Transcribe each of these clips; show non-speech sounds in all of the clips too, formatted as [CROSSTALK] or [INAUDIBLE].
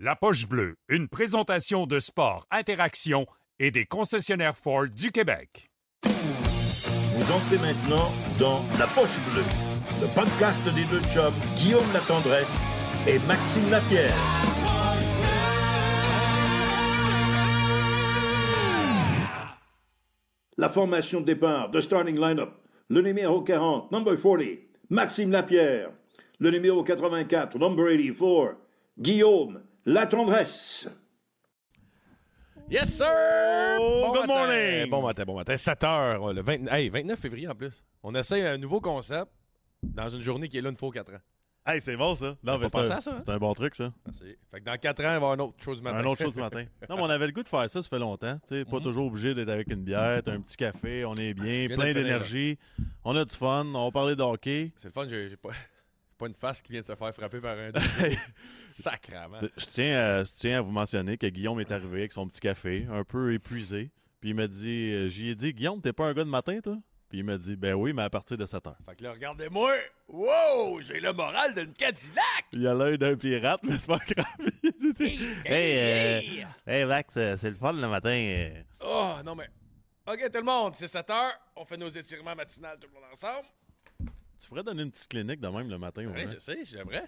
La Poche Bleue, une présentation de sport, interaction et des concessionnaires Ford du Québec. Vous entrez maintenant dans La Poche Bleue, le podcast des deux chums Guillaume Latendresse et Maxime Lapierre. La formation de départ, de starting lineup, le numéro 40, number 40, Maxime Lapierre, le numéro 84, number 84, Guillaume la tendresse. Yes, sir! Oh, bon good matin. morning. Bon matin, bon matin. 7 heures, le 20 hey, 29 février en plus. On essaie un nouveau concept dans une journée qui est là une fois aux 4 ans. Hey, c'est bon ça. Non, mais pas c'est un, hein? c'est un bon truc ça. Merci. Fait que dans 4 ans, il va y avoir une autre chose du matin. Un autre chose du matin. [LAUGHS] Non, mais on avait le goût de faire ça, ça fait longtemps. Tu sais, pas toujours obligé d'être avec une bière, un petit café, on est bien, viens plein de finir, d'énergie. On a du fun, on parlait de hockey. C'est le fun, j'ai j'ai pas, pas une face qui vient de se faire frapper par un [LAUGHS] Sacrament. Je tiens, à, je tiens à vous mentionner que Guillaume est arrivé avec son petit café, un peu épuisé. Puis il m'a dit, euh, j'y ai dit, Guillaume, t'es pas un gars de matin, toi? Puis il m'a dit, ben oui, mais à partir de 7 heures. Fait que là, regardez-moi! Wow! J'ai le moral d'une Cadillac! Il a l'œil d'un pirate, mais c'est pas grave. [LAUGHS] hey, euh, hey, Max, euh, c'est le fun le matin. Oh, non mais... OK, tout le monde, c'est 7 heures. On fait nos étirements matinales tout le monde ensemble. Tu pourrais donner une petite clinique de même le matin. Oui, moins. je sais, j'aimerais.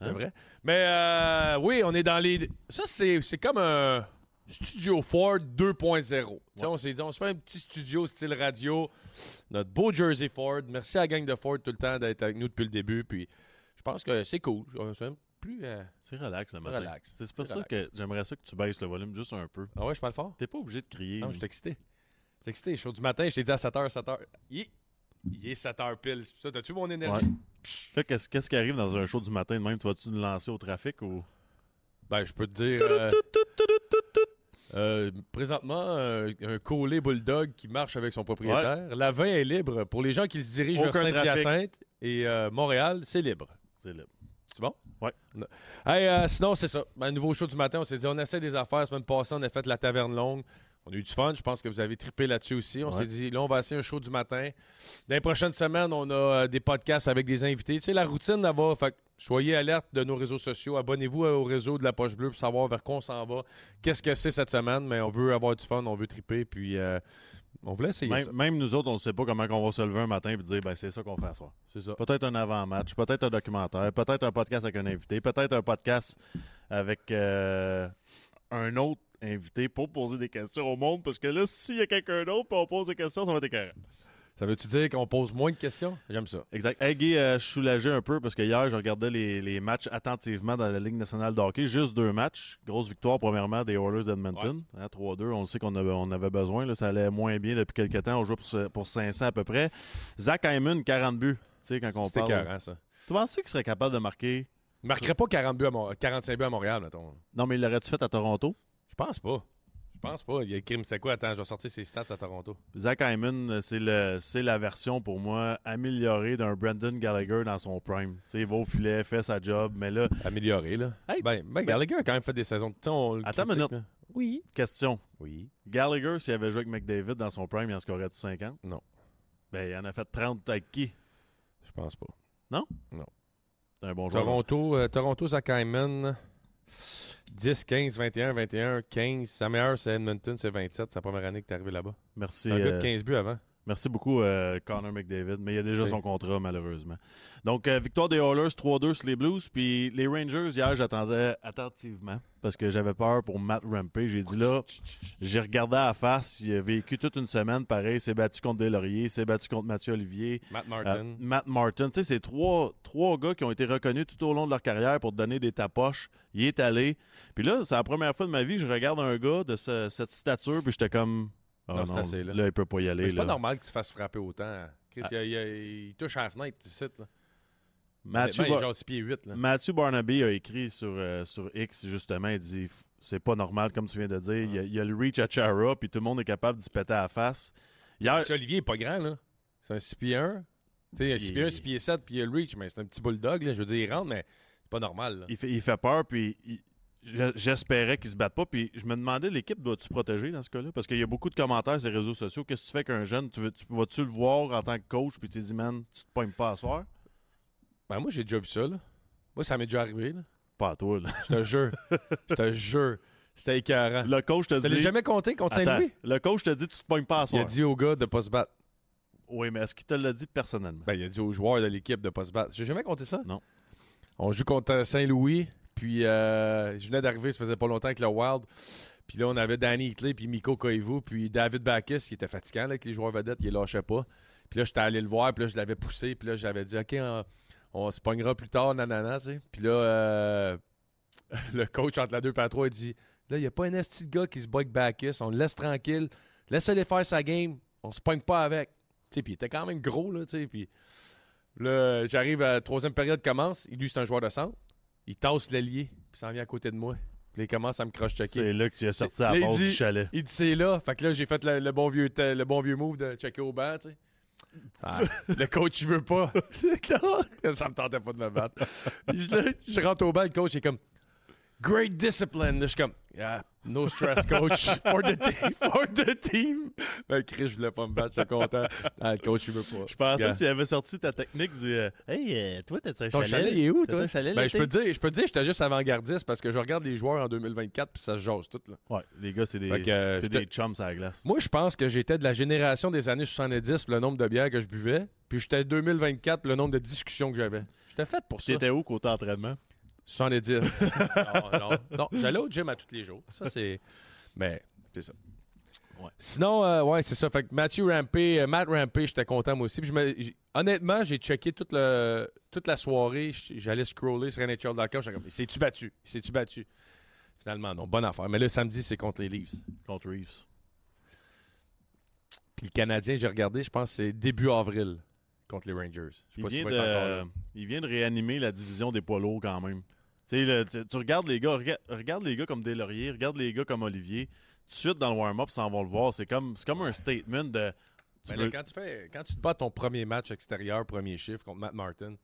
Hein? J'aimerais. Mais euh, oui, on est dans les. Ça, c'est comme un studio Ford 2.0. Tu sais, On s'est dit, on se fait un petit studio style radio. Notre beau Jersey Ford. Merci à la gang de Ford tout le temps d'être avec nous depuis le début. Puis je pense que c'est cool. Plus. euh, C'est relax le matin. Relax. C'est pour ça relax. que j'aimerais ça que tu baisses le volume juste un peu. Ah ouais, je parle fort? T'es pas obligé de crier. Non, je suis excité. Je suis excité. Chaud du matin, je t'ai dit à 7h, 7h. Il est, il est 7h pile. Ça, t'as-tu mon énergie? Ouais. Là, qu'est-ce qu'est-ce qui arrive dans un show du matin de même? Tu vas-tu nous lancer au trafic ou? Ben, je peux te dire. euh, euh, présentement, euh, un collet bulldog qui marche avec son propriétaire. La 20 est libre. Pour les gens qui se dirigent Aucun vers Saint-Hyacinthe et Montréal, c'est libre. C'est libre. C'est bon? Non. Hey, sinon, c'est ça. Un nouveau show du matin, on s'est dit, on essaie des affaires. La semaine passée, on a fait la taverne longue. On a eu du fun. Je pense que vous avez trippé là-dessus aussi. On Ouais. s'est dit, là, on va essayer un show du matin. Dans les prochaines semaines, on a euh, des podcasts avec des invités. Tu sais, la routine, là va. Fait soyez alerte de nos réseaux sociaux. Abonnez-vous au réseau de la Poche Bleue pour savoir vers quoi on s'en va. Qu'est-ce que c'est cette semaine? Mais on veut avoir du fun, on veut tripper. Puis, euh, on voulait essayer Même, ça. même nous autres, on ne sait pas comment on va se lever un matin et dire ben c'est ça qu'on fait à soir. C'est ça. Peut-être un avant-match, peut-être un documentaire, peut-être un podcast avec un invité, peut-être un podcast avec euh, un autre invité pour poser des questions au monde. Parce que là, s'il y a quelqu'un d'autre et on pose des questions, ça va être écœurant. Ça veut-tu dire qu'on pose moins de questions? J'aime ça. Exact. Hey Guy, euh, je suis soulagé un peu parce que hier, je regardais les, les matchs attentivement dans la Ligue nationale de hockey. Juste deux matchs. Grosse victoire, premièrement, des Oilers d'Edmonton. Hein, 3-2. On le sait qu'on avait, on avait besoin. Là, ça allait moins bien depuis quelques temps. On joue pour, pour 500 à peu près. Zach Hyman, 40 buts. Tu sais, quand on C'était parle. écœurant, ça. Tu penses qu'il serait capable de marquer? Il marquerait pas 40 buts à Mon- 45 buts à Montréal, mettons. Non, mais il l'aurait-tu fait à Toronto? Pense pas. Je pense pas. Il y a crime, c'est quoi? Attends, je vais sortir ses stats à Toronto. Zach Hyman, c'est le c'est la version pour moi améliorée d'un Brandon Gallagher dans son prime. Tu sais, il va au filet, fait sa job, mais là, Amélioré, là. Hey, ben, ben, Gallagher a quand même fait des saisons de temps. Attends une minute. Oui. question. Oui. Gallagher, s'il avait joué avec McDavid dans son prime, il en scorerait 50 Non. Ben, il en a fait 30 avec qui? Je pense pas. C'est un bon joueur. Toronto, euh, Toronto, Zach Hyman, 10, 15, 21, 21, 15. Sa meilleure, c'est Edmonton, c'est 27. C'est la première année que t'es arrivé là-bas. Merci, un gars euh, de 15 buts avant. Merci beaucoup, euh, Connor McDavid, mais il a déjà son contrat, malheureusement. Donc, euh, victoire des Oilers 3-2 sur les Blues. Puis les Rangers, hier, j'attendais attentivement parce que j'avais peur pour Matt Rampey. J'ai dit là, j'ai regardé à la face. Il a vécu toute une semaine pareil. Il s'est battu contre Delaurier, il s'est battu contre Mathieu Olivier. Matt Euh, Martin. Matt Martin, tu sais, c'est trois, trois gars qui ont été reconnus tout au long de leur carrière pour te donner des tapoches. Il est allé. Puis là, c'est la première fois de ma vie que je regarde un gars de ce- cette stature, puis j'étais comme. Ah Non, non, c'est assez, là. là. il peut pas y aller. Mais c'est pas normal qu'il se fasse frapper autant. Chris, Ah. il, il- il touche à la fenêtre, ici, là. Matthew, Honnêtement, il est Bar- genre 6 pieds 8. Là. Matthew Barnaby a écrit sur, euh, sur X, justement, il dit f- c'est pas normal, comme tu viens de dire. Il, y a, il y a le reach à Chara, puis tout le monde est capable d'y péter à la face. Hier, Olivier est pas grand, là. C'est un 6 pieds 1. Tu sais, un 6 pieds 1, Il- 6 pieds 7, puis il y a le reach, mais c'est un petit bulldog, là. Je veux dire, il rentre, mais c'est pas normal, là. il fait, il fait peur, puis il- j'espérais qu'il se batte pas. Puis je me demandais, l'équipe doit-tu protéger dans ce cas-là? Parce qu'il y a beaucoup de commentaires sur les réseaux sociaux. Qu'est-ce que tu fais qu'un jeune, tu, tu vas-tu le voir en tant que coach, puis tu te dis, man, tu te pognes pas à soir? Ben, moi, j'ai déjà vu ça, là. Moi, ça m'est déjà arrivé, là. Pas à toi, là. Je te jure. Je te jure. C'était écœurant. Le coach te Tu l'as dit. jamais compté contre Saint-Louis? le coach te dit, tu te pognes pas à Il a soir. dit au gars de pas se battre. Oui, mais est-ce qu'il te l'a dit personnellement? Ben, il a dit aux joueurs de l'équipe de pas se battre. J'ai jamais compté ça? Non. On joue contre Saint-Louis, puis euh, je venais d'arriver, ça faisait pas longtemps avec le Wild. Puis là, on avait Danny Hitley, puis Miko Koivu, puis David Backus, qui était fatigant là, avec les joueurs vedettes, il les lâchait pas. Puis là, j'étais allé le voir, puis là, je l'avais poussé, puis là, j'avais dit, OK, on, se pognera plus tard, nanana. Puis là, euh, [LAUGHS] le coach entre la 2 et 3, il dit, là, il n'y a pas un esti de gars qui se bat avec Backus, on le laisse tranquille, laissez-les faire sa game, on se pogne pas avec. Tu sais, puis il était quand même gros, là, tu sais, puis... Là, j'arrive à la troisième période commence. Lui, c'est un joueur de centre. Il tasse l'ailier, puis s'en vient à côté de moi. Puis là, il commence à me croche-checker. C'est là que tu as sorti à Là, la il porte du dit- chalet. Il dit c'est là. Fait que là, j'ai fait le, le bon vieux, le bon vieux move de checker au banc, tu sais. Ah, [LAUGHS] le coach, il veut pas. [LAUGHS] Ça me tentait pas de me battre. je, là, je rentre au banc, le coach est comme Great discipline. Là, je suis comme Yeah, no stress, coach. For the team. For the team. Ben, Chris, je voulais pas me battre, j'étais content. Ah, le coach, il veut pas. Je pensais Yeah. s'il avait sorti ta technique du euh, Hey, euh, toi, t'as-tu un Ton chalet? chalet, il est où, toi? un chalet Ben, je peux te dire, je peux te dire, j'étais juste avant-gardiste parce que je regarde les joueurs en 2024 puis ça se jase tout. Là. Ouais, les gars, c'est des, euh, c'est des chums à la glace. Moi, je pense que j'étais de la génération des années 70 pour le nombre de bières que je buvais. Puis j'étais 2024 pour le nombre de discussions que j'avais. J'étais fait pour ça. T'étais où côté entraînement? 70. [LAUGHS] non, non, non. J'allais au gym à tous les jours. Ça, c'est. Mais, c'est ça. Ouais. Sinon, euh, ouais, c'est ça. Fait que Matthew Rampé, euh, Matt Rampé, j'étais content moi aussi. Puis je me- j- honnêtement, j'ai checké toute, le, toute la soirée. J'allais scroller sur NHL.com. J'étais comme, il s'est-tu battu? Il s'est-tu battu? Finalement, non. Bonne affaire. Mais là, samedi, c'est contre les Leafs. Contre Reeves. Puis le Canadien, j'ai regardé, je pense que c'est début avril contre les Rangers. Je sais Il pas vient, là. de, il vient de réanimer la division des poids lourds quand même. Tu sais, le- tu tu regardes les gars, regarde, regarde les gars comme Deslauriers, regarde les gars comme Olivier. Tout de suite dans le warm-up, sans va le voir. C'est comme, c'est comme un statement de. tu Ben là, quand, tu fais, quand tu te bats ton premier match extérieur, premier chiffre contre Matt Martin,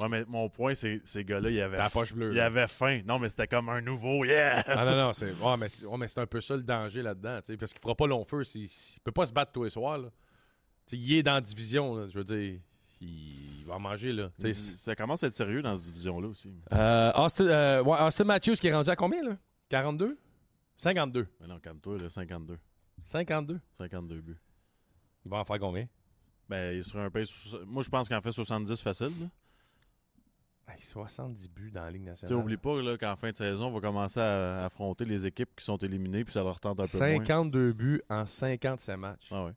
Ouais, mais mon point, c'est ces gars-là, ils avaient, poche bleue, ils avaient faim. Non, mais c'était comme un nouveau, yeah! Ah non, non, c'est ouais, mais c'est ouais, mais c'est un peu ça le danger là-dedans. tu sais, Parce qu'il fera pas long feu. s'il- Il peut pas se battre tous les soirs. Là. Tu sais, il est dans la division. là, je veux dire, il va en manger. Là, tu. Ça commence à être sérieux dans cette division-là aussi. Euh, Austin, euh, ouais, Austin Matthews qui est rendu à combien là? 42 52. Mais non, calme-toi, là, 52. 52. 52 buts. Il va en faire combien? Ben, il sur un pace. Moi, je pense qu'il en fait 70 facile. là. Hey, 70 buts dans la Ligue Tu nationale. oublie pas là, qu'en fin de saison, on va commencer à, affronter les équipes qui sont éliminées, puis ça leur tente un peu moins. 52 buts en 57 matchs. Ah ouais.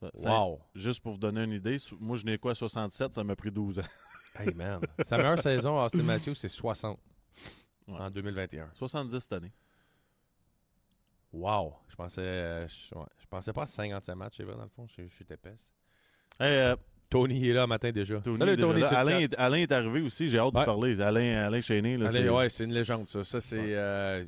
Ça- ça- Wow. juste pour vous donner une idée, moi, je n'ai quoi 67, ça m'a pris 12 ans. [LAUGHS] Hey man. Sa meilleure saison, Austin Matthews, c'est 60 Ouais. en 2021. 70 cette année. Wow. Je pensais, euh, je, ouais, je pensais pas à 57 matchs, c'est vrai, dans le fond. Je, je suis épaisse. Hey, euh, Tony est là matin déjà. Tony, Salut déjà Tony. le Alain, est, Alain est arrivé aussi, j'ai hâte de Ouais. parler. Alain, Alain Chéné, là, ouais, c'est une légende, ça. Ça, c'est euh,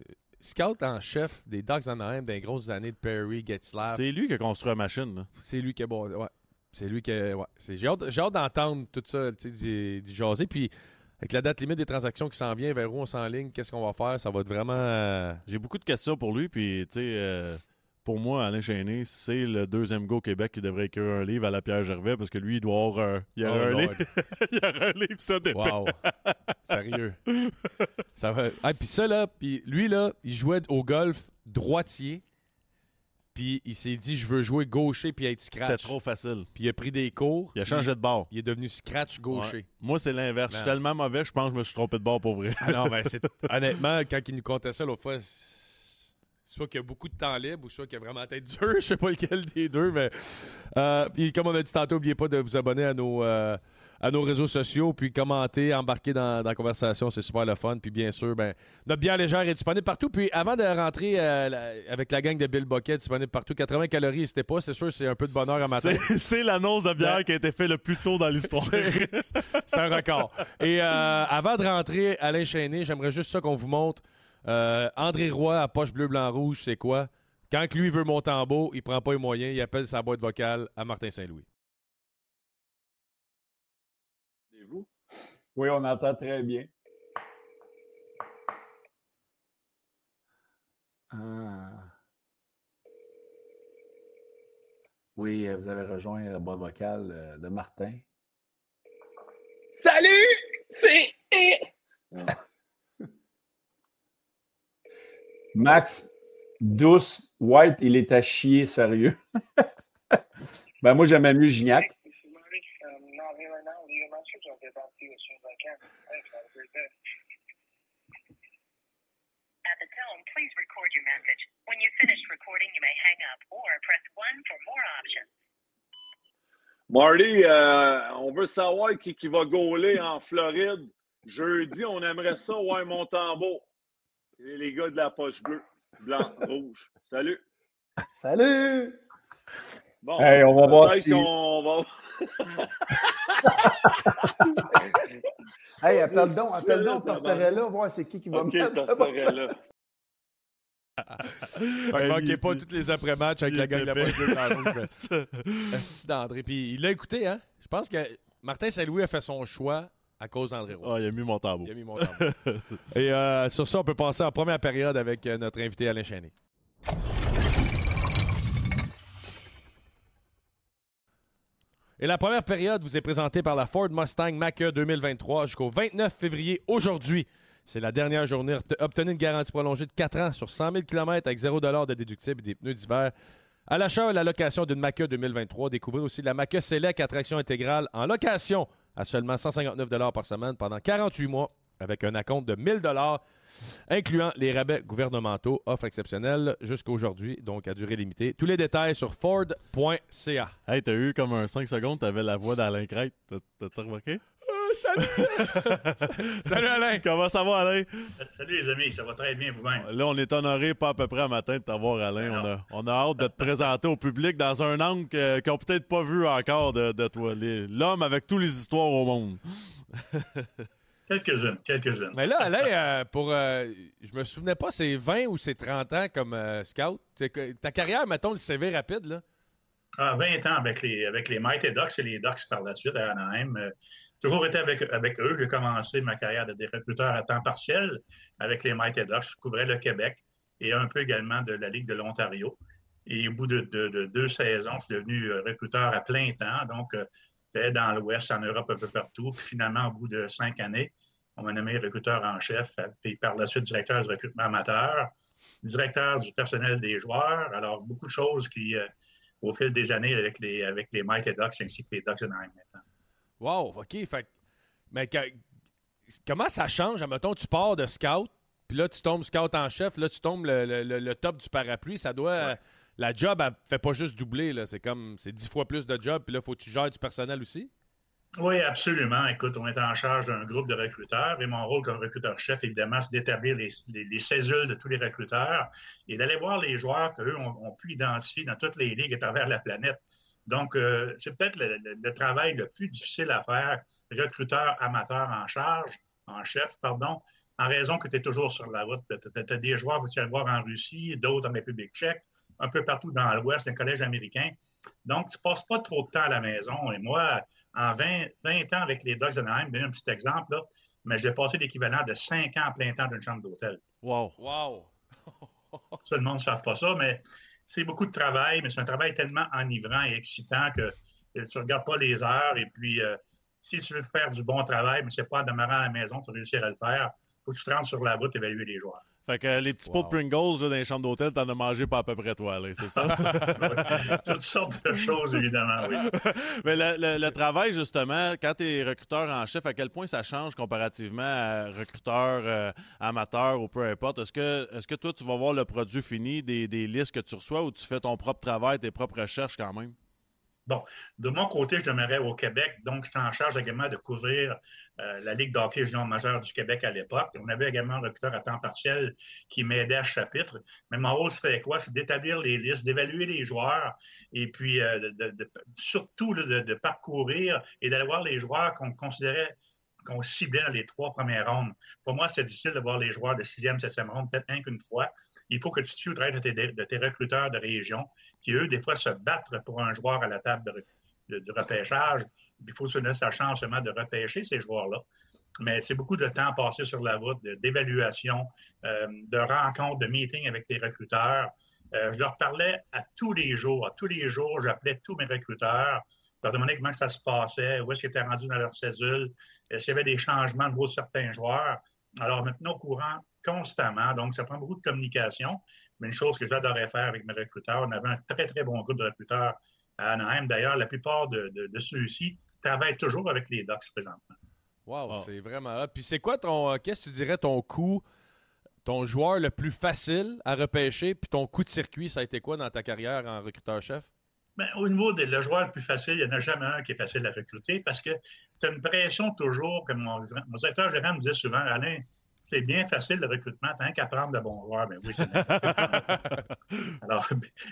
scout en chef des Ducks Anaheim des grosses années de Perry, Getzlaff. c'est lui qui a construit la machine. là. C'est lui qui est bon. Ouais. C'est lui qui est. Ouais. C'est- J'ai hâte, j'ai hâte d'entendre tout ça, tu sais, du, du jaser. Puis, avec la date limite des transactions qui s'en vient, vers où on s'enligne, qu'est-ce qu'on va faire, ça va être vraiment. euh, J'ai beaucoup de questions pour lui, puis tu sais, euh, pour moi, Alain Chéné, c'est le deuxième au Québec qui devrait écrire un livre à la Pierre Gervais, parce que lui, il doit avoir un, il y a oh un, livre, [LAUGHS] il y a un livre ça de Wow. Sérieux. ça va. Ah, puis ça, là, puis lui, là, il jouait au golf droitier. Puis il s'est dit, je veux jouer gaucher puis être C'était scratch. trop facile. Puis il a pris des cours. Il a changé de bord. Il est devenu scratch gaucher. Ouais. Moi, c'est l'inverse. Je suis Man. tellement mauvais, je pense que je me suis trompé de bord pour vrai. Ah non, mais c'est [LAUGHS] honnêtement, quand il nous comptait ça l'autre fois, soit qu'il y a beaucoup de temps libre ou soit qu'il y a vraiment la tête dure. [LAUGHS] Je sais pas lequel des deux, mais euh, puis comme on a dit tantôt, n'oubliez pas de vous abonner à nos, euh, à nos réseaux sociaux, puis commenter, embarquer dans, dans la conversation, c'est super le fun. Puis bien sûr, ben, notre bière légère est disponible partout. Puis avant de rentrer euh, la- avec la gang de Bill Bucket, disponible partout, 80 calories, n'hésitez pas. C'est sûr, c'est un peu de bonheur à matin. C'est- l'annonce de bière qui a été faite le plus tôt dans l'histoire. [LAUGHS] C'est un record. Et euh, avant de rentrer, Alain Chaîné, j'aimerais juste ça qu'on vous montre. Euh, André Roy à poche bleu, blanc, rouge, c'est quoi? Quand que lui veut monter en beau, il prend pas les moyens, il appelle sa boîte vocale à Martin Saint-Louis. vous? Oui, on entend très bien. Ah. Oui, euh, vous avez rejoint la boîte vocale euh, de Martin. Salut! C'est. Max, douce, White, il est à chier, sérieux. [LAUGHS] ben, moi, j'aimais mieux Gignac. At the tone, please record your message. When you've finished recording, you may hang up or press 1 for more options. Marty, euh, on veut savoir qui, qui va gauler en Floride. Jeudi, on aimerait ça, ouais, Montembeau. Et les gars de la poche bleue, blanc, [LAUGHS] rouge. Salut. Salut! Bon, Hey, on va voir si- qu'on va... [LAUGHS] Hey, appelle donc, appelle donc Tortorella, voir c'est qui qui va OK, me mettre. Tortorella. Fait que manquez pas tous les après-matchs avec il la gang de la poche bleu, blanc, rouge. Assis d'André. Puis il l'a écouté, hein? Je pense que Martin Saint-Louis a fait son choix à cause d'André Roy. Ah, il a mis mon tambour. Il a mis mon tambour. [LAUGHS] Et euh, sur ça, on peut passer en première période avec euh, notre invité Alain Chaîné. Et la première période vous est présentée par la Ford Mustang Mach-E 2023 jusqu'au 29 février aujourd'hui. C'est la dernière journée. Obte- Obtenez une garantie prolongée de 4 ans sur 100 000 km avec 0 de déductible et des pneus d'hiver. À l'achat et la location d'une Mach-E 2023, découvrez aussi la Mach-E Select à traction intégrale en location à seulement 159 par semaine pendant 48 mois avec un acompte de 1000 incluant les rabais gouvernementaux. Offre exceptionnelle jusqu'aujourd'hui, donc à durée limitée. Tous les détails sur Ford.ca. Hey, t'as eu comme un 5 secondes, t'avais la voix d'Alain Crête. T'as- T'as-tu remarqué? Salut! [LAUGHS] salut Alain! Comment ça va, Alain? Salut les amis, ça va très bien vous-même? Là, on est honoré pas à peu près à matin de t'avoir, Alain. On a, on a hâte de te présenter au public dans un angle que- qu'ils n'ont peut-être pas vu encore de, de toi. L'homme avec toutes les histoires au monde. [LAUGHS] Quelques-unes, quelques-unes. Mais là, Alain, euh, pour. euh, je me souvenais pas, c'est 20 ou c'est 30 ans comme euh, scout. Ta carrière, mettons, le CV rapide, là. Ah, 20 ans avec les, avec les Mighty Ducks et les Ducks par la suite à Anaheim. Toujours été avec, avec eux. J'ai commencé ma carrière de des recruteurs à temps partiel avec les Mighty Ducks. Je couvrais le Québec et un peu également de la Ligue de l'Ontario. Et au bout de, de- de deux saisons, je suis devenu euh, recruteur à plein temps. Donc, euh, j'étais dans l'Ouest, en Europe, un peu partout. Puis finalement, au bout de cinq années, on m'a nommé recruteur en chef, puis par la suite directeur du recrutement amateur, directeur du personnel des joueurs. Alors, beaucoup de choses qui, euh, au fil des années, avec les, avec les Mighty Ducks ainsi que les Ducks de Anaheim maintenant. Wow, OK. Fait mais que- comment ça change? Mettons, tu pars de scout, puis là, tu tombes scout en chef, là, tu tombes le, le- le- top du parapluie. Ça doit. La job, elle fait pas juste doubler, là. C'est comme. C'est dix fois plus de job, puis là, faut que tu gères du personnel aussi? Oui, absolument. Écoute, on est en charge d'un groupe de recruteurs et mon rôle comme recruteur-chef, évidemment, c'est d'établir les, les, les cédules de tous les recruteurs et d'aller voir les joueurs qu'eux ont, ont pu identifier dans toutes les ligues à travers la planète. Donc, euh, c'est peut-être le, le- le travail le plus difficile à faire, recruteur amateur en charge, en chef, pardon, en raison que tu es toujours sur la route. Tu as, des joueurs, tu vas voir en Russie, d'autres en République tchèque, un peu partout dans l'Ouest, un collège américain. Donc, tu ne passes pas trop de temps à la maison. Et moi, en 20, 20 ans avec les Ducks de Naheim, un petit exemple, là, mais j'ai passé l'équivalent de 5 ans à plein temps d'une chambre d'hôtel. Wow. Wow. Ça, le monde ne savent pas ça, mais c'est beaucoup de travail, mais c'est un travail tellement enivrant et excitant que euh, tu ne regardes pas les heures. Et puis, euh, si tu veux faire du bon travail, mais ce n'est pas en demeurant à la maison, tu réussir à le faire, il faut que tu te rendes sur la route et évaluer les joueurs. Fait que les petits pots de Pringles là, dans les chambres d'hôtel, t'en as mangé pas à peu près toi, là, c'est ça? [LAUGHS] Toutes sortes de choses, évidemment, oui. [LAUGHS] Mais le, le- le travail, justement, quand tu es recruteur en chef, à quel point ça change comparativement à recruteur euh, amateur ou peu importe? Est-ce que, est-ce que toi, tu vas voir le produit fini des, des listes que tu reçois ou tu fais ton propre travail, tes propres recherches quand même? Bon, de mon côté, je demeurais au Québec, donc j'étais en charge également de couvrir euh, la Ligue d'hockey junior majeure du Québec à l'époque. On avait également un recruteur à temps partiel qui m'aidait à chapitre. Mais mon rôle, c'était quoi? C'est d'établir les listes, d'évaluer les joueurs et puis euh, surtout de, parcourir et d'aller voir les joueurs qu'on considérait qu'on ciblait dans les trois premières rondes. Pour moi, c'est difficile de voir les joueurs de sixième, septième ronde, peut-être un qu'une fois. Il faut que tu te de tes recruteurs de région qui, eux, des fois, se battent pour un joueur à la table du repêchage. Il faut se donner sa chance seulement de repêcher ces joueurs-là. Mais c'est beaucoup de temps passé sur la route, d'évaluation, euh, de rencontres, de meetings avec tes recruteurs. Euh, je leur parlais à tous les jours. À tous les jours, j'appelais tous mes recruteurs. Je leur demandais comment ça se passait, où est-ce qu'ils étaient rendus dans leur cédule, euh, s'il y avait des changements de de certains joueurs. Alors, maintenant, au courant constamment. Donc, ça prend beaucoup de communication. Mais une chose que j'adorais faire avec mes recruteurs, on avait un très, très bon groupe de recruteurs à Anaheim. D'ailleurs, la plupart de, de- de ceux-ci travaillent toujours avec les Ducks présentement. Wow, Ah. c'est vraiment hot. Puis c'est quoi ton. euh, Qu'est-ce que tu dirais ton coup, ton joueur le plus facile à repêcher, puis ton coup de circuit, ça a été quoi dans ta carrière en recruteur-chef? Ben, au niveau de le joueur le plus facile, il n'y en a jamais un qui est facile à recruter parce que tu as une pression toujours, comme mon, mon directeur général me disait souvent, Alain, c'est bien facile le recrutement, tu qu'à prendre de bons joueurs. Mais oui, c'est bien facile. [LAUGHS] Alors,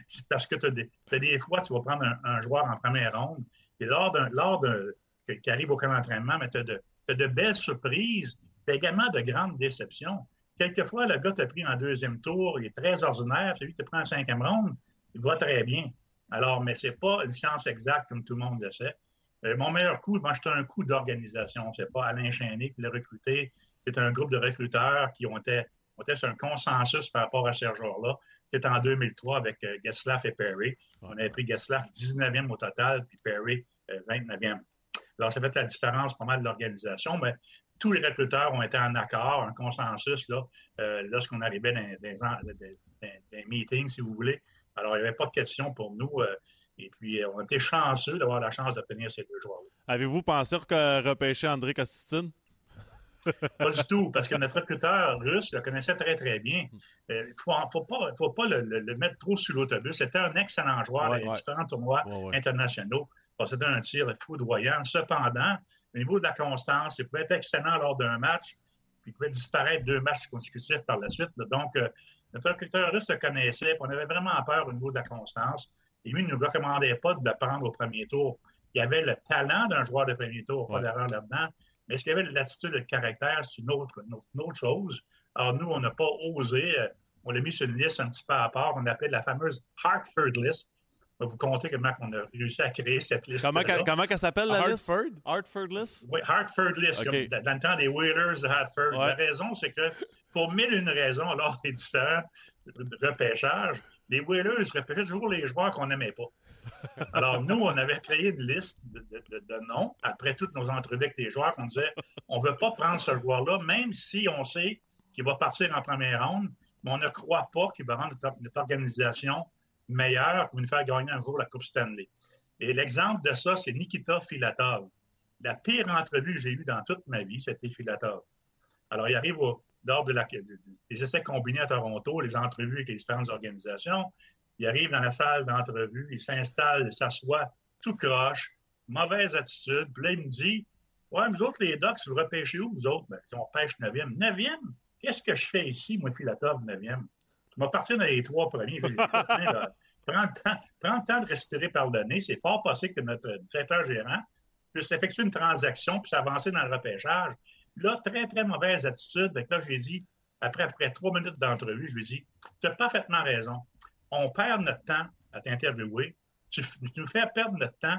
c'est parce que tu as, des fois, tu vas prendre un, un joueur en première ronde, et lors d'un lors d'un qui arrive au camp d'entraînement, mais tu as, de belles surprises, tu as également de grandes déceptions. Quelquefois, le gars t'a pris en deuxième tour, il est très ordinaire, celui qui te prend en cinquième ronde, il va très bien. Alors, mais ce n'est pas une science exacte comme tout le monde le sait. Euh, mon meilleur coup, moi, j'étais un coup d'organisation. C'est pas Alain Chénier qui l'a recruté. C'est un groupe de recruteurs qui ont été, ont été sur un consensus par rapport à ce joueur-là. C'était en 2003 avec euh, Getzlaff et Perry. On avait pris Getzlaff 19e au total, puis Perry euh, 29e. Alors, ça fait la différence pas mal de l'organisation, mais tous les recruteurs ont été en accord, un consensus là, euh, lorsqu'on arrivait dans des, meetings, si vous voulez. Alors, il n'y avait pas de question pour nous. euh, et puis, euh, on était chanceux d'avoir la chance d'obtenir ces deux joueurs-là. Avez-vous pensé que repêcher André Kostitine? Pas du tout, parce que notre recruteur russe le connaissait très, très bien. Il ne faut, faut pas, faut pas le, le- le mettre trop sur l'autobus. C'était un excellent joueur Ouais, dans ouais. différents tournois Ouais, internationaux. C'était un tir foudroyant. Cependant, au niveau de la constance, il pouvait être excellent lors d'un match, puis il pouvait disparaître deux matchs consécutifs par la suite. là. Donc, euh, notre recruteur russe le connaissait, puis on avait vraiment peur au niveau de la constance. Et lui, il ne nous recommandait pas de le prendre au premier tour. Il avait le talent d'un joueur de premier tour, pas d'erreur là-dedans. Mais est-ce qu'il y avait l'attitude de caractère, c'est une autre, une autre- une autre chose. Alors, nous, on n'a pas osé. euh, on l'a mis sur une liste un petit peu à part. On appelle la fameuse Hartford List. Je vais vous compter comment on a réussi à créer cette liste. Comment, qu'elle- comment qu'elle s'appelle la liste? Hartford? Hartford List? Oui, Hartford List, comme dans le temps des Whalers de Hartford. Ouais. La raison, c'est que pour mille et une raisons, lors des différents repêchages, les Whalers repêchaient toujours les joueurs qu'on n'aimait pas. [LAUGHS] Alors, nous, on avait créé une liste de, de- noms après toutes nos entrevues avec les joueurs qu'on disait on ne veut pas prendre ce joueur-là, même si on sait qu'il va partir en première ronde, mais on ne croit pas qu'il va rendre notre, organisation meilleure pour nous faire gagner un jour la Coupe Stanley. Et l'exemple de ça, c'est Nikita Filatov. La pire entrevue que j'ai eue dans toute ma vie, c'était Filatov. Alors, il arrive au- lors de la, de- de- des essais combinés à Toronto, les entrevues avec les différentes organisations. Il arrive dans la salle d'entrevue, il s'installe, il s'assoit, tout croche, mauvaise attitude. Puis là, il me dit Ouais, vous autres, les Ducks, vous repêchez où, vous autres Ben, on pêche 9e. 9e Qu'est-ce que je fais ici, moi, Filatov, 9e Tu m'as parti dans les trois premiers. [LAUGHS] Prends, le temps, prends le temps de respirer par le nez. C'est fort possible que notre directeur gérant puisse effectuer une transaction puis s'avancer dans le repêchage. Là, très, très mauvaise attitude. Donc là, j'ai dit, après, après trois minutes d'entrevue, je lui ai dit Tu as parfaitement raison. On perd notre temps à t'interviewer. Tu, nous fais perdre notre temps.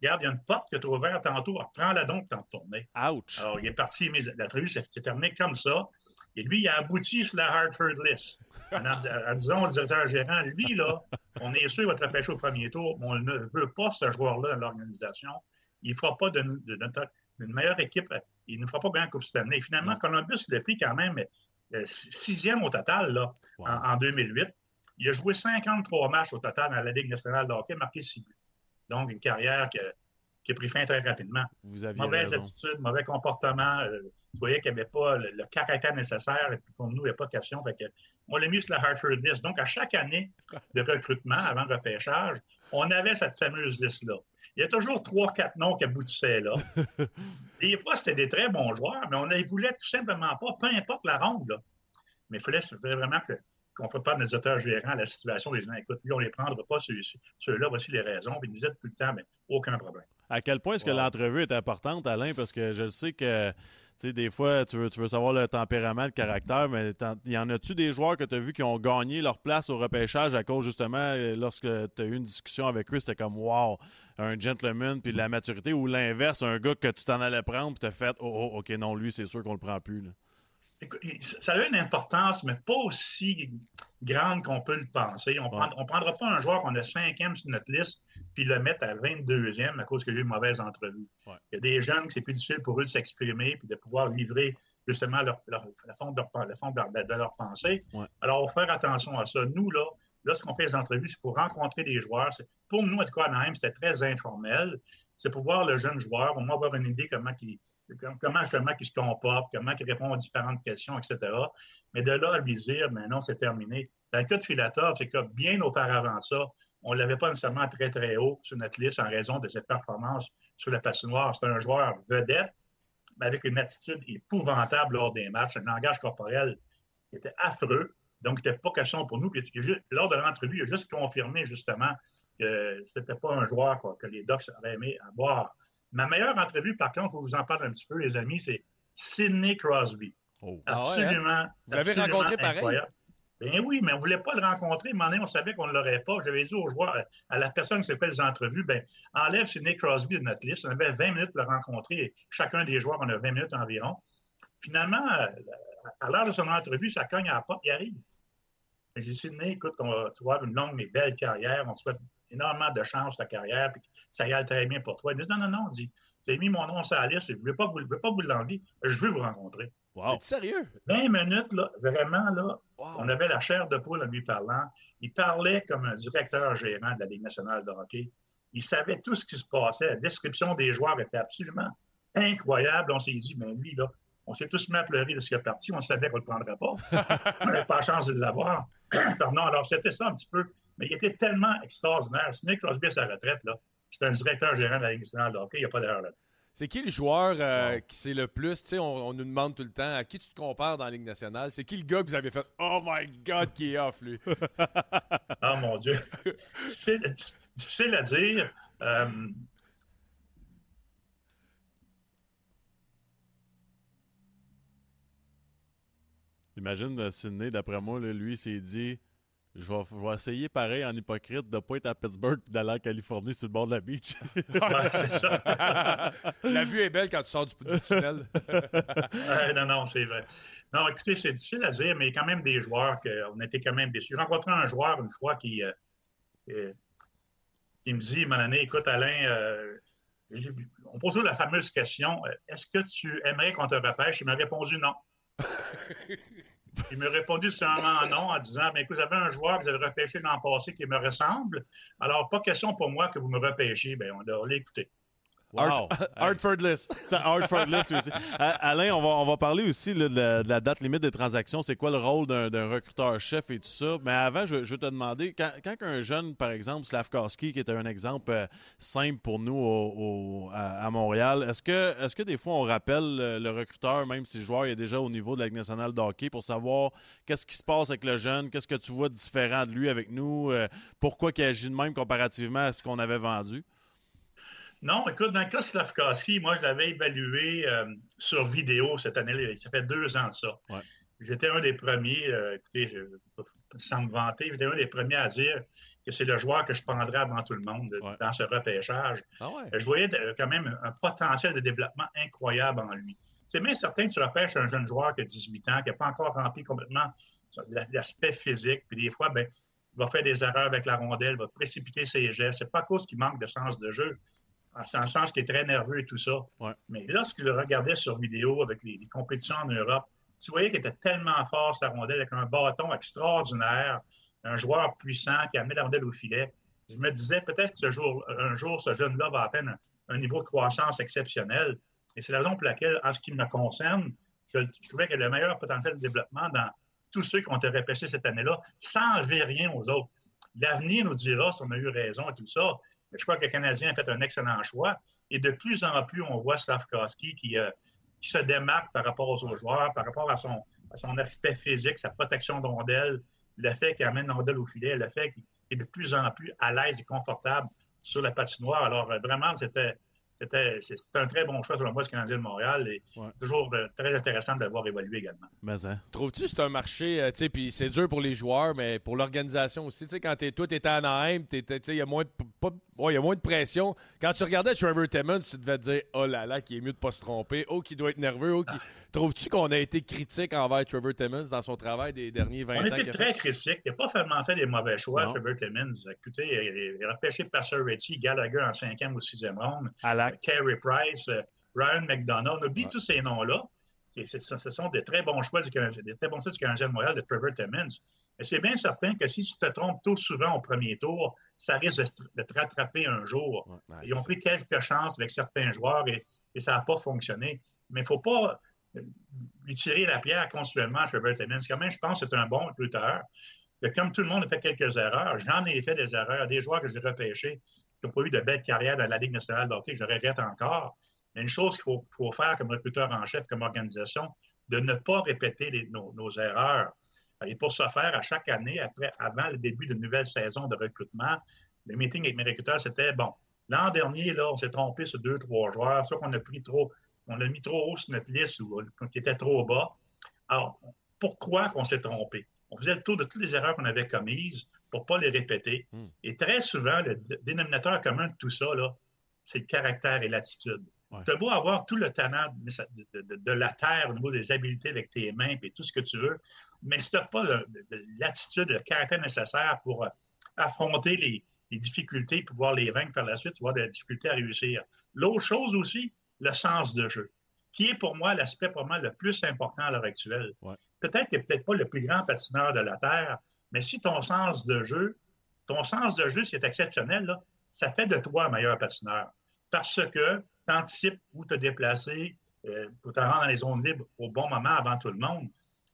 Regarde, il y a une porte que tu as ouverte tantôt. Prends-la donc, t'en retourner. Ouch! Alors, il est parti, mais l'entrevue s'est s'est terminée comme ça. Et lui, il a abouti sur la Hartford List. En, disant au directeur gérant, lui, là, on est sûr qu'il va te repêcher au premier tour, mais on ne veut pas ce joueur-là dans l'organisation. Il ne fera pas de, de meilleure équipe. Il ne fera pas bien la Coupe Stanley. Et finalement, Columbus l'a pris quand même, euh, sixième au total là, en, en 2008. Il a joué 53 matchs au total dans la Ligue nationale de hockey, marqué 6 buts. Donc, une carrière qui a pris fin très rapidement. Vous aviez Mauvaise raison. attitude, mauvais comportement. euh, tu voyais qu'il n'y avait pas le, le caractère nécessaire. Et puis pour nous, il n'y a pas de question. Fait que, on l'a mis sur la Hartford list. Donc, à chaque année de recrutement, avant le repêchage, on avait cette fameuse liste-là. Il y a toujours trois, quatre noms qui aboutissaient là. [LAUGHS] Des fois, c'était des très bons joueurs, mais on ne les voulait tout simplement pas, peu importe la ronde. là. Mais il fallait vraiment que- qu'on prépare nos auteurs gérants à la situation des gens. Écoute, lui, on ne les prendra pas, ceux-là, voici les raisons. Puis ils nous disent tout le temps, mais aucun problème. À quel point est-ce que l'entrevue est importante, Alain? Parce que je sais que, tu sais, des fois, tu veux, tu veux savoir le tempérament, le caractère, mais y en a-tu des joueurs que tu as vu qui ont gagné leur place au repêchage à cause, justement, euh, lorsque tu as eu une discussion avec eux, c'était comme, wow, un gentleman, puis de la maturité, ou l'inverse, un gars que tu t'en allais prendre, puis tu as fait, oh, oh, OK, non, lui, c'est sûr qu'on le prend plus. là. Ça a une importance, mais pas aussi grande qu'on peut le penser. On ne prendra pas un joueur qu'on a cinquième sur notre liste puis le mettre à 22e à cause qu'il y a eu une mauvaise entrevue. Ouais. Il y a des jeunes que c'est plus difficile pour eux de s'exprimer puis de pouvoir livrer justement leur, leur- la fond de leur, le fond de leur, de leur pensée. Ouais. Alors, faire attention à ça. Nous, là, lorsqu'on fait les entrevues, c'est pour rencontrer des joueurs. Pour nous, à Anaheim, c'était très informel. C'est pour voir le jeune joueur, au moins avoir une idée comment il, comment justement il se comporte, comment il répond aux différentes questions, etc. Mais de là à lui dire, mais non, c'est terminé. Dans le cas de Filatov, c'est que bien auparavant ça, on ne l'avait pas nécessairement très, très haut sur notre liste en raison de ses performances sur la patinoire. C'est un joueur vedette, mais avec une attitude épouvantable lors des matchs, un langage corporel qui était affreux. Donc, il n'était pas question pour nous. Lors de l'entrevue, il a juste confirmé justement que ce n'était pas un joueur que les Ducks auraient aimé avoir. Ma meilleure entrevue, par contre, il faut vous en parle un petit peu, les amis, c'est Sidney Crosby. Ah ouais, hein? Absolument. Vous l'avez absolument rencontré pareil? incroyable. Ben oui, mais on ne voulait pas le rencontrer. À un moment donné, on savait qu'on ne l'aurait pas. J'avais dit aux joueurs, à la personne qui s'appelle les entrevues, ben, enlève Sidney Crosby de notre liste. On avait 20 minutes pour le rencontrer. Et chacun des joueurs, on a 20 minutes environ. Finalement, à l'heure de son entrevue, ça cogne à la porte, il arrive. J'ai dit, Sidney, écoute, on va, tu vas avoir une longue mais belle carrière. On te souhaite énormément de chance ta carrière, puis que ça y aille très bien pour toi. Il me dit, non, non, non, il dit, j'ai mis mon nom sur la liste, et je ne veux pas vous, je veux pas vous l'envier, je veux vous rencontrer. Wow. Sérieux? 20 minutes, là, vraiment, là, on avait la chair de poule en lui parlant. Il parlait comme un directeur gérant de la Ligue nationale de hockey. Il savait tout ce qui se passait. La description des joueurs était absolument incroyable. On s'est dit, mais lui, là, on s'est tous mis à pleurer de ce qui est parti. On savait qu'on ne le prendrait pas. [LAUGHS] on n'avait pas la chance de l'avoir. [CLEARS THROAT] Pardon, alors c'était ça un petit peu. Mais il était tellement extraordinaire. Nick Crosby à sa retraite, là, c'était un directeur gérant de la Ligue nationale de hockey. Il n'y a pas d'erreur là. C'est qui le joueur euh, qui c'est le plus? Tu sais, on, on nous demande tout le temps à qui tu te compares dans la Ligue nationale? C'est qui le gars que vous avez fait Oh my God, qui est off, lui? [LAUGHS] Ah, mon Dieu. [LAUGHS] difficile, difficile à dire. Euh, Imagine euh, Sidney, d'après moi, là, lui, il s'est dit je vais, je vais essayer pareil en hypocrite de ne pas être à Pittsburgh et d'aller en Californie sur le bord de la beach. [LAUGHS] la vue est belle quand tu sors du, du tunnel. [LAUGHS] Euh, non, non, c'est vrai. Non, écoutez, c'est difficile à dire, mais il y a quand même des joueurs qu'on était quand même déçus. J'ai rencontré un joueur une fois qui, euh, euh, qui me dit, mon année, écoute, Alain, euh, on pose toujours la fameuse question, est-ce que tu aimerais qu'on te repêche? Il m'a répondu non. [LAUGHS] Il m'a répondu seulement non en disant mais écoute, vous avez un joueur que vous avez repêché l'an passé qui me ressemble. Alors, pas question pour moi que vous me repêchiez. Bien, on doit l'écouter. Wow. Hartford List. C'est Hartford List aussi. Euh, Alain, on va, on va parler aussi là, de, la, de la date limite des transactions. C'est quoi le rôle d'un recruteur-chef et tout ça? Mais avant, je, je vais te demander, quand, quand un jeune, par exemple, Slavkowski, qui est un exemple euh, simple pour nous au- au- à, à Montréal, est-ce que, est que des fois on rappelle le, le recruteur, même si le joueur est déjà au niveau de la Ligue nationale de hockey, pour savoir qu'est-ce qui se passe avec le jeune, qu'est-ce que tu vois de différent de lui avec nous, euh, pourquoi il agit de même comparativement à ce qu'on avait vendu? Non, écoute, dans le cas de Slavkowski, moi, je l'avais évalué euh, sur vidéo cette année. Ça fait deux ans de ça. Ouais. J'étais un des premiers, euh, écoutez, je, sans me vanter, j'étais un des premiers à dire que c'est le joueur que je prendrais avant tout le monde Ouais. dans ce repêchage. Ah ouais? Euh, Je voyais euh, quand même un potentiel de développement incroyable en lui. C'est bien certain que tu repêches un jeune joueur qui a 18 ans, qui n'a pas encore rempli complètement l'aspect physique, puis des fois, ben, il va faire des erreurs avec la rondelle, va précipiter ses gestes. C'est pas à cause qu'il manque de sens de jeu, c'est en sens qu'il est très nerveux et tout ça. Ouais. Mais lorsqu'il le regardait sur vidéo avec les, les compétitions en Europe, Tu voyais qu'il était tellement fort, sa rondelle, avec un bâton extraordinaire, un joueur puissant qui amenait la rondelle au filet. Je me disais, peut-être que ce jour, un jour, ce jeune-là va atteindre un, un niveau de croissance exceptionnel. Et c'est la raison pour laquelle, en ce qui me concerne, je, je trouvais qu'il y a le meilleur potentiel de développement dans tous ceux qui ont été repêchés cette année-là, sans enlever rien aux autres. L'avenir nous dira si on a eu raison et tout ça. Je crois que le Canadien a fait un excellent choix. Et de plus en plus, on voit Slavkowski qui, euh, qui se démarque par rapport aux autres joueurs, par rapport à son, à son aspect physique, sa protection de le fait qu'il amène rondelle au filet, le fait qu'il est de plus en plus à l'aise et confortable sur la patinoire. Alors, euh, vraiment, c'était c'était c'est un très bon choix selon moi, ce Canadien de Montréal. Et Ouais. c'est toujours euh, très intéressant de l'avoir évolué également. Mais hein. Trouves-tu que c'est un marché, euh, tu sais, puis c'est dur pour les joueurs, mais pour l'organisation aussi. Tu sais, quand t'es, toi, t'étais à Anaheim, tu il y a moins de, pas- ouais, il y a moins de pression. Quand tu regardais Trevor Timmons, tu devais te dire, oh là là, qu'il est mieux de pas se tromper, oh, qu'il doit être nerveux, oh, qu'il- Trouves-tu qu'on a été critique envers Trevor Timmons dans son travail des derniers 20 On ans? qu'il a très fait? critique. Il n'a pas vraiment fait des mauvais choix, Non. Trevor Clemens. Écoutez, il il a repêché Passeretti, Gallagher en cinquième ou sixième ronde, Alak. Carey Price, euh, Ryan McDonough. On oublie tous ces noms-là. Ce sont des très bons choix du Canadien, des très bons choix du Canadien de Montréal de Trevor Timmons. Mais c'est bien certain que si tu te trompes trop souvent au premier tour, ça risque de, te rattraper un jour. Ouais, ouais, Ils ont pris quelques chances avec certains joueurs et, et ça n'a pas fonctionné. Mais il ne faut pas euh, lui tirer la pierre continuellement à Trevor Timmons. Quand même, je pense que c'est un bon recruteur. Que Comme tout le monde a fait quelques erreurs, j'en ai fait des erreurs. Des joueurs que j'ai repêchés qui n'ont pas eu de belle carrière dans la Ligue nationale de hockey, je le regrette encore. Mais une chose qu'il faut, faire comme recruteur en chef, comme organisation, de ne pas répéter nos, erreurs. Et pour ce faire, à chaque année, après, avant le début d'une nouvelle saison de recrutement, le meeting avec mes recruteurs, c'était bon. L'an dernier, là, on s'est trompé sur deux, trois joueurs, soit qu'on a pris trop, on l'a mis trop haut sur notre liste ou euh, qui était trop bas. Alors, pourquoi qu'on s'est trompé? On faisait le tour de toutes les erreurs qu'on avait commises pour ne pas les répéter. Hmm. Et très souvent, le dénominateur commun de tout ça, c'est le caractère et l'attitude. Ouais. Tu as beau avoir tout le talent de, de- de- de la terre au niveau des habiletés avec tes mains et tout ce que tu veux, mais si tu n'as pas l'attitude, le caractère nécessaire pour euh, affronter les, les difficultés, pouvoir les vaincre par la suite, tu vas avoir de la difficulté à réussir. L'autre chose aussi, le sens de jeu, qui est pour moi l'aspect pour moi le plus important à l'heure actuelle. Ouais. Peut-être que tu peut-être pas le plus grand patineur de la Terre, mais si ton sens de jeu, ton sens de jeu, c'est exceptionnel, ça fait de toi un meilleur patineur. Parce que tu anticipes où te déplacer euh, pour te rendre dans les zones libres au bon moment avant tout le monde.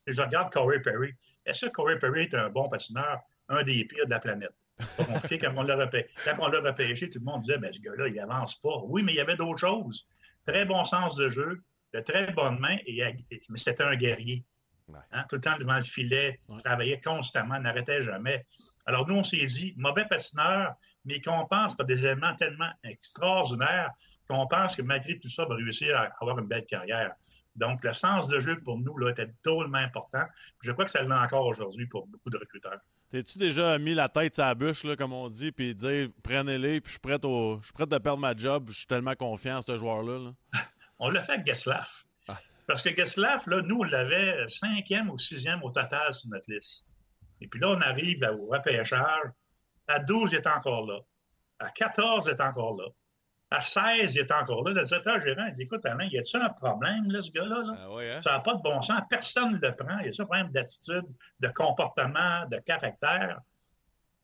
Et je regarde Corey Perry. Est-ce que Corey Perry est un bon patineur, un des pires de la planète? Quand on l'a repêché, repêché, tout le monde disait, ben, ce gars-là, il avance pas. Oui, mais il y avait d'autres choses. Très bon sens de jeu, de très bonnes mains, et, mais c'était un guerrier. Ouais. Hein, tout le temps devant le filet, Ouais. travaillait constamment, n'arrêtait jamais. Alors, nous, on s'est dit, mauvais patineur, mais qu'on pense par des éléments tellement extraordinaires qu'on pense que malgré tout ça, il va réussir à avoir une belle carrière. Donc, le sens de jeu pour nous là, était drôlement important. Je crois que ça l'est encore aujourd'hui pour beaucoup de recruteurs. T'es-tu déjà mis la tête sur la bûche, là, comme on dit, puis dire prenez-les, puis je suis prêt au... je suis prêt de perdre ma job, je suis tellement confiant en ce joueur-là. là? [LAUGHS] On l'a fait avec Getzlaff. Parce que Getzlaff, là, nous, on l'avait cinquième ou sixième au total sur notre liste. Et puis là, on arrive au repêchage. À 12, il est encore là. À 14, il est encore là. À 16, il est encore là. Le directeur gérant, il dit Écoute, Alain, y a-t-il un problème, là, ce gars-là? Là? Ah ouais, hein? Ça n'a pas de bon sens. Personne ne le prend. Il y a ça un problème d'attitude, de comportement, de caractère?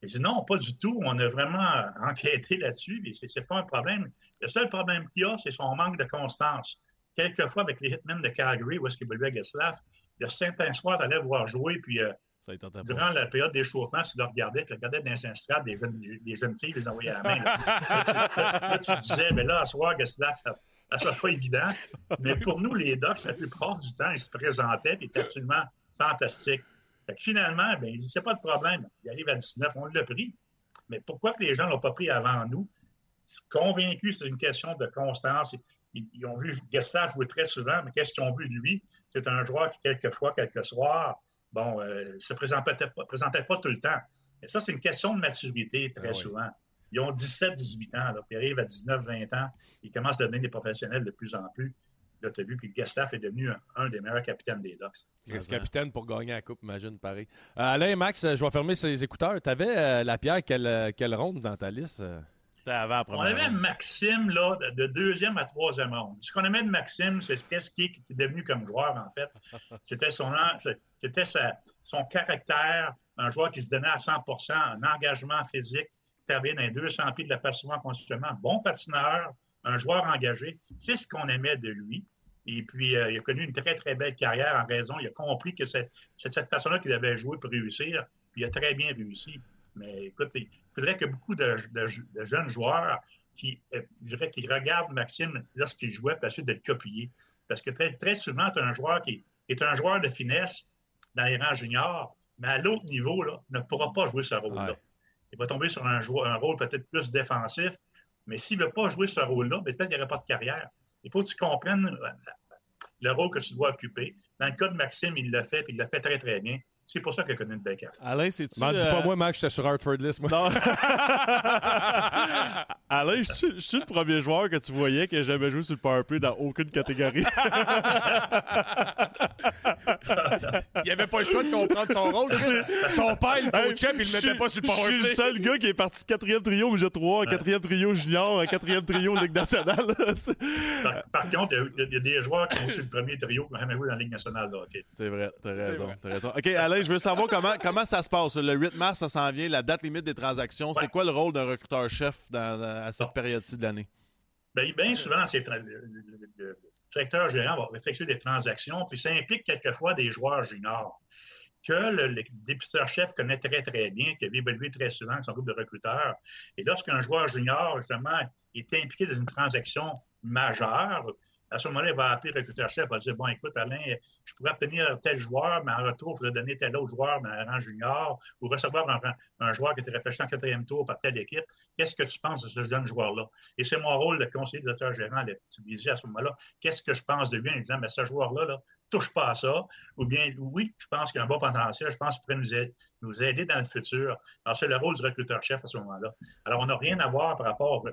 Il dit non, pas du tout. On a vraiment [LAUGHS] enquêté là-dessus. C'est c'est pas un problème. Le seul problème qu'il y a, c'est son manque de constance. Quelquefois, avec les Hitmen de Calgary, où est-ce qu'il évoluait à Geslav, il y a certains soirs, tu allais voir jouer, puis euh, durant la période d'échauffement, tu le regardais, tu regardais dans les estrades des jeunes, des jeunes filles, les envoyais à la main. Là, Là, tu, là, là, tu disais, mais là, à soir, Geslav, ça ne sera pas évident. Mais pour nous, les Ducks, la plupart du temps, ils se présentaient, puis étaient absolument fantastiques. Fait que finalement, ben, il dit, c'est pas de problème. Il arrive à 19, on l'a pris. Mais pourquoi que les gens ne l'ont pas pris avant nous? Convaincu, c'est une question de constance. Ils, ils ont vu Gustave jouer très souvent, mais qu'est-ce qu'ils ont vu de lui? C'est un joueur qui, quelquefois, quelques soirs, bon, euh, se présentait pas, présentait pas tout le temps. Et ça, c'est une question de maturité, très Ah oui. souvent. Ils ont 17, 18 ans, là, puis ils arrivent à 19, 20 ans, ils commencent à devenir des professionnels de plus en plus. Là, tu as vu que Gustave est devenu un, un des meilleurs capitaines des Ducks. Chris capitaine pour gagner la coupe, imagine, pareil. Euh, Alain, Max, euh, je vais fermer ses écouteurs. T'avais euh, la pierre, quelle, euh, quelle ronde dans ta liste? C'était avant la On avait ronde. Maxime là, de- de deuxième à troisième ronde. Ce qu'on aimait de Maxime, c'est qu'est-ce qui est devenu comme joueur, en fait. [LAUGHS] C'était son, c'était son caractère, un joueur qui se donnait à 100% un engagement physique, intervient dans les 200 pieds de la patinoire constitutionnellement, bon patineur, un joueur engagé. C'est ce qu'on aimait de lui. Et puis, euh, il a connu une très, très belle carrière en raison. Il a compris que c'est c'est cette façon-là qu'il avait joué pour réussir. Puis il a très bien réussi. Mais écoute, il faudrait que beaucoup de, de- de jeunes joueurs qui, euh, je dirais, qui regardent Maxime lorsqu'il jouait, puis ensuite de le copier. Parce que très, très souvent, tu as un joueur qui est un joueur de finesse dans les rangs juniors, mais à l'autre niveau, là, ne pourra pas jouer ce rôle-là. Ouais. Il va tomber sur un, joueur- un rôle peut-être plus défensif, mais s'il ne veut pas jouer ce rôle-là, ben, peut-être qu'il n'y aurait pas de carrière. Il faut que tu comprennes euh, le rôle que tu dois occuper. Dans le cas de Maxime, il l'a fait, puis il l'a fait très, très bien. C'est pour ça qu'il a connu une belle carrière. Alain, c'est-tu. M'en dis euh, pas moi, Max, j'étais sur Hartford List, moi. Non. [LAUGHS] [LAUGHS] Alain, je suis- je suis le premier joueur que tu voyais qui n'a jamais joué sur le powerplay dans aucune catégorie. [LAUGHS] Il avait pas le choix de comprendre son rôle. Son père, il coachait puis il le mettait pas sur le Je suis le powerplay. seul gars qui est parti quatrième trio au J3, quatrième trio junior, quatrième trio Ligue nationale. Par, par contre, il y a- il y, a des joueurs qui ont sur le premier trio qui n'ont jamais joué dans la Ligue nationale. C'est vrai, t'as raison, vrai. t'as raison. OK, Alain, je veux savoir comment, comment ça se passe. Le 8 mars, ça s'en vient, la date limite des transactions. C'est quoi le rôle d'un recruteur-chef à cette période-ci de l'année? Bien, bien souvent, c'est le, directeur gérant va effectuer des transactions, puis ça implique quelquefois des joueurs juniors que le, le dépisteur-chef connaît très, très bien, qui a évolué très souvent avec son groupe de recruteurs. Et lorsqu'un joueur junior, justement, est impliqué dans une transaction majeure, à ce moment-là, il va appeler le recruteur-chef, il va dire, bon, écoute, Alain, je pourrais obtenir tel joueur, mais en retour, il faudrait donner tel autre joueur dans un rang junior, ou recevoir un, joueur qui était repêché en quatrième tour par telle équipe. Qu'est-ce que tu penses de ce jeune joueur-là? Et c'est mon rôle de conseiller directeur gérant, me disais à ce moment-là, qu'est-ce que je pense de lui en disant, mais ce joueur-là, là, touche pas à ça. Ou bien, oui, je pense qu'il a un bon potentiel, je pense qu'il pourrait nous aider, nous aider dans le futur. Alors, c'est le rôle du recruteur-chef à ce moment-là. Alors, on n'a rien à voir par rapport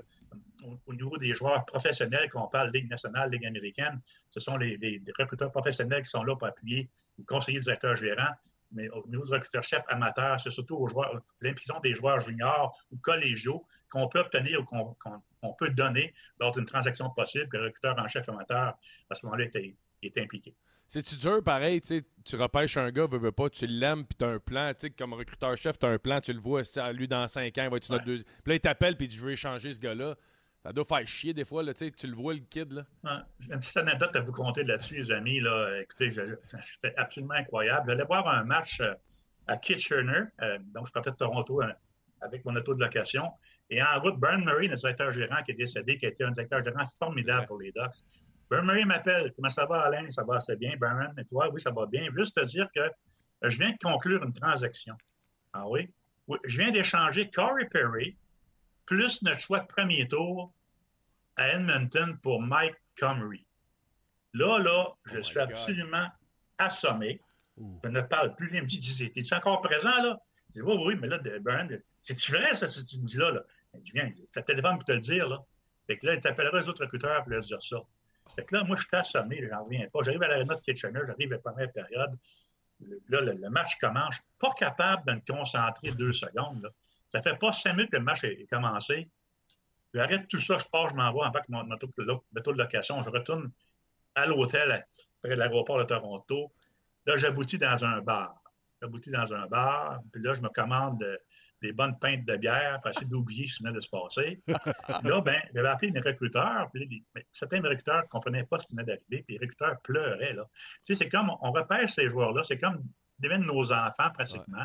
au, au niveau des joueurs professionnels, qu'on parle Ligue nationale, Ligue américaine. Ce sont les, recruteurs professionnels qui sont là pour appuyer le conseiller directeur gérant. Mais au niveau du recruteur-chef amateur, c'est surtout aux joueurs, l'implication des joueurs juniors ou collégiaux qu'on peut obtenir ou qu'on peut donner lors d'une transaction possible, que le recruteur en chef amateur, à ce moment-là, est impliqué. C'est-tu dur, pareil, tu repêches un gars, veux, veux pas, tu l'aimes, puis t'as un plan, tu sais, comme recruteur-chef, t'as un plan, tu le vois, ah, lui, dans 5 ans, il va être notre Ouais. deuxième. Puis là, il t'appelle, puis il dit, je veux échanger ce gars-là. Ça doit faire chier des fois, là, tu le vois, le kid, là. J'ai une petite anecdote à vous conter là-dessus, les amis. Là. Écoutez, c'était absolument incroyable. J'allais voir un match euh, à Kitchener, euh, donc je partais de Toronto euh, avec mon auto de location. Et en route, Brian Murray, le directeur gérant qui est décédé, qui a été un directeur gérant formidable pour les Ducks. Brian Murray m'appelle. Comment ça va, Alain? Ça va assez bien. Brian, et toi? Oui, ça va bien. Juste te dire que je viens de conclure une transaction. Ah oui? Oui, je viens d'échanger Corey Perry plus notre choix de premier tour à Edmonton pour Mike Comrie. Là, là, je my suis absolument assommé. Je ne parle plus. Il me dit, es-tu encore présent, là? Je dis, oui, oui, mais là, Brian, c'est-tu vrai, ça, si tu me dis là? là? Il dit, viens, c'est le téléphone pour te le dire, là. Fait que là, il t'appellera les autres recruteurs pour leur dire ça. Fait que là, moi, je suis assommé, j'en reviens pas. J'arrive à l'aréna de Kitchener, j'arrive à la première période. Là, le, match commence. Pas capable de me concentrer deux secondes, là. Ça fait pas cinq minutes que le match est commencé. J'arrête tout ça, je pars, je m'envoie en bas avec mon auto de location. Je retourne à l'hôtel près de l'aéroport de Toronto. Là, j'aboutis dans un bar. J'aboutis dans un bar, puis là, je me commande des bonnes pintes de bière pour essayer d'oublier ce qui venait de se passer. [LAUGHS] là, ben, j'avais appelé mes recruteurs, puis les- mais certains recruteurs ne comprenaient pas ce qui venait d'arriver, puis les recruteurs pleuraient. Là. Tu sais, c'est comme, on repêche ces joueurs-là, c'est comme deviennent nos enfants pratiquement.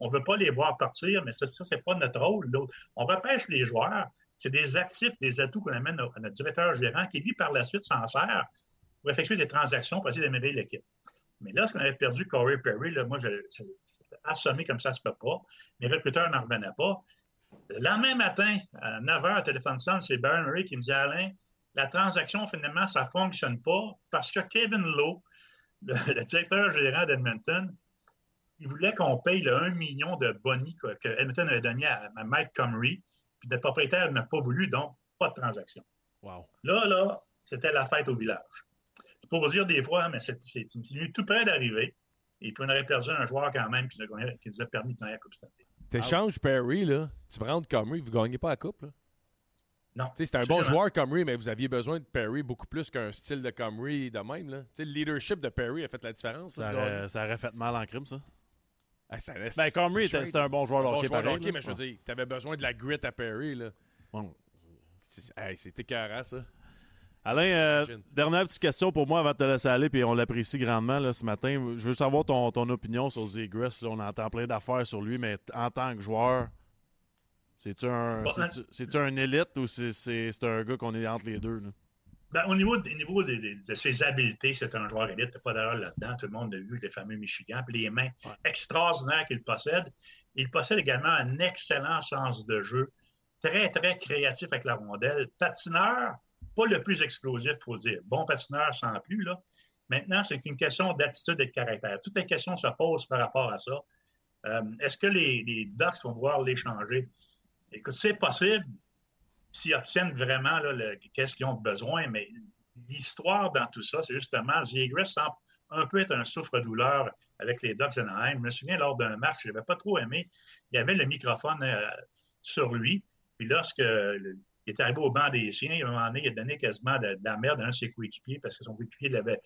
On ne veut pas les voir partir, mais ça, ça c'est pas notre rôle. On repêche les joueurs, c'est des actifs, des atouts qu'on amène à notre directeur gérant qui, lui, par la suite, s'en sert pour effectuer des transactions pour essayer d'améliorer l'équipe. Mais là, ce qu'on avait perdu Corey Perry, là, moi, je- assommé comme ça, ça se peut pas. Mes recruteurs n'en revenaient pas. Le lendemain matin, à 9 h, téléphone sonne, c'est Baron Murray qui me dit Alain, la transaction, finalement, ça ne fonctionne pas parce que Kevin Lowe, le, le directeur gérant d'Edmonton, il voulait qu'on paye le 1 million de bonnie que, que Edmonton avait donné à, à Mike Comrie, puis le propriétaire n'a pas voulu, donc pas de transaction. Wow. Là, là, c'était la fête au village. Pour vous dire des fois, mais c'est venu tout près d'arriver. Et puis, on aurait perdu un joueur quand même qui nous a, gagné- qui nous a permis de gagner la Coupe Stanley. T'échanges Perry, là, tu prends Comrie, vous gagnez pas la coupe, là? Non. Tu sais, C'est un bon joueur, Comrie, mais vous aviez besoin de Perry beaucoup plus qu'un style de Comrie de même. Là. Tu sais, Le leadership de Perry a fait la différence. Ça aurait, ça aurait fait mal en crime, ça. Ah, ça Ben, Comrie, c'était un bon joueur de Bon hockey, pareil, mais je veux dire, t'avais besoin de la grit à Perry. Là. Bon. C'est- Hey, c'est écœurant, ça. Alain, euh, dernière petite question pour moi avant de te laisser aller, puis on l'apprécie grandement là, ce matin. Je veux savoir ton, ton opinion sur Zegras. là. On entend plein d'affaires sur lui, mais en tant que joueur, c'est-tu un, Bon, c'est-tu- c'est-tu un élite ou c'est c'est- c'est un gars qu'on est entre les deux? là? Ben, au niveau, des- niveau de ses habiletés, c'est un joueur élite. T'as pas d'erreur là-dedans. Tout le monde a vu les fameux Michigan. Puis les mains extraordinaires qu'il possède. Il possède également un excellent sens de jeu. Très, très créatif avec la rondelle. Patineur, pas le plus explosif, il faut le dire. Bon patineur sans plus. Là. Maintenant, c'est une question d'attitude et de caractère. Toutes les questions se posent par rapport à ça. Euh, Est-ce que les, les Ducks vont vouloir l'échanger? Écoute, c'est possible s'ils obtiennent vraiment qu'est-ce qu'ils ont besoin, mais l'histoire dans tout ça, c'est justement, Zegras semble un peu être un souffre-douleur avec les Ducks d'Anaheim. Je me souviens, lors d'un match je n'avais pas trop aimé, il y avait le microphone euh, sur lui, puis lorsque il est arrivé au banc des siens, à un moment donné, il a donné quasiment de, de la merde à un de ses coéquipiers parce que son coéquipier n'avait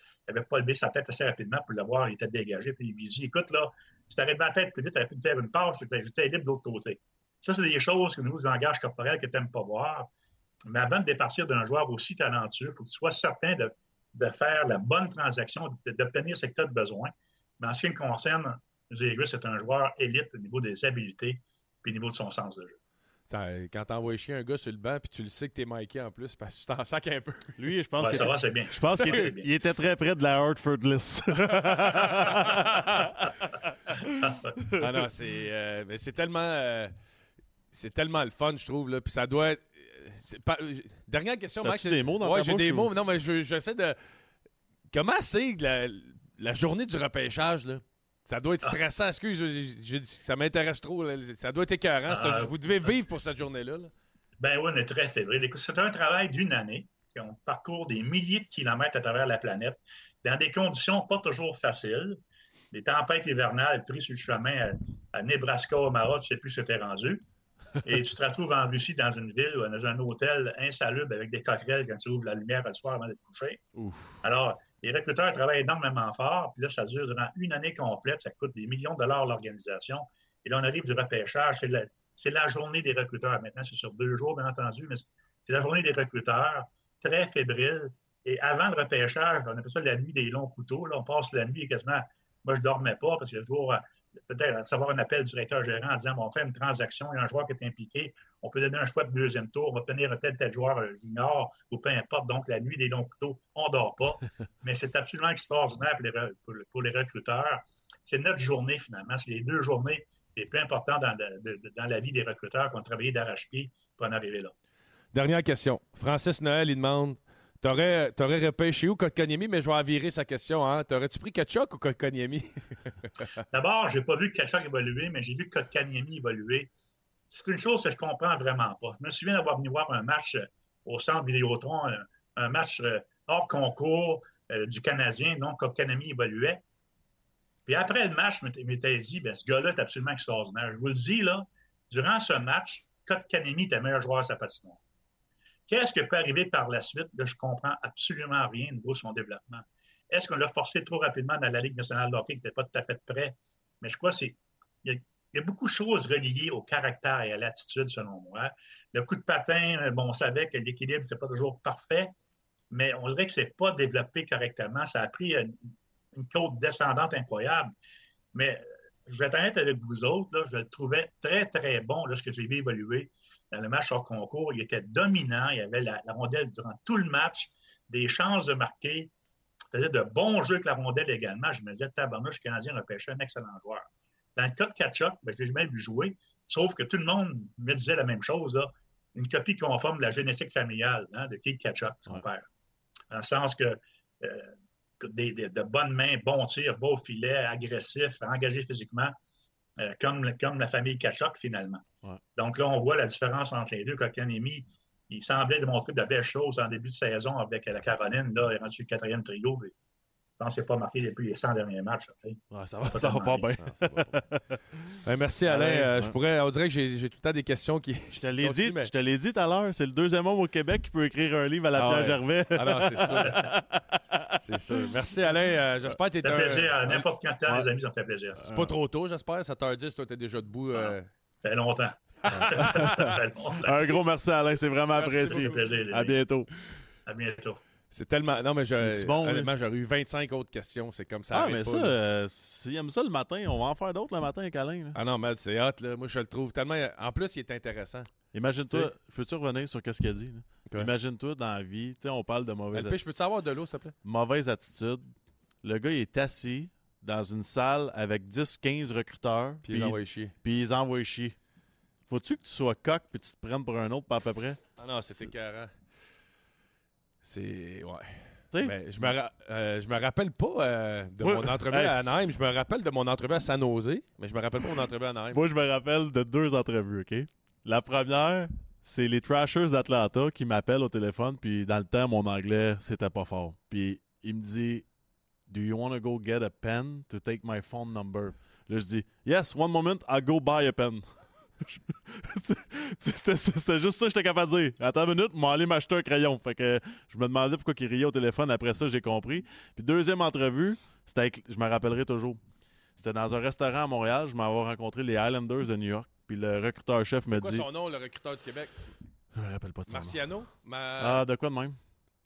pas levé sa tête assez rapidement pour le voir, il était dégagé, puis il lui dit Écoute, là, si tu arrêtes la tête plus vite, tu pu te faire une passe, j'étais libre de l'autre côté. Ça, c'est des choses que nous, langage corporel que tu n'aimes pas voir. Mais avant de départir d'un joueur aussi talentueux, il faut que tu sois certain de, de faire la bonne transaction, de- d'obtenir ce que tu as besoin. Mais en ce qui me concerne, Zegras est un joueur élite au niveau des habiletés puis au niveau de son sens de jeu. Ça, Quand t'envoies chier un gars sur le banc puis tu le sais que t'es Mikey en plus, parce que tu t'en sacs un peu. Lui, je pense Ouais, que- ça va, c'est bien. Je pense [LAUGHS] qu'il était, bien. il était très près de la Hartford list. [LAUGHS] ah non, c'est euh, mais c'est tellement euh, c'est tellement le fun, je trouve là, puis ça doit être pas- dernière question Max. des mots dans ouais, ta j'ai des ou- mots. Non, mais je- j'essaie de comment c'est la, la journée du repêchage là? Ça doit être stressant. Excuse, je- je- ça m'intéresse trop. là. Ça doit être écœurant. Ah. vous devez vivre pour cette journée-là. là. Ben oui, on est très fébrile. C'est un travail d'une année. On parcourt des milliers de kilomètres à travers la planète dans des conditions pas toujours faciles. Des tempêtes hivernales prises sur le chemin à, à Nebraska, Omaha, tu sais plus ce t'es rendu. Et tu te retrouves en Russie dans une ville ou dans un hôtel insalubre avec des coquerelles quand tu ouvres la lumière le soir avant d'être couché. Alors, les recruteurs travaillent énormément fort, puis là, ça dure durant une année complète, ça coûte des millions de dollars l'organisation. Et là, on arrive du repêchage, c'est la, journée des recruteurs. Maintenant, c'est sur deux jours, bien entendu, mais c'est la journée des recruteurs, très fébrile. Et avant le repêchage, on appelle ça la nuit des longs couteaux. Là, on passe la nuit quasiment. Moi, je ne dormais pas parce a toujours euh, peut-être recevoir un appel du directeur gérant en disant bon, on fait une transaction, il y a un joueur qui est impliqué, on peut donner un choix de deuxième tour, on va obtenir un tel tel joueur euh, junior ou peu importe. Donc, la nuit des longs couteaux, on ne dort pas. [LAUGHS] Mais c'est absolument extraordinaire pour les, re- pour le- pour les recruteurs. C'est notre journée, finalement. C'est les deux journées les plus importantes dans, la- de- de- dans la vie des recruteurs qui ont travaillé d'arrache-pied pour en arriver là. Dernière question. Francis Noël, il demande T'aurais, t'aurais repêché où Kotkaniemi, mais je vais en virer sa question. Hein? T'aurais-tu pris Kachuk ou Kotkaniemi? [LAUGHS] D'abord, je n'ai pas vu Kachuk évoluer, mais j'ai vu Kotkaniemi évoluer. C'est une chose que je comprends vraiment pas. Je me souviens d'avoir venu voir un match euh, au centre Vidéotron, un, un match euh, hors concours euh, du Canadien, donc Kotkaniemi évoluait. Puis après le match, je m'étais- dit, ben, ce gars-là est absolument extraordinaire. Je vous le dis, là, durant ce match, Kotkaniemi était le meilleur joueur de sa patinoire. Qu'est-ce qui peut arriver par la suite? Là, je comprends absolument rien au niveau de son développement. Est-ce qu'on l'a forcé trop rapidement dans la Ligue nationale de hockey qui n'était pas tout à fait prêt? Mais je crois qu'il y, a- beaucoup de choses reliées au caractère et à l'attitude, selon moi. Le coup de patin, bon, on savait que l'équilibre, c'est pas toujours parfait, mais on dirait que c'est pas développé correctement. Ça a pris une, côte descendante incroyable. Mais je vais être honnête avec vous autres, je le trouvais très, très bon lorsque j'ai vu évoluer dans le match hors concours. Il était dominant, il avait la, la rondelle durant tout le match, des chances de marquer, il faisait de bons jeux avec la rondelle également. Je me disais, tabarnouche, le Canadien repêchait un excellent joueur. Dans le cas de Kachuk, ben, je l'ai jamais vu jouer, sauf que tout le monde me disait la même chose, là, une copie conforme de la génétique familiale hein, de Keith Kachuk, son père. Dans le sens que euh, des, des- de bonnes mains, bons tirs, beaux filets, agressif, engagé physiquement, euh, comme, comme la famille Kachuk, finalement. Donc là, on voit la différence entre les deux. Kokanemi, il semblait démontrer de belles choses en début de saison avec la Caroline. Là, il est rendu le quatrième trio. puis Je pense qu'il pas marqué depuis les 100 derniers matchs. Ouais, ça va, Pas ça va pas bien. Non, ça va pas. Ben, [LAUGHS] merci Alain. Alain, Euh, Je pourrais, on dirait que j'ai tout le temps des questions qui. Je te l'ai dit, mais- je te l'ai dit tout à l'heure, c'est le deuxième homme au Québec qui peut écrire un livre à la Ah Pierre ouais. Gervais. Ah non, c'est sûr. [LAUGHS] c'est sûr. Merci Alain. Euh, J'espère que tu Ça fait plaisir. À un... n'importe quel temps, Ouais. les amis, ça me fait plaisir. C'est pas trop tôt, j'espère. 7h10, toi, t'es déjà debout. euh, fait longtemps. ça [LAUGHS] fait longtemps. Un gros merci Alain, c'est vraiment Merci apprécié. fait plaisir, les À bientôt. À bientôt. C'est tellement. Non, mais je... C'est bon, oui. honnêtement, j'aurais eu 25 autres questions. C'est comme ça. Ah, mais pas, ça, euh, s'il aime ça le matin, on va en faire d'autres le matin avec Alain. là. Ah non, mais c'est hot, là. Moi, je le trouve tellement. En plus, il est intéressant. Imagine-toi, peux-tu revenir sur ce qu'il a dit? Imagine-toi dans la vie, tu sais, on parle de mauvaise, LP, je peux-tu avoir de l'eau, s'il te plaît? mauvaise attitude. Le gars, il est assis dans une salle avec 10-15 recruteurs, Puis il envoie chier. puis ils envoient chier. Faut-tu que tu sois coq puis tu te prennes pour un autre, pas à peu près? Ah non, c'est écœurant. C'est. Ouais. Tu sais? Ben, je, me ra- euh, je me rappelle pas euh, de mon entrevue Hey. à Anaheim. Je me rappelle de mon entrevue à San Jose, mais je me rappelle pas mon entrevue à Anaheim. Moi, je me rappelle de deux entrevues, OK? La première, c'est les Trashers d'Atlanta qui m'appellent au téléphone, puis dans le temps, mon anglais, c'était pas fort. Puis il me dit Do you want to go get a pen to take my phone number? Là, je dis Yes, one moment, I'll go buy a pen. [LAUGHS] C'était juste ça que j'étais capable de dire. Attends une minute, m'en aller m'acheter un crayon. Fait que je me demandais pourquoi il riait au téléphone. Après ça, j'ai compris. Puis deuxième entrevue, c'était avec- je me rappellerai toujours. C'était dans un restaurant à Montréal. Je m'avais rencontré les Highlanders de New York. Puis le recruteur-chef me C'est quoi dit. son nom, le recruteur du Québec? Je me rappelle pas de son nom. Marciano? Ma- Ah, de quoi de même?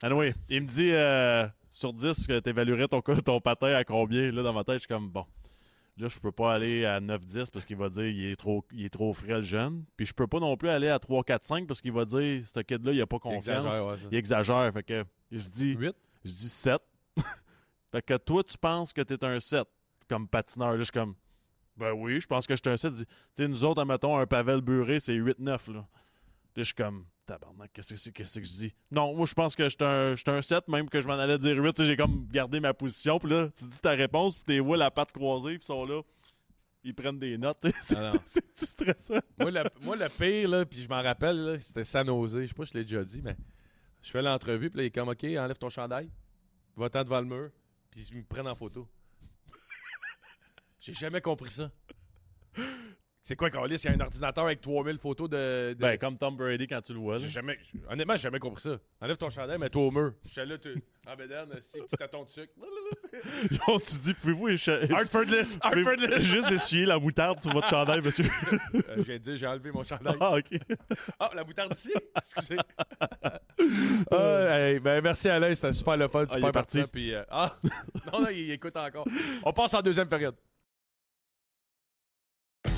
Anyway, il me dit euh, sur 10 que tu évaluerais ton, ton patin à combien? Là, dans ma tête, je suis comme bon. Là, je peux pas aller à 9-10 parce qu'il va dire il est trop il est trop frais le jeune. Puis je peux pas non plus aller à 3-4-5 parce qu'il va dire ce kid-là, il a pas Il confiance. exagère, ouais, ça. Il exagère. Fait que je dis Huit? je dis 7. [LAUGHS] fait que toi, tu penses que tu es un 7 comme patineur. Là, je suis comme ben oui, je pense que je suis un 7. Tu sais, nous autres, admettons, un Pavel Buré, c'est 8-9. Là. Là, je suis comme, tabarnak, qu'est-ce que c'est qu'est-ce que je dis? Non, moi, je pense que j'étais un, un 7, même que je m'en allais dire 8. Tu sais, J'ai comme gardé ma position. Puis là, tu dis ta réponse, puis t'es vois la patte croisée, puis ils sont là. Ils prennent des notes. [LAUGHS] C'est stressant. moi, le, moi, le pire, là, puis je m'en rappelle, c'était San Jose. Je sais pas si je l'ai déjà dit, mais je fais l'entrevue, puis là, il est comme, OK, enlève ton chandail, va-t'en devant le mur, puis ils me prennent en photo. J'ai jamais compris ça. C'est quoi, Carlis? Il y a un ordinateur avec 3000 photos de. de- Ben, comme Tom Brady quand tu le vois. là. J'ai jamais, honnêtement, j'ai jamais compris ça. Enlève ton chandail, mets-toi au mur. Je suis là, tu. En bédaine, si, petit tâton de sucre. [LAUGHS] Genre, tu dis, pouvez-vous écha- Hartfordless! Hartfordless! juste essuyer la moutarde sur votre chandail, monsieur? [LAUGHS] Euh, de dire, j'ai enlevé mon chandail. ah, OK. Ah, la moutarde ici! Excusez. Ah, [LAUGHS] hey, ben, merci Alain, c'était super le fun, Ah, il super est parti. parti. Puis, euh, ah, non, non, il écoute encore. On passe en deuxième période.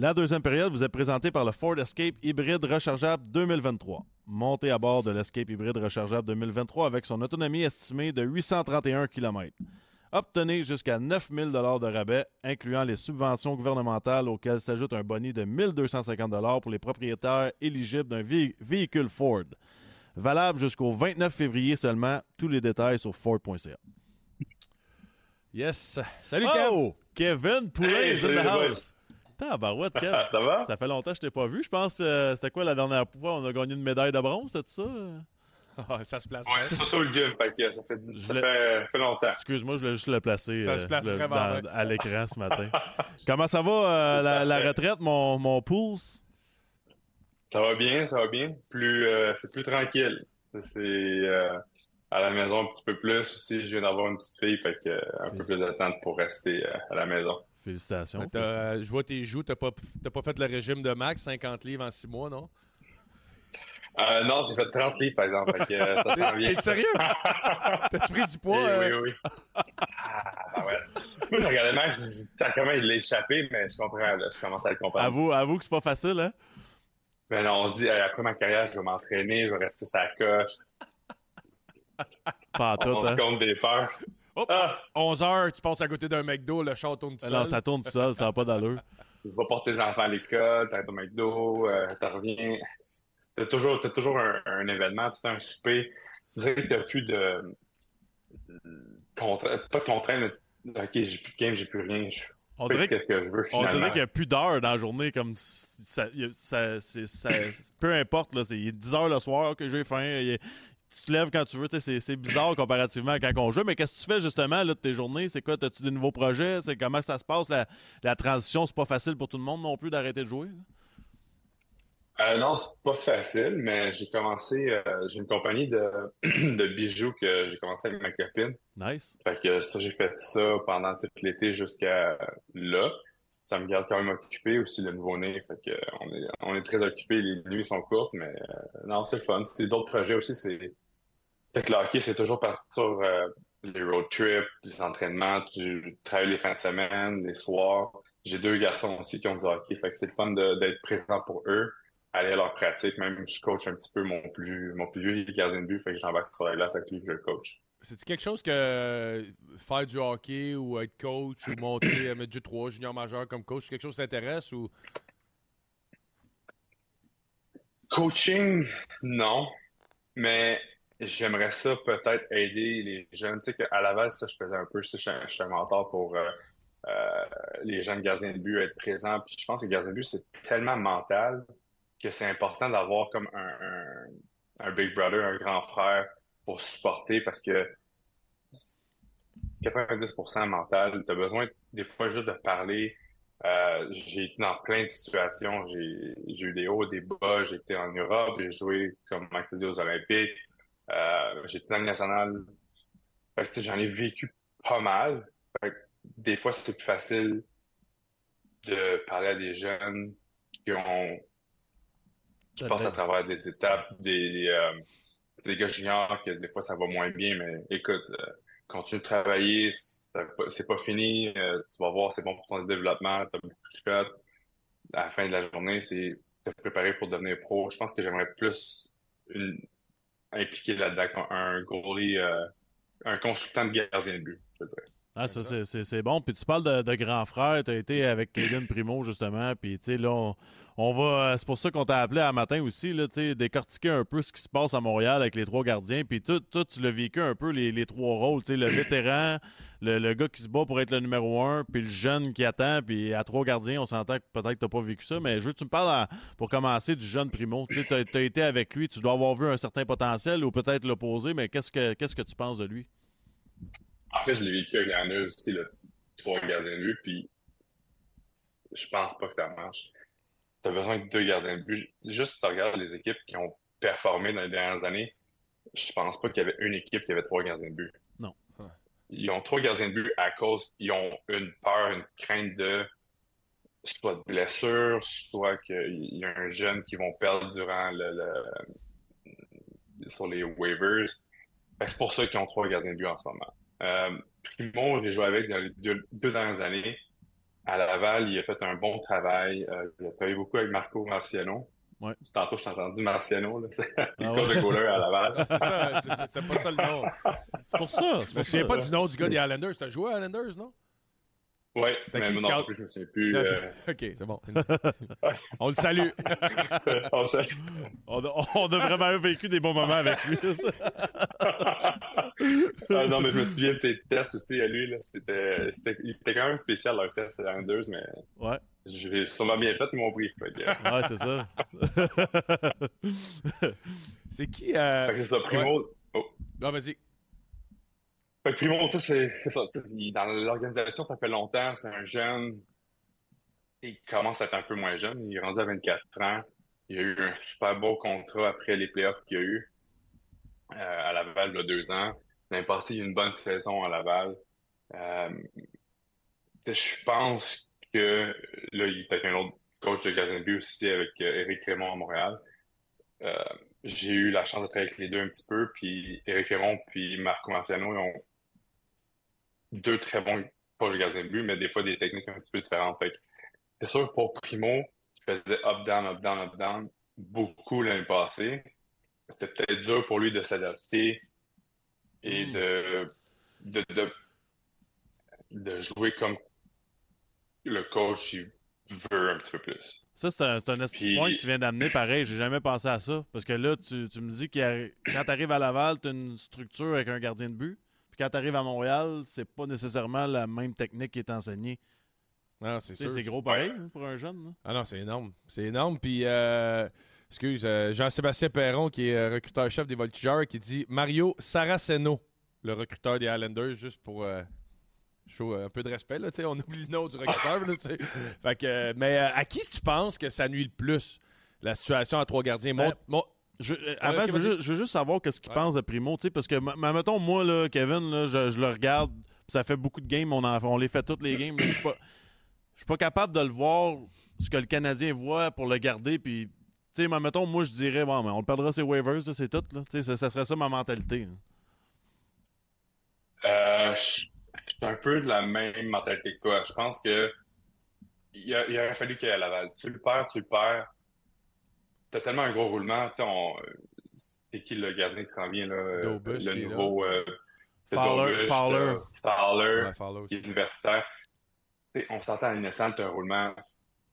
La deuxième période vous est présentée par le Ford Escape hybride rechargeable 2023. Montez à bord de l'Escape hybride rechargeable 2023 avec son autonomie estimée de 831 km. Obtenez jusqu'à 9 000 de rabais, incluant les subventions gouvernementales auxquelles s'ajoute un boni de 1 250 pour les propriétaires éligibles d'un vé- véhicule Ford. Valable jusqu'au 29 février seulement. Tous les détails sur Ford.ca. Yes. Salut, Kev. Oh! Kevin Poulet Hey, is in the house. Tabarouette, [LAUGHS] Kev. Ça va? Ça fait longtemps que je t'ai pas vu. Je pense, euh, c'était quoi la dernière fois? On a gagné une médaille de bronze, c'était ça? [LAUGHS] Ah, ça se place. Ouais, c'est sur le gym, fait que ça fait, ça fait, fait longtemps. Excuse-moi, je voulais juste le placer Ça se place euh, le- vraiment dans- bien. à l'écran ce matin. [LAUGHS] Comment ça va, euh, la, la retraite, mon, mon pouce? Ça va bien, ça va bien. Plus, euh, c'est plus tranquille. C'est euh, à la maison un petit peu plus aussi. Je viens d'avoir une petite fille, fait que euh, un peu plus de temps pour rester euh, à la maison. Félicitations. Euh, je vois tes joues, t'as pas, t'as pas fait le régime de max, 50 livres en 6 mois, non? Euh, non, j'ai fait 30 livres, par exemple. Fait que, euh, ça s'en vient. T'es sérieux? [LAUGHS] T'as-tu pris du poids? Eh euh? Oui, oui. Ah, ben ouais. Moi, je regardais Max, comment il l'a échappé, mais je comprends, là, je commence à le comprendre. Avoue, avoue que c'est pas facile, hein? Mais non, on se dit, après ma carrière, je vais m'entraîner, je vais rester sa coche. Pas en tout, on se hein? compte des peurs. Hop, 11 heures, tu passes à côté d'un McDo, le char tourne tout seul. Non, ça tourne tout seul, ça n'a pas d'allure. Tu vas porter tes enfants à l'école, t'arrêtes au McDo, euh, t'en reviens. T'as toujours, t'as toujours un, un événement, tout un souper. Tu dirais que t'as plus de. contra- Pas de contrainte, mais OK, j'ai plus de game, j'ai plus rien. Je On dirait que- qu'est-ce que je veux On dirait qu'il n'y a plus d'heures dans la journée, comme ça, ça- ça- peu importe, là, c'est il est 10 heures le soir que j'ai faim. Tu te lèves quand tu veux, c'est bizarre comparativement à quand on joue. Mais qu'est-ce que tu fais justement là, de tes journées? C'est quoi? As-tu des nouveaux projets? C'est comment ça se passe? La, la transition, c'est pas facile pour tout le monde non plus d'arrêter de jouer. Euh, non, c'est pas facile, mais j'ai commencé, euh, j'ai une compagnie de, [CLEARS THROAT] de bijoux que j'ai commencé avec ma copine. Nice. Fait que ça, j'ai fait ça pendant tout l'été jusqu'à là. Ça me garde quand même occupé aussi le nouveau-né. Fait que on est, on est très occupé. Les nuits sont courtes, mais euh, non, c'est le fun. C'est d'autres projets aussi. C'est fait que le hockey, c'est toujours parti sur euh, les road trips, les entraînements. Tu travailles les fins de semaine, les soirs. J'ai deux garçons aussi qui ont du hockey. Fait que c'est le fun d'être présent pour eux, aller à leur pratique. Même je coach un petit peu mon plus mon plus vieux gardien de but. Fait que j'embarque sur la glace avec lui, je coach. C'est-tu quelque chose que euh, faire du hockey ou être coach ou monter, mettre du 3 junior majeur comme coach, quelque chose t'intéresse ou? Coaching, non. Mais j'aimerais ça peut-être aider les jeunes. Tu sais qu'à Laval, ça, je faisais un peu. Je suis un, mentor pour euh, euh, les jeunes gardiens de but, être présent. Puis je pense que gardien de but, c'est tellement mental que c'est important d'avoir comme un, un big brother, un grand frère pour supporter parce que 90% mental, tu as besoin des fois juste de parler. Euh, j'ai été dans plein de situations. J'ai j'ai eu des hauts, des bas. J'ai été en Europe. J'ai joué, comme Max a dit, aux Olympiques. Euh, j'ai été dans le national. J'en ai vécu pas mal. Fait que, des fois, c'est plus facile de parler à des jeunes qui ont qui passent à travers des étapes, des, euh, des gars juniors que des fois ça va moins bien, mais écoute, euh, continue de travailler, c'est pas fini, euh, tu vas voir, c'est bon pour ton développement, tu as beaucoup de shots. À la fin de la journée, c'est te préparer pour devenir pro. Je pense que j'aimerais plus une, impliquer là-dedans un goalie, euh, un consultant de gardien de but, je veux dire. Ah, ça, c'est- c'est c'est bon. Puis tu parles de, de grand frère. Tu as été avec Caden Primo, justement. Puis, tu sais, là, on, on va. C'est pour ça qu'on t'a appelé à matin aussi, là, décortiquer un peu ce qui se passe à Montréal avec les trois gardiens. Puis, toi, tu l'as vécu un peu, les, les trois rôles. Le [COUGHS] vétéran, le, le gars qui se bat pour être le numéro un, puis le jeune qui attend. Puis, à trois gardiens, on s'entend que peut-être que tu pas vécu ça. Mais je veux que tu me parles, à- pour commencer, du jeune Primo. Tu as, été avec lui. Tu dois avoir vu un certain potentiel ou peut-être l'opposé. Mais qu'est-ce que qu'est-ce que tu penses de lui? En fait, je l'ai vécu avec la aussi, le trois gardiens de but, puis je pense pas que ça marche. Tu as besoin de deux gardiens de but. Juste si tu regardes les équipes qui ont performé dans les dernières années, je pense pas qu'il y avait une équipe qui avait trois gardiens de but. Non. Ils ont trois gardiens de but à cause, ils ont une peur, une crainte de soit de blessure, soit qu'il y a un jeune qui vont perdre durant le, le- sur les waivers. C'est pour ça qu'ils ont trois gardiens de but en ce moment. Euh, Primo, j'ai joué avec dans les deux, deux dernières années. À Laval, il a fait un bon travail. Euh, il a travaillé beaucoup avec Marco Marciano. Ouais. Tantôt, je t'ai entendu Marciano. Là. [LAUGHS] C'est le Ah coach ouais? de goaler à Laval. C'est ça, c'est- pas ça le nom. C'est pour ça. Je me souviens pas du nom du gars des Islanders. T'as joué à Islanders, non? Oui, C'était qui, non, Scout? plus, je me souviens plus. Euh, [LAUGHS] Ok, c'est bon. [LAUGHS] On le salue. [LAUGHS] on salue. On a, on a vraiment vécu des bons moments avec lui. Ah non, mais je me souviens de ses tests aussi à lui. Là. C'était, c'était, il était quand même spécial leur test à Anders, mais Ouais. j'ai sûrement bien fait, ils m'ont pris. Ouais, c'est ça. C'est qui. Euh... fait que c'est ça, Primo. ouais. Oh. Ah, vas-y. Fait que Primo, c'est ça. Dans l'organisation, ça fait longtemps. C'est un jeune. Il commence à être un peu moins jeune. Il est rendu à 24 ans. Il a eu un super beau contrat après les playoffs qu'il a eu euh, à Laval il y a deux ans. Il a eu une bonne saison à Laval. Euh, je pense que là, il est avec un autre coach de gardien de aussi, avec euh, Éric Raymond à Montréal. Euh, j'ai eu la chance de travailler avec les deux un petit peu, puis Éric Raymond puis Marco Marciano, ils ont deux très bons coachs de gardien de but, mais des fois des techniques un petit peu différentes. Fait c'est sûr que pour Primo, qui faisait up-down, up-down, up-down beaucoup l'année passée, c'était peut-être dur pour lui de s'adapter et Mm. de, de, de, de jouer comme le coach veut un petit peu plus. Ça, c'est un, un Puis- point que tu viens d'amener pareil. J'ai jamais pensé à ça. Parce que là, tu, tu me dis que quand tu arrives à Laval, tu as une structure avec un gardien de but. Quand tu arrives à Montréal, c'est pas nécessairement la même technique qui est enseignée. Ah, c'est sûr. C'est gros pareil hein, pour un jeune. là. Ah non, c'est énorme. C'est énorme. Puis, euh, excuse, euh, Jean-Sébastien Perron, qui est euh, recruteur-chef des Voltigeurs, qui dit Mario Saraceno, le recruteur des Islanders, juste pour euh, show un peu de respect. Là, on oublie le nom du recruteur. là, [LAUGHS] fait que, mais à qui tu penses que ça nuit le plus, la situation à trois gardiens? Mon- Ben, mon- Je- euh, avant, ok, je, veux juste, je veux juste savoir qu'est-ce qu'il Ouais. pense de Primo, tu sais, parce que, mettons, moi, là, Kevin, là, je, je le regarde, ça fait beaucoup de games, on, en- on les fait toutes les games. Je suis pas, je suis pas capable de le voir, ce que le Canadien voit pour le garder, puis, tu sais, mais mettons, moi, je dirais, bon, mais on le perdra ses waivers, c'est tout, là, tu sais, ça, ça serait ça ma mentalité. Euh, je un peu de la même mentalité que toi. Je pense que il, a- il aurait fallu qu'il y ait à Laval. Tu le perds, tu le perds. T'as tellement un gros roulement. On- C'est qui le gardien qui s'en vient, là? Dobus le nouveau... euh, Fowler, Fowler. là, Fowler, Ouais, Fowler qui est aussi. universitaire. On s'entend à l'innocent, t'as un roulement.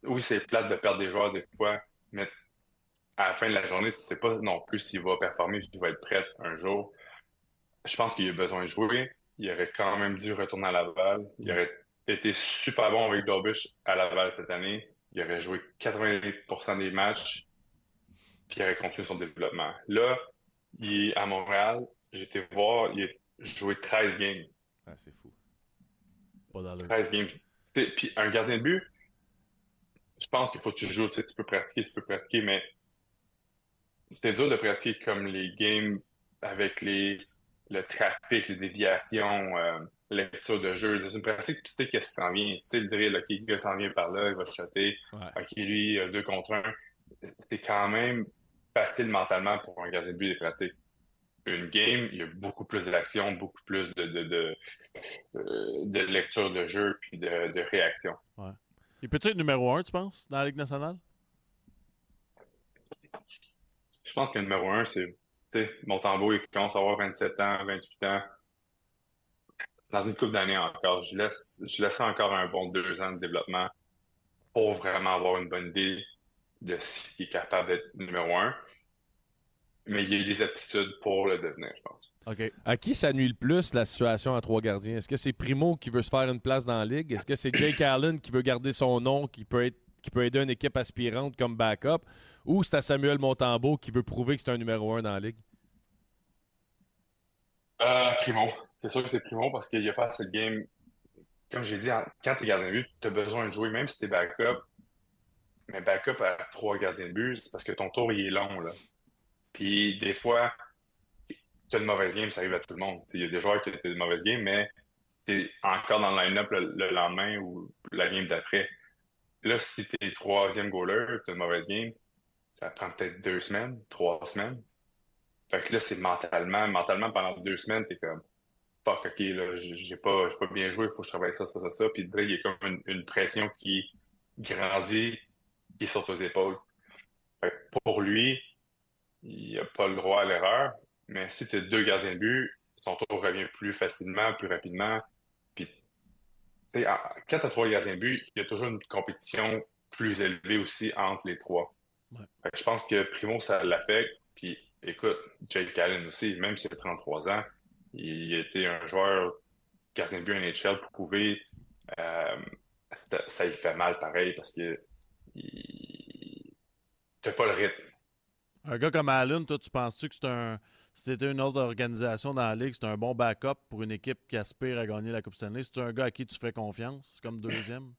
Oui, c'est plate de perdre des joueurs des fois, mais à la fin de la journée, tu sais pas non plus s'il va performer, s'il va être prêt un jour. Je pense qu'il a besoin de jouer. Il aurait quand même dû retourner à Laval. Il aurait été super bon avec Dorbush à Laval cette année. Il aurait joué 88% des matchs, puis il aurait continué son développement. Là, il est à Montréal. Été voir, il a joué 13 games. Ah, c'est fou. Pas dans le... 13 games. Puis un gardien de but, je pense qu'il faut que tu joues. Tu, sais, tu peux pratiquer, tu peux pratiquer, mais c'était dur de pratiquer comme les games avec les, le trafic, les déviations, euh, lecture de jeu. Dans une pratique, tu sais qu'est-ce qui s'en vient. Tu sais le drill, OK, le gars s'en vient par là, il va shotter. Ouais. OK, lui, deux contre un. C'est quand même facile mentalement pour un gardien de but des pratiques. Une game, il y a beaucoup plus d'action, beaucoup plus de, de, de, euh, de lecture de jeu puis de, de réaction. Il peut être numéro un, tu penses, dans la Ligue nationale? Je pense que le numéro un, c'est tu sais, Montembeau, il commence à avoir 27 ans, 28 ans. Dans une couple d'années encore, je laisse, je laisse encore un bon deux ans de développement pour vraiment avoir une bonne idée de s'il est capable d'être numéro un. Mais il y a des aptitudes pour le devenir, je pense. OK. À qui ça nuit le plus, la situation à trois gardiens? Est-ce que c'est Primo qui veut se faire une place dans la ligue? Est-ce que c'est Jake [COUGHS] Allen qui veut garder son nom, qui peut, être, qui peut aider une équipe aspirante comme backup? Ou c'est à Samuel Montembeau qui veut prouver que c'est un numéro un dans la ligue? Euh, Primo. C'est sûr que c'est Primo parce qu'il n'y a pas assez de game. Comme j'ai dit, quand tu es gardien de but, tu as besoin de jouer, même si tu es backup. Mais backup à trois gardiens de but, c'est parce que ton tour il est long. Là. Puis des fois, tu as une mauvaise game, ça arrive à tout le monde. Il y a des joueurs qui ont une mauvaise game, mais tu es encore dans le line-up le, le lendemain ou la game d'après. Là, si tu es troisième goaler, tu as une mauvaise game, ça prend peut-être deux semaines, trois semaines. Fait que là, c'est mentalement, mentalement, pendant deux semaines, t'es comme, fuck, ok, là, j'ai pas, pas bien joué, il faut que je travaille ça, ça, ça, ça. Puis là, il y a comme une, pression qui grandit, qui saute aux épaules. Fait que pour lui, il a pas le droit à l'erreur, mais si t'es deux gardiens de but, son tour revient plus facilement, plus rapidement. Puis, tu sais, quand trois gardiens de but, il y a toujours une compétition plus élevée aussi entre les trois. Ouais. Je pense que Primo, ça l'affecte. Puis, écoute, Jake Allen aussi, même s'il a 33 ans, il a été un joueur gardien de but NHL pour prouver. Euh, ça, ça lui fait mal pareil parce que il pas le rythme. Un gars comme Allen, toi, tu penses-tu que c'est un. Si c'était une autre organisation dans la ligue, c'est un bon backup pour une équipe qui aspire à gagner la Coupe Stanley? C'est un gars à qui tu ferais confiance comme deuxième?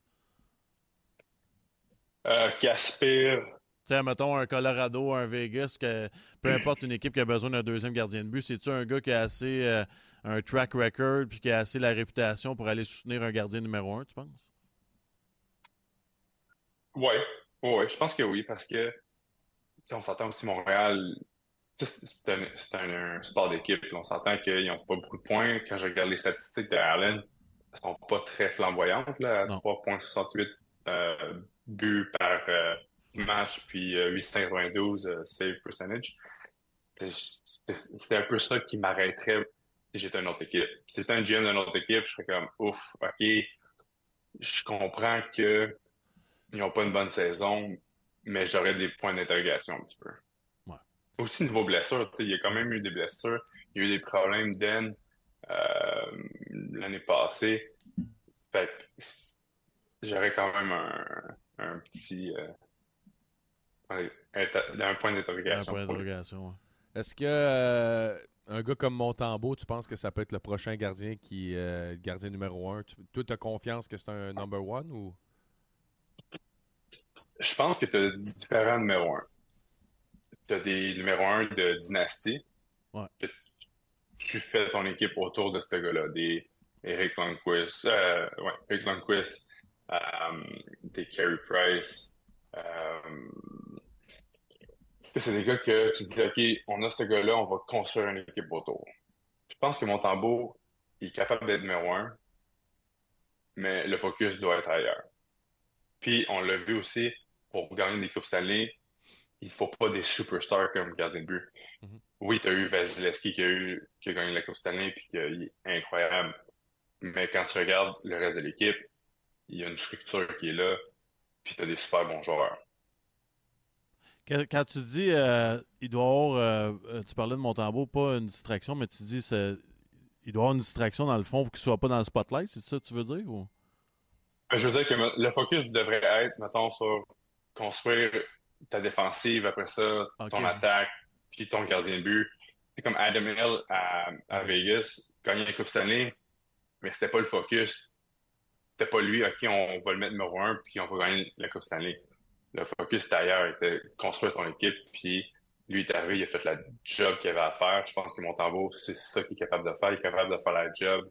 Euh, qui aspire. Tu sais, mettons un Colorado, un Vegas, que, peu importe une équipe qui a besoin d'un deuxième gardien de but, c'est-tu un gars qui a assez euh, un track record puis qui a assez la réputation pour aller soutenir un gardien numéro un, tu penses? Oui, ouais, je pense que oui, parce que on s'entend aussi Montréal. C'est un, c'est un- un sport d'équipe. On s'entend qu'ils n'ont pas beaucoup de points. Quand je regarde les statistiques de Allen, elles sont pas très flamboyantes, là, à Non. 3,68 euh, buts par euh, match, puis euh, 892 euh, save percentage. C'est un peu ça qui m'arrêterait si j'étais une autre équipe. Si j'étais un GM d'une autre équipe, je serais comme ouf, ok, je comprends que ils n'ont pas une bonne saison, mais j'aurais des points d'interrogation un petit peu. Ouais. Aussi, niveau blessure, tu sais, il y a quand même eu des blessures. Il y a eu des problèmes d'aine euh, l'année passée. Fait j'aurais quand même un, un petit euh, un point Un d'interrogation. point pour lui. d'interrogation. Est-ce que euh, un gars comme Montembeau, tu penses que ça peut être le prochain gardien qui euh, gardien numéro un? Tu, toi, tu as confiance que c'est un number one ou? Je pense que tu as différents numéros 1. Tu as des numéros 1 de dynastie. Ouais. Que tu fais ton équipe autour de ce gars-là. Des Eric Lundqvist, euh, ouais, Eric Lundqvist, euh, des Carey Price. euh, c'est des gars que tu dis, OK, on a ce gars-là, on va construire une équipe autour. Je pense que Montembeau est capable d'être numéro 1, mais le focus doit être ailleurs. Puis, on l'a vu aussi, pour gagner des Coupes Stanley, il faut pas des superstars comme gardien de but. Mhm. Oui, tu as eu Vasilevski qui a, eu, qui a gagné la Coupe Stanley puis qui est incroyable. Mais quand tu regardes le reste de l'équipe, il y a une structure qui est là, puis tu as des super bons joueurs. Quand, quand tu dis euh, il doit avoir, euh, euh, tu parlais de Montembeau, pas une distraction, mais tu dis il doit avoir une distraction dans le fond pour qu'il soit pas dans le spotlight, c'est ça que tu veux dire? Ou? Ben, Je veux dire que le focus devrait être, mettons, sur construire ta défensive, après ça, ton attaque, puis ton gardien de but. C'est comme Adam Hill à, à Vegas, gagner la Coupe Stanley, mais c'était pas le focus. C'était pas lui, OK, on va le mettre numéro un, puis on va gagner la Coupe Stanley. Le focus était ailleurs, était construire ton équipe, puis lui est arrivé, il a fait la job qu'il avait à faire. Je pense que Montembeau, c'est ça qu'il est capable de faire. Il est capable de faire la job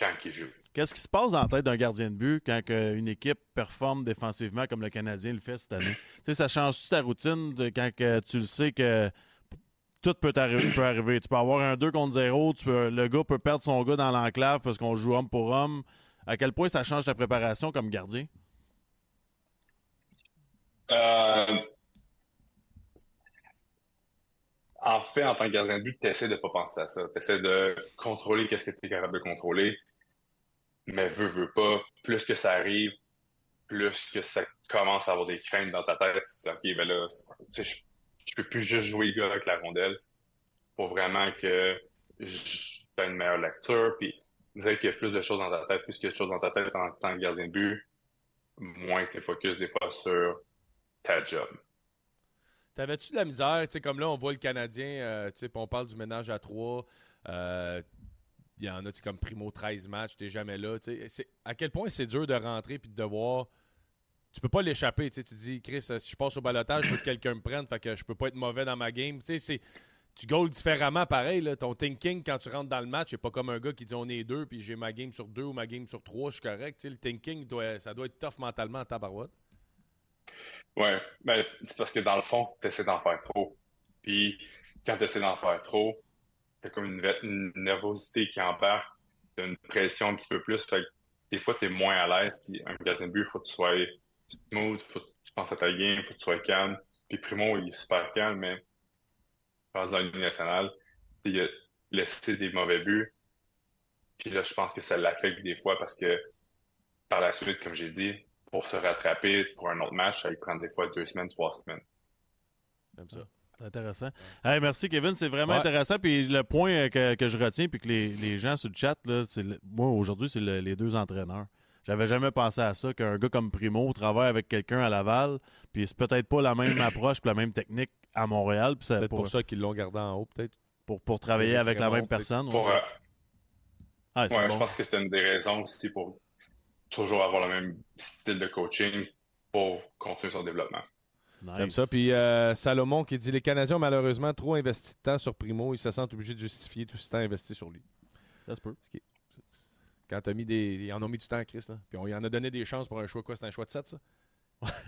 quand il joue. Qu'est-ce qui se passe dans la tête d'un gardien de but quand une équipe performe défensivement comme le Canadien le fait cette année? tu sais, ça change-tu ta routine de quand que tu le sais que tout peut, arri- peut arriver? Tu peux avoir un 2 contre 0, tu peux- le gars peut perdre son gars dans l'enclave parce qu'on joue homme pour homme. À quel point ça change ta préparation comme gardien? Euh, En fait, en tant que gardien de but, tu essaies de pas penser à ça. Tu essaies de contrôler qu'est-ce que tu es capable de contrôler. Mais veux, veux pas, plus que ça arrive, plus que ça commence à avoir des craintes dans ta tête. OK, ben là, je, je peux plus juste jouer le gars avec la rondelle. Faut vraiment que fais une meilleure lecture. Puis, dirais qu'il y a plus de choses dans ta tête, plus qu'il y a de choses dans ta tête en tant que gardien de but, moins que tu focus des fois sur ta job. T'avais-tu de la misère? Tu sais, comme là, on voit le Canadien, euh, tu sais, on parle du ménage à trois. euh, Il y en a, comme Primo 13 matchs, t'es jamais là. À quel point c'est dur de rentrer puis de devoir. Tu peux pas l'échapper. Tu dis, Chris, euh, si je passe au balotage, je veux que quelqu'un me prenne, fait que je peux pas être mauvais dans ma game. Tu goals différemment, pareil. Là. Ton thinking, quand tu rentres dans le match, c'est pas comme un gars qui dit on est deux, puis j'ai ma game sur deux ou ma game sur trois, je suis correct. Le thinking, doit, ça doit être tough mentalement à tabarouette. Ouais, ben, c'est parce que dans le fond, tu essaies d'en faire trop. Puis quand tu essaies d'en faire trop, t'as comme une, une nervosité qui embarque, t'as une pression un petit peu plus. Des fois, tu es moins à l'aise. Puis un gardien de but, il faut que tu sois smooth, faut que tu penses à ta game, il faut que tu sois calme. Puis Primo, il est super calme, mais je pense dans Ligue nationale, il a laissé des mauvais buts. Puis là, je pense que ça l'affecte des fois parce que par la suite, comme j'ai dit, pour se rattraper pour un autre match, ça lui prend des fois deux semaines, trois semaines. Comme ça. C'est intéressant. Hey, merci, Kevin. C'est vraiment Ouais. intéressant. Puis le point euh, que, que je retiens, puis que les, les gens sur le chat, là, c'est le- moi, aujourd'hui, c'est le- les deux entraîneurs. J'avais jamais pensé à ça, qu'un gars comme Primo travaille avec quelqu'un à Laval, puis c'est peut-être pas la même [COUGHS] approche puis la même technique à Montréal. puis ça- Peut-être pour, pour ça qu'ils l'ont gardé en haut, peut-être. pour, pour travailler Avec la même personne. Pour, ouais. euh, Ah, c'est ouais, bon. Je pense que c'était une des raisons aussi pour toujours avoir le même style de coaching pour continuer son développement. J'aime Nice. ça. Puis euh, Salomon qui dit Les Canadiens ont malheureusement trop investi de temps sur Primo. Ils se sentent obligés de justifier tout ce temps investi sur lui. Ça se peut. C'est- Quand t'as mis des. Ils en ont mis du temps, Chris. Là. Puis on y en a donné des chances pour un choix. Quoi C'est un choix de 7, ça?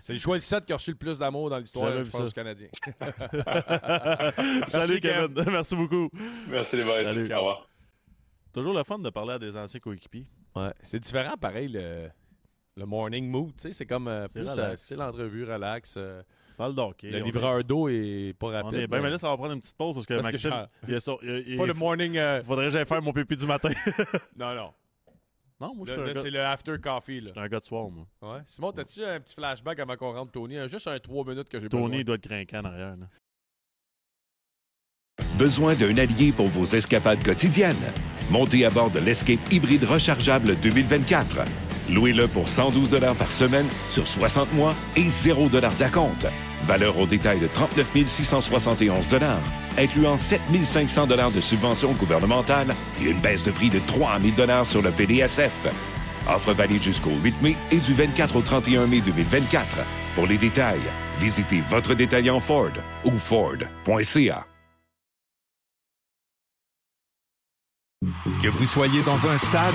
C'est le choix de 7 qui a reçu le plus d'amour dans l'histoire du Canadien. [LAUGHS] Salut, Kevin. [LAUGHS] Merci beaucoup. Merci les boys. Salut. Au revoir. Toujours le fun de parler à des anciens coéquipiers. Ouais. C'est différent, pareil, le, le morning mood. tu sais, C'est comme euh, C'est plus relax. euh, style l'entrevue, relax. euh, Parle d'hockey. le livreur d'eau est pas rapide. On est bien, mais là, ça va prendre une petite pause parce que Parce que Maxime, genre- il, il- il- Pas le morning. euh, il faudrait que j'aille faire mon pipi du matin. [LAUGHS] Non, non. non, moi, je Là, suis un, là, gars- c'est le after coffee. Là. je suis un gars de soir, moi. Ouais. Simon, t'as-tu un petit flashback avant qu'on rentre Tony? Un- Juste un 3 minutes que j'ai Tony, besoin. il doit être craquant en arrière. là. Besoin d'un allié pour vos escapades quotidiennes? Montez à bord de l'Escape hybride rechargeable 2024. Louez-le pour 112 par semaine sur 60 mois et 0 d'acompte. Valeur au détail de 39 671 incluant 7 500 de subventions gouvernementales et une baisse de prix de 3 000 sur le PDSF. Offre valide jusqu'au 8 mai et du 24 au 31 mai 2024. Pour les détails, visitez votre détaillant Ford ou Ford.ca. Que vous soyez dans un stade,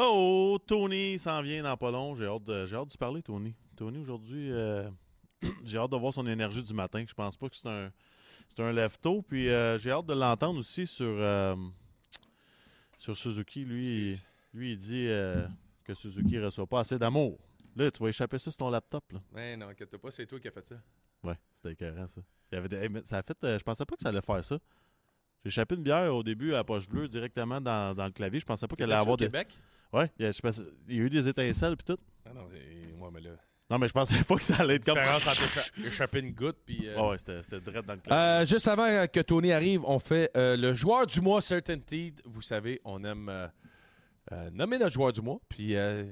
Oh, Tony s'en vient dans pas long. J'ai hâte, de, j'ai hâte de parler, Tony. Tony, aujourd'hui, euh, [CLEARS THROAT] j'ai hâte de voir son énergie du matin. Je pense pas que c'est un, c'est un lève-tôt. Puis euh, j'ai hâte de l'entendre aussi sur, euh, sur Suzuki. Lui, il- lui, il dit que Suzuki ne reçoit pas assez d'amour. Là, tu vas échapper ça sur ton laptop. Là. Mais non, inquiète pas, c'est toi qui as fait ça. Ouais, c'était écœurant, ça. Il y avait des- ça a fait, je pensais pas que ça allait faire ça. J'ai échappé une bière au début à la poche bleue directement dans, dans le clavier. Je pensais pas qu'elle allait T'étais-tu au avoir des. Québec? Ouais, il y, a, je pense- il y a eu des étincelles puis tout. Ah non, c'est- moi, mais là. Non, mais je pensais pas que ça allait être comme. Différence entre écha- échapper une goutte puis. euh, Ouais, ouais, c'était c'était direct dans le clavier. Euh, juste avant que Tony arrive, on fait euh, le joueur du mois Certainty. Vous savez, on aime euh, euh, nommer notre joueur du mois. Puis, euh,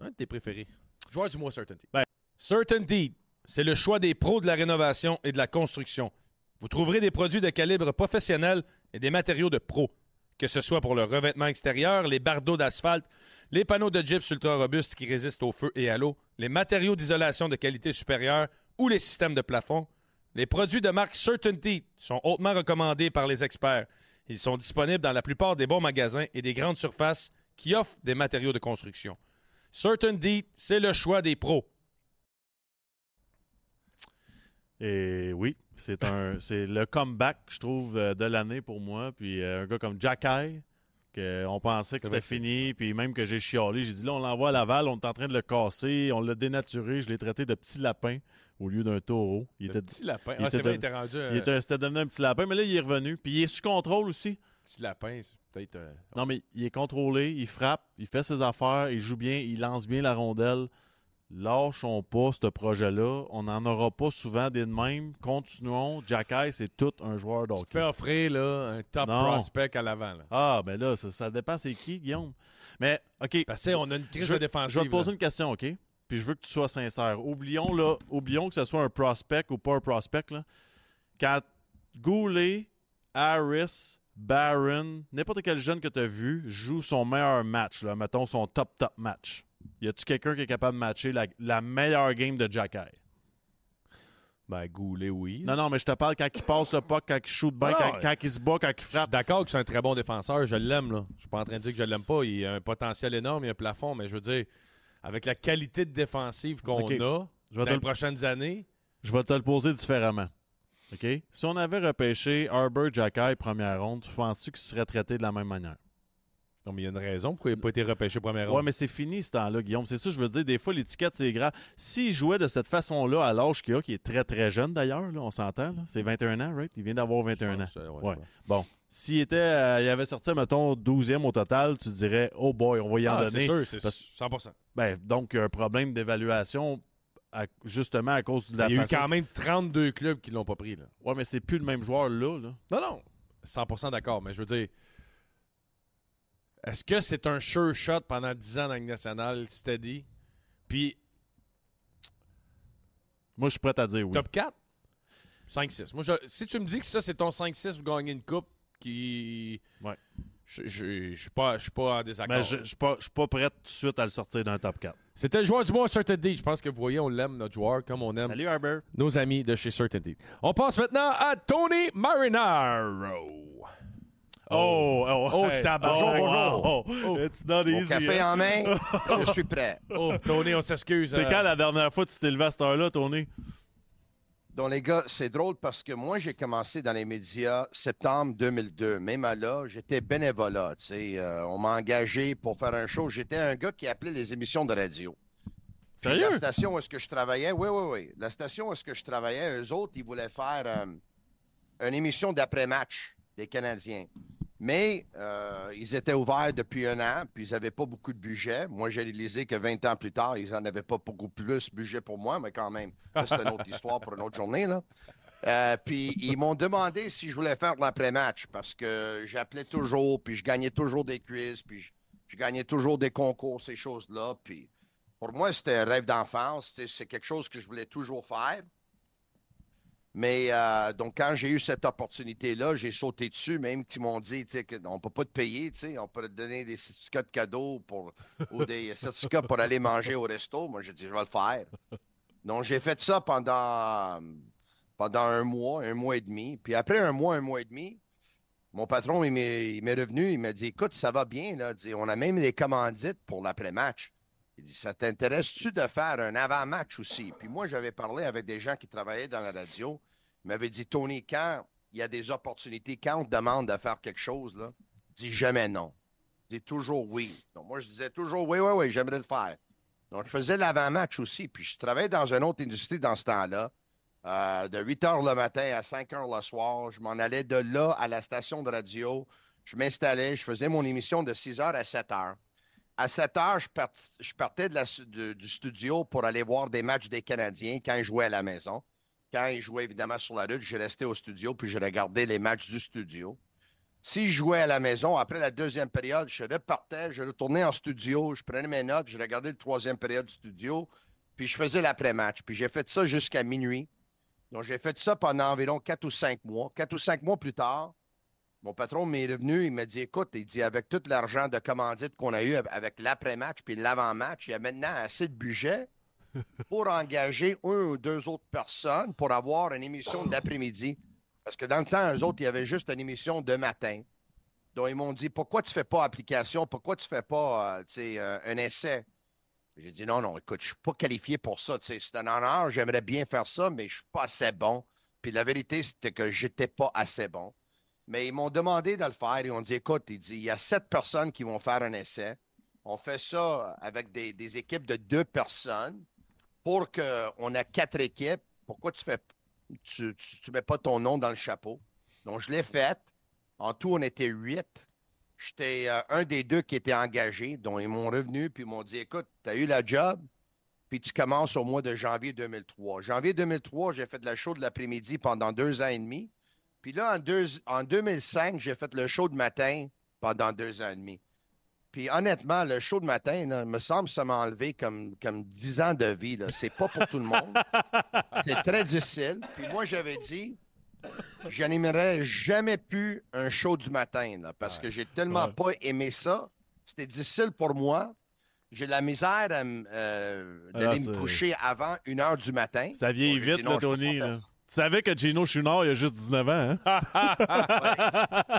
un de tes préférés. Joueur du mois Certainty. Ben. Certainty, c'est le choix des pros de la rénovation et de la construction. Vous trouverez des produits de calibre professionnel et des matériaux de pro. Que ce soit pour le revêtement extérieur, les bardeaux d'asphalte, les panneaux de gyps ultra robustes qui résistent au feu et à l'eau, les matériaux d'isolation de qualité supérieure ou les systèmes de plafond, les produits de marque Certainty sont hautement recommandés par les experts. Ils sont disponibles dans la plupart des bons magasins et des grandes surfaces qui offrent des matériaux de construction. Certainty, c'est le choix des pros. Et oui, c'est un, [LAUGHS] c'est le comeback, je trouve, euh, de l'année pour moi. Puis euh, un gars comme Jack Eye, que on pensait que c'était fini, puis même que j'ai chialé, j'ai dit là, on l'envoie à Laval, on est en train de le casser, on l'a dénaturé, je l'ai traité de petit lapin au lieu d'un taureau. Il Le était, petit lapin. il Ah, c'est était vrai, il était rendu un il était, c'était devenu un petit lapin, mais là, il est revenu. Puis il est sous contrôle aussi. petit lapin. C'est peut-être. euh, Non, mais il est contrôlé, il frappe, il fait ses affaires, il joue bien, il lance bien la rondelle. Lâchons pas ce projet-là. On n'en aura pas souvent des de même. Continuons. Jack Eye, c'est tout un joueur Tu te d'hockey. fais offrir là, un top Non. prospect à l'avant. Ah, ben là, ça, ça dépend c'est qui, Guillaume. Mais, OK. Parce que, on a une crise je, de défensive. je vais te poser là. une question, OK? Puis je veux que tu sois sincère. Oublions, là, oublions que ce soit un prospect ou pas un prospect. Là. Quand Goulet, Harris, Barron, n'importe quel jeune que tu as vu joue son meilleur match, là, mettons son top, top match, y a-tu quelqu'un qui est capable de matcher la, la meilleure game de Jack Eye? Ben, Goulet, oui. Non, non, mais je te parle quand il passe le puck, quand il shoot bien, Ah quand, quand il se bat, quand il Je suis frappe. d'accord que c'est un très bon défenseur. Je l'aime, là. Je suis pas en train de dire que je l'aime pas. Il a un potentiel énorme, il a un plafond, mais je veux dire, avec la qualité de défensive qu'on a Je vais dans te les le- prochaines années, Je vais te le poser différemment. OK? Si on avait repêché Arbor Jacky première ronde, penses-tu qu'il serait traité de la même manière? Non, mais il y a une raison pourquoi il n'a pas été repêché première Ouais, mais c'est fini ce temps-là, Guillaume. C'est ça, je veux dire. Des fois, l'étiquette, c'est grave. S'il jouait de cette façon-là à l'âge qu'il a, qui est très, très jeune d'ailleurs, on s'entend, c'est 21 ans, right? Il vient d'avoir 21 ans. pense, euh, ouais, Ouais. Bon. S'il était, euh, il avait sorti, mettons, 12e au total, tu dirais, oh boy, on va y en Ah, donner. c'est sûr, c'est Parce- 100 Ben, donc, il y a un problème d'évaluation, à- justement à cause de la Il y a eu quand même 32 clubs qui l'ont pas pris. Là. Ouais, mais c'est plus le même joueur là. là. Non, non. 100% d'accord, mais je veux dire, est-ce que c'est un sure shot pendant 10 ans dans Ligue nationale, steady? Puis, Moi, je suis prêt à dire oui. top 4? 5-6. Moi, je- si tu me dis que ça, c'est ton 5-6 pour gagner une coupe, qui. Ouais. Je je- je suis pas, je suis pas en désaccord. Mais je je suis pas, je suis pas prêt tout de suite à le sortir d'un top 4. C'était le joueur du mois, Certainty. Je pense que vous voyez, on l'aime, notre joueur, comme on aime Salut, Arbor. nos amis de chez Certainty. On passe maintenant à Tony Marinaro. Oh, oh, Oh, hey. tabarnak. Oh, wow. Oh. It's not Mon easy. café hein? en main, [LAUGHS] je suis prêt. Oh, Tony, on s'excuse. C'est euh, quand la dernière fois que tu t'es levé à cette heure-là, Tony? Donc, les gars, c'est drôle parce que moi, j'ai commencé dans les médias septembre 2002. Même à là, j'étais bénévolat. tu sais. Euh, on m'a engagé pour faire un show. J'étais un gars qui appelait les émissions de radio. Puis Sérieux? La station où est-ce que je travaillais, oui, oui, oui. La station où est-ce que je travaillais, eux autres, ils voulaient faire euh, une émission d'après-match des Canadiens. Mais euh, ils étaient ouverts depuis un an, puis ils n'avaient pas beaucoup de budget. Moi, j'ai réalisé que 20 ans plus tard, ils n'en avaient pas beaucoup plus de budget pour moi, mais quand même, c'est une autre [LAUGHS] histoire pour une autre journée. Là. Euh, puis ils m'ont demandé si je voulais faire de l'après-match parce que j'appelais toujours, puis je gagnais toujours des quiz, puis je, je gagnais toujours des concours, ces choses-là. Puis pour moi, c'était un rêve d'enfance. C'est quelque chose que je voulais toujours faire. Mais euh, donc, quand j'ai eu cette opportunité-là, j'ai sauté dessus, même qu'ils m'ont dit tu sais, qu'on ne peut pas te payer, tu sais, on peut te donner des certificats de cadeaux pour, ou des [LAUGHS] certificats pour aller manger au resto. Moi, j'ai dit, je vais le faire. Donc, j'ai fait ça pendant, pendant un mois, un mois et demi. Puis après un mois, un mois et demi, mon patron, il m'est revenu, il m'a dit Écoute, ça va bien, là. On a même les commandites pour l'après-match. Il dit Ça t'intéresse-tu de faire un avant-match aussi? Puis moi, j'avais parlé avec des gens qui travaillaient dans la radio. Ils m'avaient dit Tony, quand il y a des opportunités, quand on te demande de faire quelque chose, là, dis jamais non. Dis toujours oui. Donc moi, je disais toujours oui, oui, oui, j'aimerais le faire. Donc, je faisais l'avant-match aussi. Puis je travaillais dans une autre industrie dans ce temps-là. Euh, de 8 heures le matin à 5 heures le soir. Je m'en allais de là à la station de radio. Je m'installais, je faisais mon émission de 6 heures à 7 heures. À 7 heures, je, part- je partais du studio pour aller voir des matchs des Canadiens quand ils jouaient à la maison. Quand ils jouaient évidemment sur la route, je restais au studio puis je regardais les matchs du studio. Si je jouais à la maison, après la deuxième période, je repartais, je retournais en studio, je prenais mes notes, je regardais le troisième période du studio, puis je faisais l'après-match. Puis j'ai fait ça jusqu'à minuit. Donc, j'ai fait ça pendant environ quatre ou cinq mois. Quatre ou cinq mois plus tard, mon patron m'est revenu, il m'a dit Écoute, il dit, avec tout l'argent de commandite qu'on a eu avec l'après-match puis l'avant-match, il y a maintenant assez de budget pour engager un ou deux autres personnes pour avoir une émission d'après-midi. Parce que dans le temps, eux autres, il y avait juste une émission de matin. Donc, ils m'ont dit Pourquoi tu ne fais pas application? Pourquoi tu ne fais pas euh, euh, un essai? J'ai dit Non, non, écoute, je ne suis pas qualifié pour ça. C'est un honneur, j'aimerais bien faire ça, mais je ne suis pas assez bon. Puis la vérité, c'était que je n'étais pas assez bon. Mais ils m'ont demandé de le faire. Ils ont dit Écoute, il y a sept personnes qui vont faire un essai. On fait ça avec des, équipes de deux personnes pour qu'on ait quatre équipes. Pourquoi tu fais tu, tu, mets pas ton nom dans le chapeau? Donc, je l'ai fait. En tout, on était huit. J'étais euh, un des deux qui était engagé. Donc, ils m'ont revenu puis ils m'ont dit Écoute, tu as eu la job, puis tu commences au mois de janvier 2003. Janvier 2003, j'ai fait le show de l'après-midi pendant deux ans et demi. Puis là, en, deux- en 2005, j'ai fait le show de matin pendant deux ans et demi. Puis honnêtement, le show de matin, là, me semble que ça m'a enlevé comme, comme 10 ans de vie. C'est pas pour tout le monde. [LAUGHS] C'est très difficile. Puis moi, j'avais dit, je n'aimerais jamais plus un show du matin là, parce que j'ai tellement Ouais. pas aimé ça. C'était difficile pour moi. J'ai de la misère à euh, d'aller Ah, me c'est- coucher avant une heure du matin. Ça vieillit vite, peux Tony. là. Tu savais que Gino Chouinard, il a juste 19 ans, hein?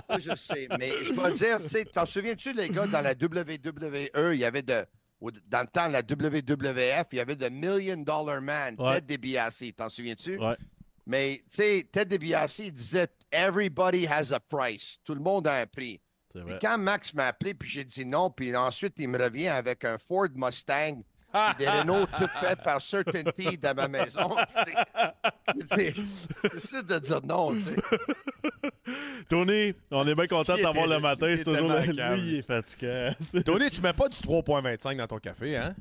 [LAUGHS] Je sais. Mais je dois dire, tu sais, t'en souviens-tu, les gars, dans la WWE, il y avait de. ou Dans le temps, la WWF, il y avait de Million Dollar Man, Ouais. Ted DiBiase. T'en souviens-tu? Ouais. Mais, tu sais, Ted DiBiase, il disait Everybody has a price. Tout le monde a un prix. Puis quand Max m'a appelé, puis j'ai dit non, puis ensuite, il me revient avec un Ford Mustang, des Renault tout faits par Certainty dans ma maison. [LAUGHS] C'est- de dire non, tu sais. Tony, on est bien content de t'avoir le matin. C'est toujours le-. Lui, il est fatiguant. [LAUGHS] Tony, tu mets pas du 3,25 dans ton café, hein?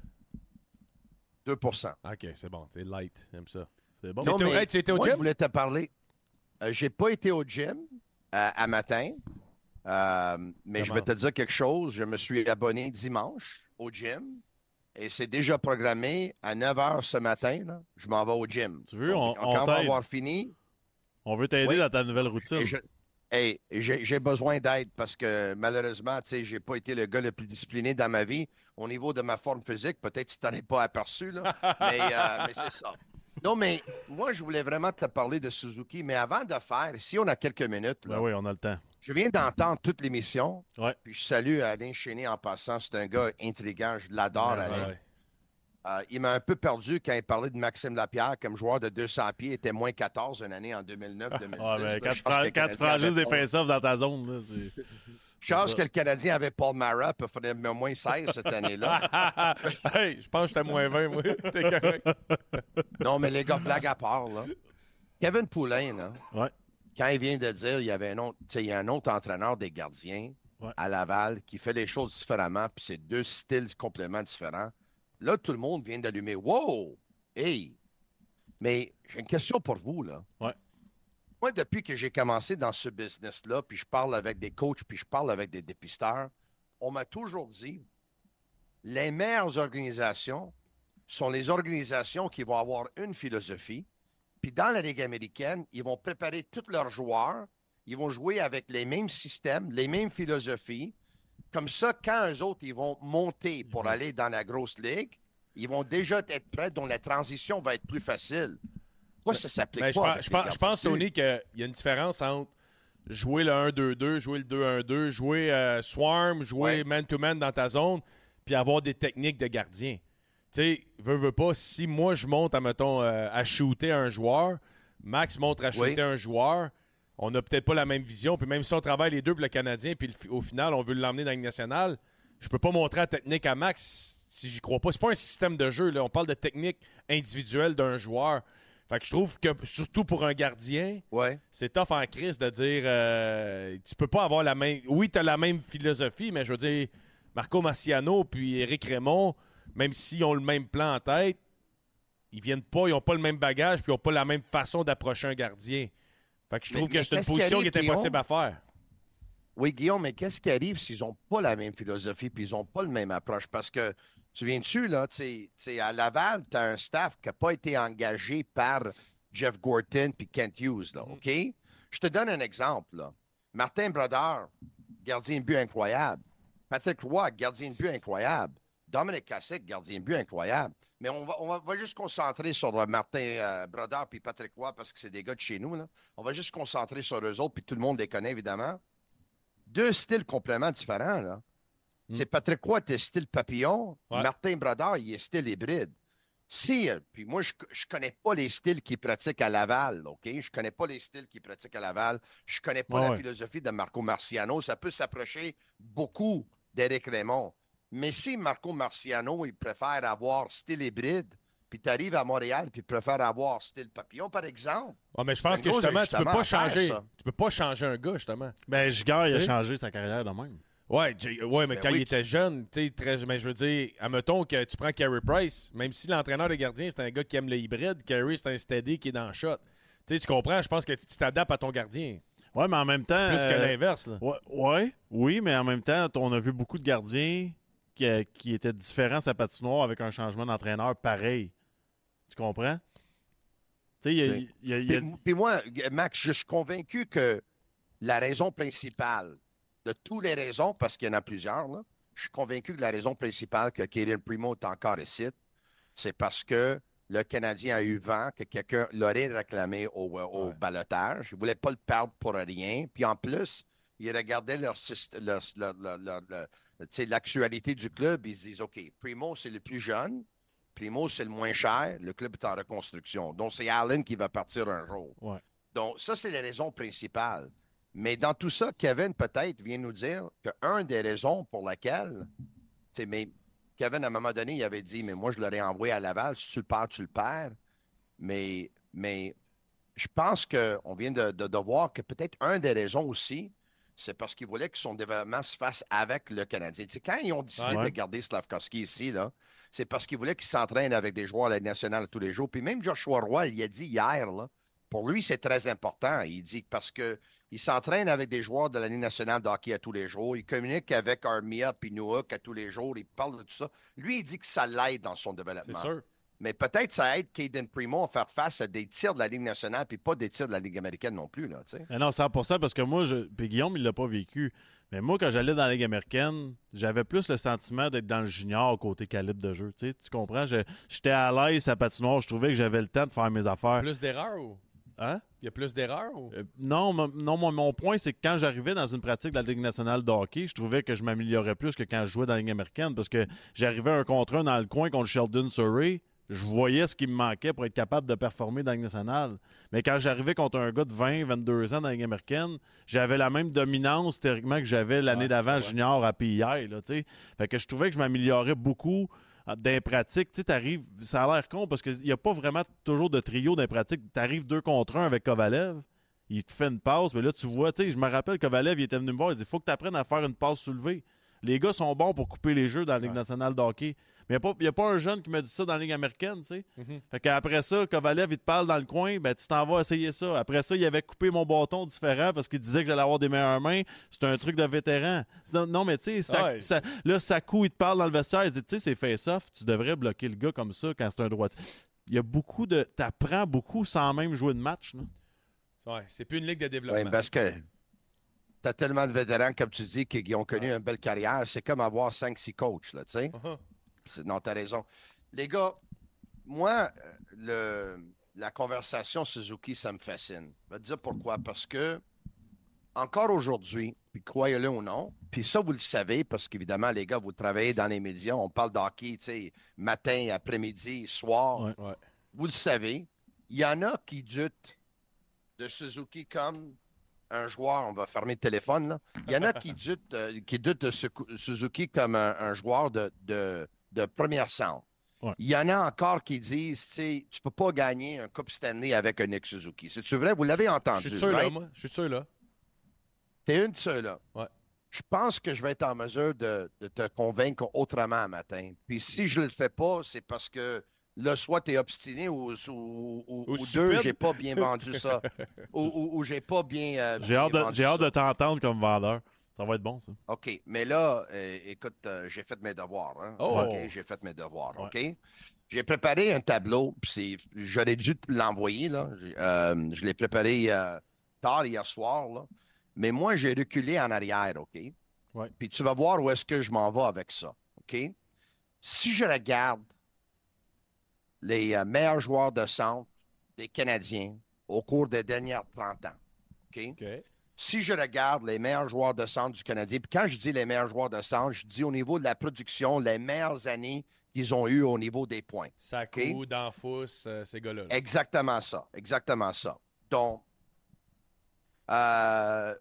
2% OK, c'est bon. C'est light. J'aime ça. C'est bon. Non, Tu étais- mais hey, tu étais au moi, gym? je voulais te parler. Euh, j'ai pas été au gym euh, à matin, euh, mais je vais te dire quelque chose. Je me suis abonné dimanche au gym et c'est déjà programmé à 9 h ce matin. là, je m'en vais au gym. Tu veux, Donc, on- quand on va avoir fini, On veut t'aider Oui. dans ta nouvelle routine. je- hey, j'ai j'ai besoin d'aide parce que malheureusement, tu sais, j'ai pas été le gars le plus discipliné dans ma vie. Au niveau de ma forme physique, peut-être que tu t'en es pas aperçu, là. [LAUGHS] mais euh, mais c'est ça. Non, mais moi, je voulais vraiment te parler de Suzuki. Mais avant de faire, si on a quelques minutes, là, Ben oui, on a le temps. Je viens d'entendre toute l'émission. Ouais. Puis je salue Alain Chéné en passant. C'est un gars intriguant. Je l'adore, Ouais, Alain. ouais. Euh, il m'a un peu perdu quand il parlait de Maxime Lapierre comme joueur de 200 pieds. Il était moins 14 une année en 2009-2010. Ah, ben, là. quand, Je tu pense prends, quand tu juste des face-offs dans ta zone, là, c'est. [LAUGHS] Chance que le Canadien avait Paul Mara, puis il faudrait moins 16 cette année-là. [LAUGHS] hey, je pense que j'étais moins 20, moi. T'es correct. non, mais les gars, blague à part, là. Kevin Poulain, là, Ouais. Quand il vient de dire il y avait un autre, il y a un autre entraîneur des gardiens Ouais. à Laval qui fait les choses différemment, puis c'est deux styles complètement différents. Là, tout le monde vient d'allumer. Wow! Hey! Mais j'ai une question pour vous, là. Ouais. Moi, depuis que j'ai commencé dans ce business-là, puis je parle avec des coachs, puis je parle avec des dépisteurs, on m'a toujours dit les meilleures organisations sont les organisations qui vont avoir une philosophie. Puis dans la Ligue américaine, ils vont préparer tous leurs joueurs. Ils vont jouer avec les mêmes systèmes, les mêmes philosophies. Comme ça, quand eux autres, ils vont monter pour aller dans la grosse ligue, ils vont déjà être prêts, dont la transition va être plus facile. Pourquoi ça s'applique Ben, pas? je, pense, je Tony, qu'il y a une différence entre jouer le 1-2-2, jouer le 2-1-2, jouer euh, Swarm, jouer Ouais. man-to-man dans ta zone, puis avoir des techniques de gardien. Tu sais, veux, veux pas, si moi je monte, admettons, euh, à shooter un joueur, Max monte à shooter Oui. un joueur, on n'a peut-être pas la même vision, puis même si on travaille les deux pour le Canadien, puis le- au final, on veut l'emmener dans la Ligue nationale, je peux pas montrer la technique à Max si j'y crois pas. C'est pas un système de jeu, là. on parle de technique individuelle d'un joueur. Fait que je trouve que, surtout pour un gardien, Ouais. c'est tough en crise de dire euh, tu peux pas avoir la même. Oui, tu as la même philosophie, mais je veux dire, Marco Marciano puis Eric Raymond, même s'ils ont le même plan en tête, ils viennent pas, ils ont pas le même bagage, puis ils ont pas la même façon d'approcher un gardien. Fait que je trouve mais que c'est une position qui est impossible à faire. Oui, Guillaume, mais qu'est-ce qui arrive s'ils n'ont pas la même philosophie puis ils n'ont pas la même approche? Parce que, tu viens-tu, là, à Laval, tu as un staff qui n'a pas été engagé par Jeff Gorton puis Kent Hughes, là, OK? Je te donne un exemple, là. Martin Brodeur, gardien de but incroyable. Patrick Roy, gardien de but incroyable. Dominic Cassick, gardien de but incroyable. Mais on va, on va, va juste concentrer sur euh, Martin euh, Brodeur puis Patrick Roy parce que c'est des gars de chez nous, là. On va juste concentrer sur eux autres puis tout le monde les connaît, évidemment deux styles complètement différents. Là. C'est Patrick Roy, t'es style papillon. Ouais. Martin Brodeur, il est style hybride. Si, euh, puis moi, je ne connais pas les styles qu'il pratique à Laval, OK? Je connais pas les styles qu'il pratique à Laval. Je connais pas Ouais, la philosophie de Marco Marciano. Ça peut s'approcher beaucoup d'Éric Raymond. Mais si Marco Marciano, il préfère avoir style hybride, puis tu arrives à Montréal, puis il préfère avoir style papillon, par exemple, Ouais, mais je pense Une que justement, tu peux pas faire, changer. Tu peux pas changer un gars, justement. Ben, Giguère, il a changé sa carrière de même. Ouais, J- ouais, mais Ben quand oui, il était jeune, tu sais, très, mais je veux dire, admettons que tu prends Carey Price, même si l'entraîneur des gardiens, c'est un gars qui aime le hybride, Carey, c'est un steady qui est dans le shot. Tu sais, tu comprends? Je pense que tu t'adaptes à ton gardien. Ouais, mais en même temps. Plus que euh, l'inverse, là. Ouais, ouais, oui, mais en même temps, on a vu beaucoup de gardiens qui, euh, qui étaient différents sa patinoire avec un changement d'entraîneur pareil. Tu comprends? Tu sais, il y a- Puis, moi, Max, je suis convaincu que la raison principale, de toutes les raisons, parce qu'il y en a plusieurs, là, je suis convaincu que la raison principale que Kirill Primo est encore ici, c'est parce que le Canadien a eu vent que quelqu'un l'aurait réclamé au, euh, au balotage. Il ne voulait pas le perdre pour rien. Puis en plus, il regardait leur, l'actualité du club. Ils se disent OK, Primo, c'est le plus jeune. Primo, c'est le moins cher. Le club est en reconstruction. Donc, c'est Allen qui va partir un jour. Ouais. Donc, ça, c'est les raisons principales. Mais dans tout ça, Kevin, peut-être, vient nous dire qu'une des raisons pour laquelle, mais Kevin, à un moment donné, il avait dit, mais moi, je l'aurais envoyé à Laval. Si tu le perds, tu le perds. Mais, mais je pense qu'on vient de, de- de voir que peut-être une des raisons aussi, c'est parce qu'il voulait que son développement se fasse avec le Canadien. Tu sais, quand ils ont décidé Ouais. de garder Slavkovski ici, là, c'est parce qu'ils voulaient qu'il s'entraîne avec des joueurs à la nationale tous les jours. Puis même Joshua Roy, il a dit hier, là, pour lui, c'est très important. Il dit que parce que il s'entraîne avec des joueurs de la Ligue nationale de hockey à tous les jours. Il communique avec Armia et Newhook à tous les jours. Il parle de tout ça. Lui, il dit que ça l'aide dans son développement. C'est sûr. Mais peut-être ça aide Caden Primo à faire face à des tirs de la Ligue nationale puis pas des tirs de la Ligue américaine non plus. Là, tu sais. Mais non, 100 parce que moi, je... puis Guillaume, il l'a pas vécu. Mais moi, quand j'allais dans la Ligue américaine, j'avais plus le sentiment d'être dans le junior côté calibre de jeu. Tu, sais, tu comprends? Je- J'étais à l'aise à patinoire. Je trouvais que j'avais le temps de faire mes affaires. Plus d'erreurs ou? Hein? Il y a plus d'erreurs ou? Euh, non, mon- non mon, mon point, c'est que quand j'arrivais dans une pratique de la Ligue nationale de hockey, je trouvais que je m'améliorais plus que quand je jouais dans la Ligue américaine parce que j'arrivais un contre un dans le coin contre Sheldon Surrey. Je voyais ce qui me manquait pour être capable de performer dans la Ligue nationale. Mais quand j'arrivais contre un gars de 20, 22 ans dans la Ligue américaine, j'avais la même dominance théoriquement que j'avais l'année Ouais, d'avant junior à PI. Là, tu sais. fait que je trouvais que je m'améliorais beaucoup dans les pratiques. Tu sais, t'arrives- ça a l'air con parce qu'il n'y a pas vraiment toujours de trio pratiques. Tu arrives deux contre un avec Kovalev il te fait une passe, mais là, tu vois, tu sais, je me rappelle Kovalev, il était venu me voir, il dit faut que tu apprennes à faire une passe soulevée. Les gars sont bons pour couper les jeux dans la Ligue nationale de hockey. Mais il n'y a, pas un jeune qui m'a dit ça dans la Ligue américaine, tu sais. Mhm. Fait qu'après ça, Kovalev, il te parle dans le coin, ben tu t'en vas essayer ça. Après ça, il avait coupé mon bâton différent parce qu'il disait que j'allais avoir des meilleures mains. C'est un truc de vétéran. Non, non, mais tu sais, ça- Ouais, ça- là, Sakou, il te parle dans le vestiaire, il dit, tu sais, c'est face-off, tu devrais bloquer le gars comme ça quand c'est un droitier. Il y a beaucoup de... T'apprends beaucoup sans même jouer de match, là. Ouais, c'est plus une ligue de développement. Oui, parce que tu as tellement de vétérans, comme tu dis, qui, qui ont connu une belle carrière. C'est comme avoir 5-6 coachs, là, tu sais. Uh-huh. Non, tu as raison. Les gars, moi, euh, le, la conversation Suzuki, ça me fascine. Je vais te dire pourquoi. Parce que, encore aujourd'hui, puis croyez-le ou non, puis ça, vous le savez, parce qu'évidemment, les gars, vous travaillez dans les médias, on parle d'hockey, tu sais, matin, après-midi, soir. Ouais. Ouais. Vous le savez, il y en a qui doutent de Suzuki comme un joueur, on va fermer le téléphone, là. Il y en a qui [LAUGHS] doutent, euh, qui doutent de Suzuki comme un, un joueur de, de, de première centre. Ouais. Il y en a encore qui disent, tu sais, tu peux pas gagner un Coupe Stanley avec un Nick Suzuki. C'est-tu vrai? Vous l'avez entendu, Je suis sûr là, moi. Je suis sûr là. T'es une de ceux-là. Ouais. Je pense que je vais être en mesure de, de te convaincre autrement un matin. Puis si je le fais pas, c'est parce que là, soit tu es obstiné ou, ou, ou- Ou deux, j'ai pas bien vendu ça. [LAUGHS] ou j'ai pas bien. euh, J'ai hâte, de t'entendre comme vendeur. Ça va être bon, ça. OK. Mais là, euh, écoute, euh, j'ai fait mes devoirs. hein. Oh. OK, j'ai fait mes devoirs. OK? J'ai préparé un tableau, puis j'aurais dû l'envoyer. là. Euh, je l'ai préparé tard hier soir. Là. Mais moi, j'ai reculé en arrière, OK? Ouais. Puis tu vas voir où est-ce que je m'en vais avec ça, OK? Si je regarde les meilleurs joueurs de centre des Canadiens au cours des dernières 30 ans, OK? OK. Si je regarde les meilleurs joueurs de centre du Canadien, puis quand je dis les meilleurs joueurs de centre, je dis au niveau de la production, les meilleures années qu'ils ont eues au niveau des points. Sakou, OK? Danfous, euh, ces gars-là. là. Exactement ça. Exactement ça. Donc, euh,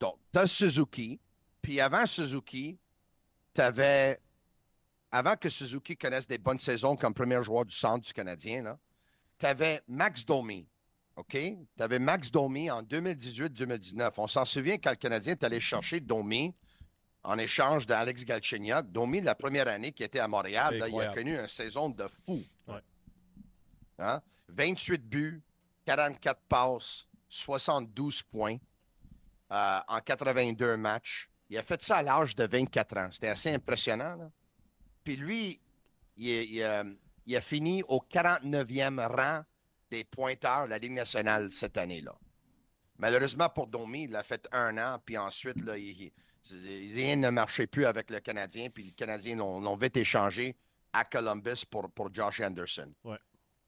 donc tu as Suzuki, puis avant Suzuki, tu avais, avant que Suzuki connaisse des bonnes saisons comme premier joueur du centre du Canadien, tu avais Max Domi. OK? Tu avais Max Domi en 2018-2019. On s'en souvient quand le Canadien est allé chercher Domi en échange d'Alex Galchenyuk. Domi, la première année qui était à Montréal, là, il a connu une saison de fou. Ouais. Hein? 28 buts, 44 passes, 72 points euh, en 82 matchs. Il a fait ça à l'âge de 24 ans. C'était assez impressionnant. là. Puis lui, il, est- il, euh, il a fini au 49e rang des pointeurs de la Ligue nationale cette année-là. Malheureusement pour Domi, il a fait un an, puis ensuite, là, il- il- rien ne marchait plus avec le Canadien, puis les Canadiens l'ont l'ont vite échangé à Columbus pour, pour Josh Anderson. Ouais.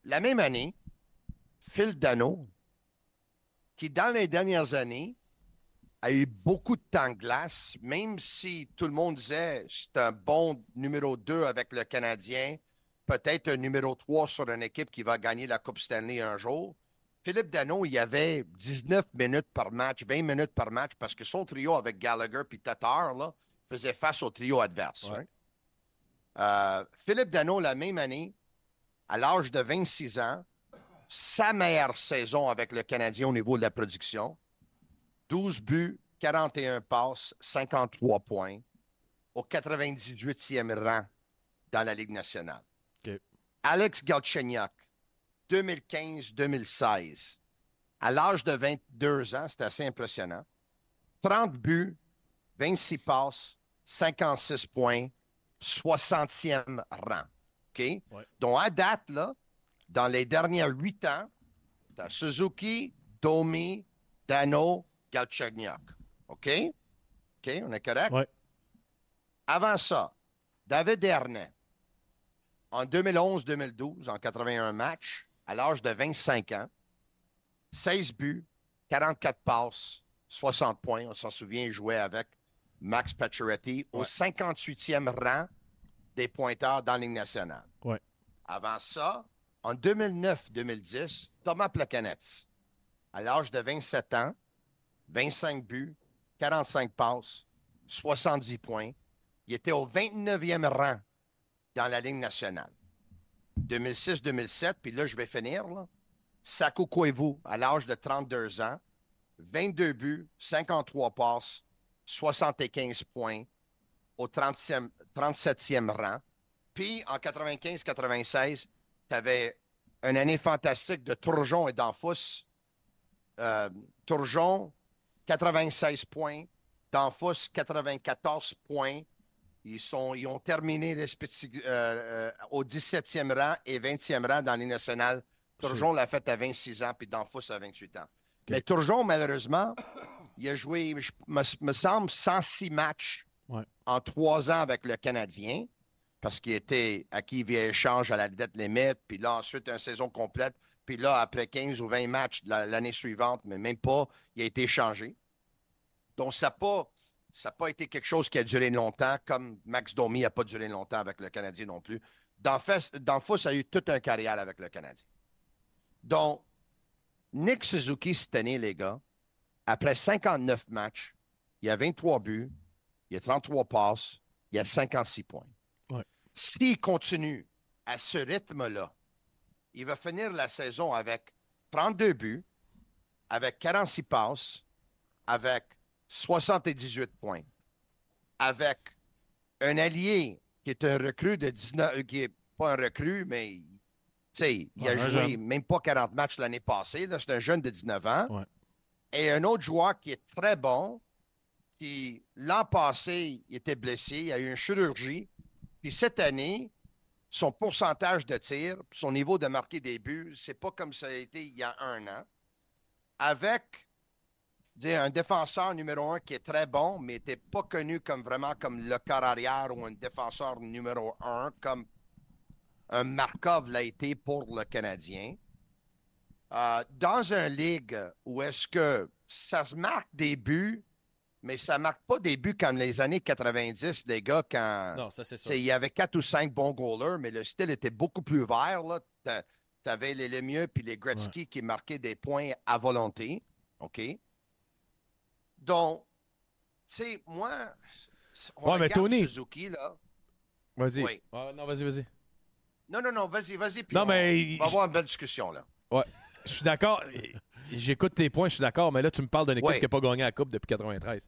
La même année, Phil Dano, qui dans les dernières années a eu beaucoup de temps de glace, même si tout le monde disait c'est un bon numéro 2 avec le Canadien, peut-être un numéro 3 sur une équipe qui va gagner la Coupe Stanley un jour. Philippe Dano, il y avait 19 minutes par match, 20 minutes par match, parce que son trio avec Gallagher et Tatar là, faisait face au trio adverse. Ouais. hein. Euh, Philippe Dano, la même année, à l'âge de 26 ans, sa meilleure saison avec le Canadien au niveau de la production, 12 buts, 41 passes, 53 points, au 98e rang dans la Ligue nationale. Alex Galchenyuk, 2015-2016, à l'âge de 22 ans, c'est assez impressionnant. 30 buts, 26 passes, 56 points, 60e rang. OK? Donc, à date, là, dans les derniers huit ans, tu as Suzuki, Domi, Dano, Galchenyuk. OK? OK, on est correct? Ouais. Avant ça, David Dernay, en 2011-2012, en 81 matchs, à l'âge de 25 ans, 16 buts, 44 passes, 60 points. On s'en souvient, il jouait avec Max Pacioretty au 58e rang des pointeurs dans la Ligue nationale. Ouais. Avant ça, en 2009-2010, Thomas Placanetz, à l'âge de 27 ans, 25 buts, 45 passes, 70 points. Il était au 29e rang dans la Ligue nationale. 2006-2007, puis là, je vais finir. Là. Koivu, à l'âge de 32 ans, 22 buts, 53 passes, 75 points au 30e 37e rang. Puis en 95-96, tu avais une année fantastique de Tourjon et d'Anfous. Euh, Tourjon, 96 points. D'Anfous, 94 points. Ils, sont, ils ont terminé euh, euh, au 17e rang et 20e rang dans les nationales. Tourjon l'a fait à 26 ans, puis Danfous à 28 ans. Mais Tourjon, malheureusement, il a joué, je- me, me semble, 106 matchs Ouais. en trois ans avec le Canadien, parce qu'il était acquis via échange à la dette limite, puis là, ensuite, une saison complète, puis là, après 15 ou 20 matchs l'année suivante, mais même pas, il a été échangé. Donc, ça n'a pas, ça a pas été quelque chose qui a duré longtemps, comme Max Domi n'a pas duré longtemps avec le Canadien non plus. Danfous Danfous a eu toute une carrière avec le Canadien. Donc, Nick Suzuki, cette année, les gars, après 59 matchs, il a 23 buts, il a 33 passes, il a 56 points. Ouais. S'il continue à ce rythme-là, il va finir la saison avec 32 buts, avec 46 passes, avec 78 points, avec un allié qui est un recrue de 19, euh, qui est pas un recrue, mais il Ouais, a joué jeune. même pas 40 matchs l'année passée. C'est un jeune de 19 ans. Ouais. Et un autre joueur qui est très bon, qui l'an passé, il était blessé, il a eu une chirurgie. Puis cette année, son pourcentage de tir, son niveau de marquer des buts, c'est pas comme ça a été il y a un an. Avec dis, un défenseur numéro un qui est très bon, mais n'était pas connu comme vraiment comme le corps arrière ou un défenseur numéro un, comme un Markov l'a été pour le Canadien. Euh, dans une ligue où est-ce que ça se marque des buts, mais ça marque pas des buts comme les années 90, les gars, quand Non, ça, c'est il y avait quatre ou cinq bons goalers, mais le style était beaucoup plus vert. Tu avais les Lemieux puis les Gretzky qui marquaient des points à volonté. OK? Donc, tu sais, moi, on Ouais, mais regarde Tony- Suzuki, là. Vas-y. Oui. Ah, non, vas-y, vas-y. Non, non, non, vas-y, vas-y. puis Non, on- mais- On va avoir une belle discussion, là. Ouais. Je suis d'accord. J'écoute tes points, je suis d'accord, mais là, tu me parles d'une équipe Ouais. qui n'a pas gagné la Coupe depuis 93.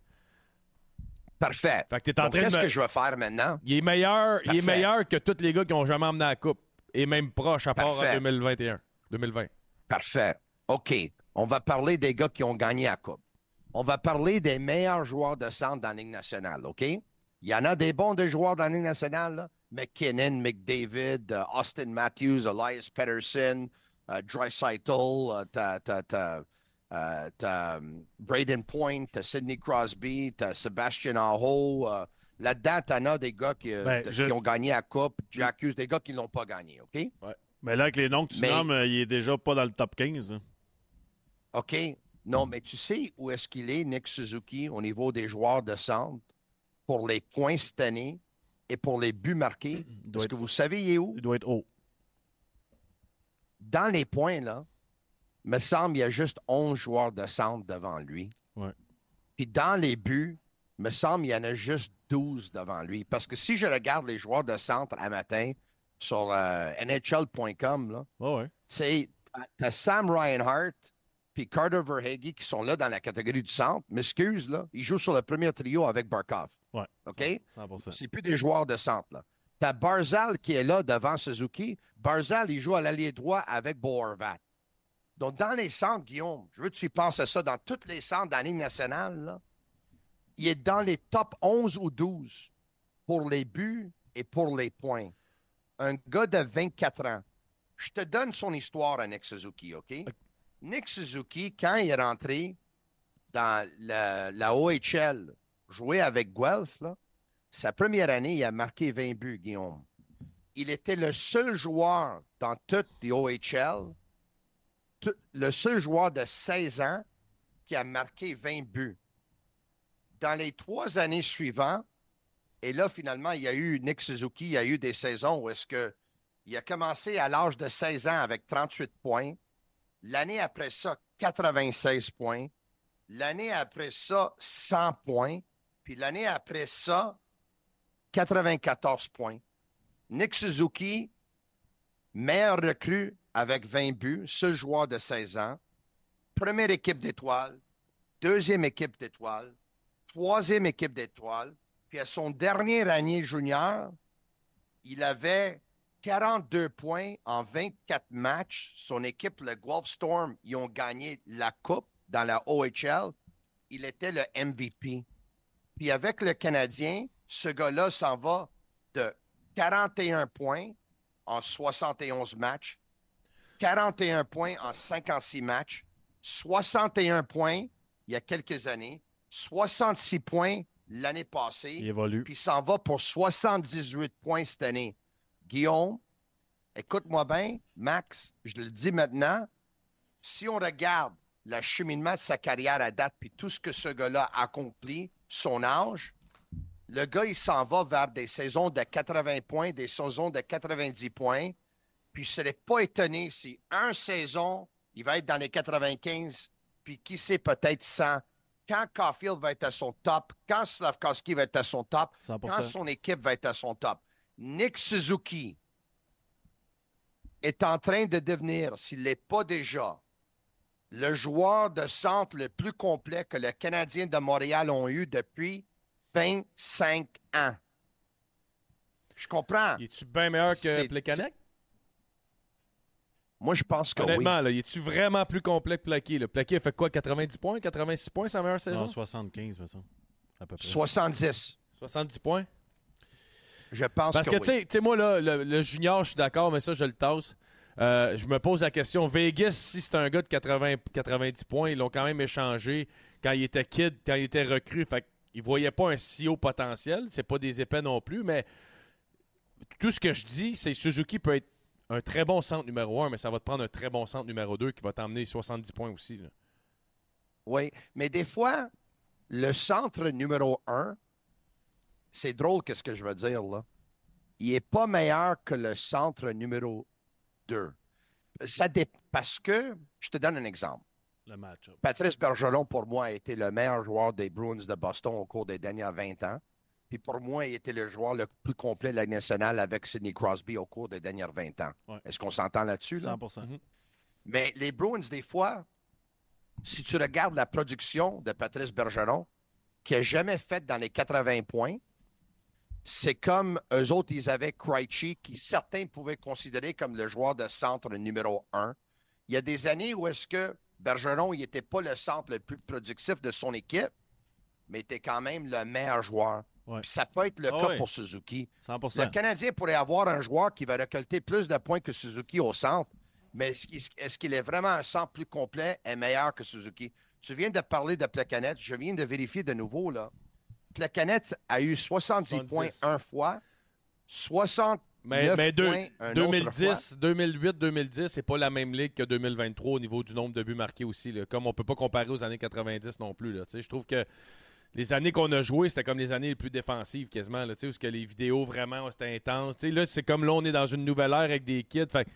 Parfait. Fait que t'es en Donc, train de Qu'est-ce me- que je vais faire maintenant? Il est meilleur, il est meilleur que tous les gars qui ont jamais emmené la Coupe. Et même proche, à part en Parfait. 2021. 2020. Parfait. OK. On va parler des gars qui ont gagné la Coupe. On va parler des meilleurs joueurs de centre dans la Ligue nationale, OK? Il y en a des bons des joueurs dans la Ligue nationale, là. McKinnon, McDavid, euh, Austin Matthews, Elias Pettersson, euh, Dreisaitl, euh, t'as, euh, um, Braden Point, t'as Sidney Crosby, t'as Sébastien Aho. euh, là-dedans, t'en as des gars qui, euh, Ben, t- je- qui ont gagné la Coupe. J'accuse des gars qui ne l'ont pas gagné, OK? Mais là, avec les noms que tu Mais- nommes, euh, il est déjà pas dans le top 15. hein. OK. Non, mais tu sais où est-ce qu'il est, Nick Suzuki, au niveau des joueurs de centre, pour les points cette année? et pour les buts marqués? Est-ce être- que vous savez, il est où? Il doit être haut. Dans les points, là, me semble il y a juste 11 joueurs de centre devant lui. Ouais. Puis dans les buts, me semble il y en a juste 12 devant lui. Parce que si je regarde les joueurs de centre à matin sur euh, NHL.com, là, Ouais, ouais. c'est Sam Reinhart puis Carter Verhage qui sont là dans la catégorie du centre. M'excuse, là, ils jouent sur le premier trio avec Barkov. Ouais. OK? 100%. C'est plus des joueurs de centre, là. T'as Barzal qui est là devant Suzuki. Barzal, il joue à l'allié droit avec Boervat. Donc, dans les centres, Guillaume, je veux que tu y penses à ça, dans tous les centres de la Ligue nationale, là, il est dans les top 11 ou 12 pour les buts et pour les points. Un gars de 24 ans. Je te donne son histoire à Nick Suzuki, OK? Nick Suzuki, quand il est rentré dans la, OHL, jouer avec Guelph, sa première année, il a marqué 20 buts, Guillaume. Il était le seul joueur dans toutes les OHL, tout- le seul joueur de 16 ans qui a marqué 20 buts. Dans les trois années suivantes, et là, finalement, il y a eu Nick Suzuki, il y a eu des saisons où est-ce que il a commencé à l'âge de 16 ans avec 38 points. L'année après ça, 96 points. L'année après ça, 100 points. Puis l'année après ça, 94 points. Nick Suzuki, meilleur recrue avec 20 buts, seul joueur de 16 ans. Première équipe d'étoiles, deuxième équipe d'étoiles, troisième équipe d'étoiles. Puis à son dernier année junior, il avait 42 points en 24 matchs. Son équipe, le Guelph Storm, ils ont gagné la Coupe dans la OHL. Il était le MVP. Puis avec le Canadien, ce gars-là s'en va de 41 points en 71 matchs, 41 points en 56 matchs, 61 points il y a quelques années, 66 points l'année passée. Il évolue. Puis s'en va pour 78 points cette année. Guillaume, écoute-moi bien, Max, je le dis maintenant, si on regarde le cheminement de sa carrière à date, puis tout ce que ce gars-là a accompli, son âge, le gars, il s'en va vers des saisons de 80 points, des saisons de 90 points. Puis je ne serais pas étonné si un saison, il va être dans les 95, puis qui sait, peut-être 100. Quand Caulfield va être à son top, quand Slavkowski va être à son top, 100%. quand son équipe va être à son top. Nick Suzuki est en train de devenir, s'il ne l'est pas déjà, le joueur de centre le plus complet que les Canadiens de Montréal ont eu depuis 25 ans. Je comprends. Es-tu bien meilleur que Plekanec? Moi, je pense que oui. Honnêtement, là, es-tu vraiment plus complet que Plaqué? là? Plaqué a fait quoi? 90 points? 86 points sa meilleure saison? Non, 75, me semble. À peu près. 70. 70 points? Je pense Parce que, que, oui. tu sais- moi, là, le, le junior, je suis d'accord, mais ça, je le tasse. Euh, je me pose la question, Vegas, si c'est un gars de 80, 90 points, ils l'ont quand même échangé quand il était kid, quand il était recru. Fait qu'ils ne voyaient pas un si haut potentiel. C'est pas des épais non plus, mais tout ce que je dis, c'est que Suzuki peut être un très bon centre numéro 1, mais ça va te prendre un très bon centre numéro 2 qui va t'emmener 70 points aussi. là. Oui, mais des fois, le centre numéro un, c'est drôle que ce que je veux dire là. Il n'est pas meilleur que le centre numéro 2. Ça dé- Parce que, je te donne un exemple. Le match-up. Patrice Bergeron, pour moi, a été le meilleur joueur des Bruins de Boston au cours des dernières 20 ans. Puis pour moi, il était le joueur le plus complet de la nationale avec Sidney Crosby au cours des dernières 20 ans. Ouais. Est-ce qu'on s'entend là-dessus? là? 100 Mais les Bruins, des fois, si tu regardes la production de Patrice Bergeron, qui n'a jamais fait dans les 80 points, c'est comme eux autres, ils avaient Krejci, qui certains pouvaient considérer comme le joueur de centre numéro un. Il y a des années où est-ce que Bergeron, il n'était pas le centre le plus productif de son équipe, mais était quand même le meilleur joueur. Ouais. Ça peut être le Ah cas pour Suzuki. 100 Le Canadien pourrait avoir un joueur qui va récolter plus de points que Suzuki au centre, mais est-ce qu'il est, qu'il est vraiment un centre plus complet et meilleur que Suzuki? Tu viens de parler de Plecanet. Je viens de vérifier de nouveau. là. Plecanet a eu 70, 70. points un fois, 60 Mais, mais deux- points un autre fois. 2010, 2008, 2010, c'est pas la même ligue que 2023 au niveau du nombre de buts marqués aussi. là. Comme on peut pas comparer aux années 90 non plus. Je trouve que les années qu'on a joué, c'était comme les années les plus défensives quasiment, là, tu sais, où ce que les vidéos vraiment c'était intense. Là, c'est comme là, on est dans une nouvelle ère avec des kids. Fait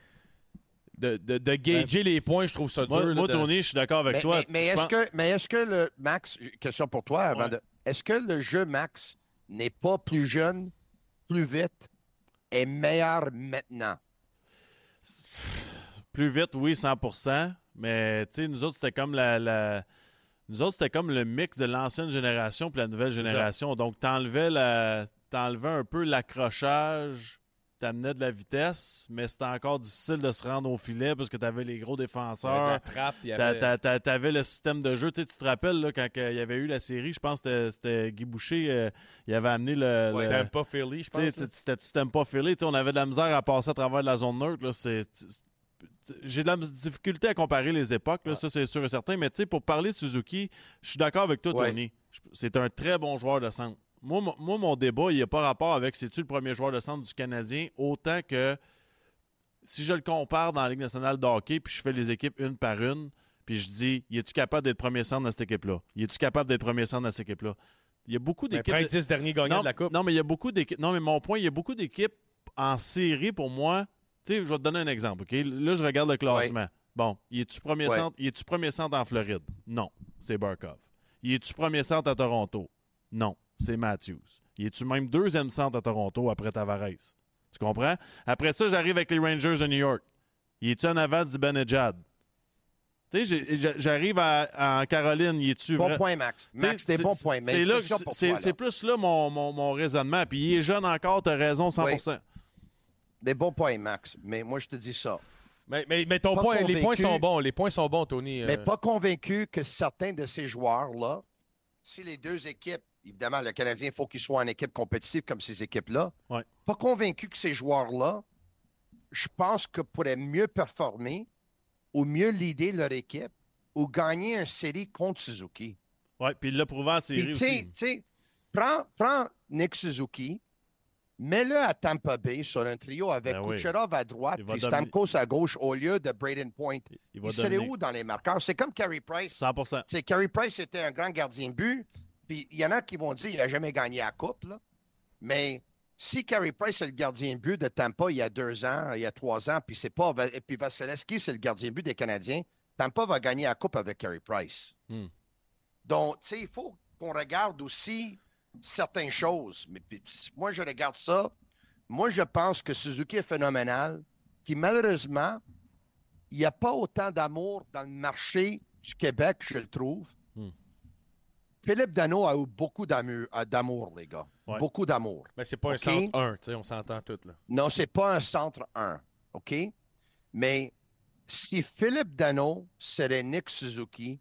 de, de, de gager les points, je trouve ça dur. Moi, là, moi, de- Tony, je suis d'accord avec Mais, toi. mais- est-ce pense- que, mais est-ce que le Max, question pour toi avant Ouais. de. Est-ce que le jeu Max n'est pas plus jeune, plus vite et meilleur maintenant? Plus vite, oui, 100% Mais tu sais, nous autres, c'était comme la, la- Nous autres, c'était comme le mix de l'ancienne génération puis la nouvelle génération. Donc, t'enlevais la... t'enlevais un peu l'accrochage, t'amenais de la vitesse, mais c'était encore difficile de se rendre au filet parce que t'avais les gros défenseurs. la trappe, il y T'a- avait- T'avais le système de jeu. Tu sais, tu te rappelles, là, quand il y avait eu la série, je pense que c'était- Guy Boucher, euh, il avait amené le. Ouais, le- pas Philly, je pense. tu t'aimes pas Philly. Tu sais, On avait de la misère à passer à travers la zone neutre. J'ai de la difficulté à comparer les époques, là, ça c'est sûr et certain. Mais pour parler de Suzuki, je suis d'accord avec toi, Ouais. Tony. C'est un très bon joueur de centre. Moi, mon- moi mon débat, il n'y a pas rapport avec c'est-tu le premier joueur de centre du Canadien, autant que si je le compare dans la Ligue nationale de hockey, puis je fais les équipes une par une, puis je dis, y es-tu capable d'être premier centre dans cette équipe-là? Y es-tu capable d'être premier centre dans cette équipe-là? Il y a beaucoup Mais d'équipes. de- 10 derniers gagnants non, de la Coupe. Non, mais il y a beaucoup d'équipes. Non, mais mon point, il y a beaucoup d'équipes en série pour moi. Tu sais, je vais te donner un exemple, OK? Là, je regarde le classement. Bon, y es-tu premier, Ouais. centre, y es-tu premier centre en Floride? Non, c'est Barkov. Y es-tu premier centre à Toronto? Non, c'est Matthews. Y es-tu même deuxième centre à Toronto après Tavares? Tu comprends? Après ça, j'arrive avec les Rangers de New York. Y es-tu en avant d'Ibanejad? Tu sais, j'arrive à- en Caroline, y es-tu Bon point, Max. Max, T'sais, des bons c'est- points. Mais C'est là, plus là mon, mon, mon raisonnement. Puis il est jeune encore, t'as raison, 100% Des bons points, Max. Mais moi, je te dis ça. Mais, mais, mais ton Pas point, les points sont bons. Les points sont bons, Tony. Mais euh, pas convaincu que certains de ces joueurs-là, si les deux équipes, évidemment, le Canadien, il faut qu'ils soient en équipe compétitive comme ces équipes-là, Ouais. pas convaincu que ces joueurs-là, je pense que pourraient mieux performer ou mieux leader leur équipe ou gagner une série contre Suzuki. Ouais, puis il l'a prouvé en série aussi. tu sais, prends, prends Nick Suzuki, mets-le à Tampa Bay sur un trio avec Ben oui. Kucherov à droite Il et dominer. Stamkos à gauche au lieu de Braden Point. Il va Il serait dominer. où dans les marqueurs? C'est comme Carey Price. 100% C'est Carey Price était un grand gardien de but. Puis il y en a qui vont dire qu'il n'a jamais gagné la coupe. là. Mais si Carey Price est le gardien de but de Tampa il y a deux ans, il y a trois ans, puis c'est pas et puis Vasilevski, c'est le gardien de but des Canadiens, Tampa va gagner la coupe avec Carey Price. Hmm. Donc, tu sais, il faut qu'on regarde aussi certaines choses. Mais puis, moi, je regarde ça. Moi, je pense que Suzuki est phénoménal. Puis malheureusement, il n'y a pas autant d'amour dans le marché du Québec, je le trouve. Philippe Dano a eu beaucoup d'amour, euh, d'amour, les gars. Ouais. Beaucoup d'amour. Mais c'est pas un centre 1, tu sais, on s'entend tout. Là. Non, c'est pas un centre 1. OK? Mais si Philippe Dano serait Nick Suzuki,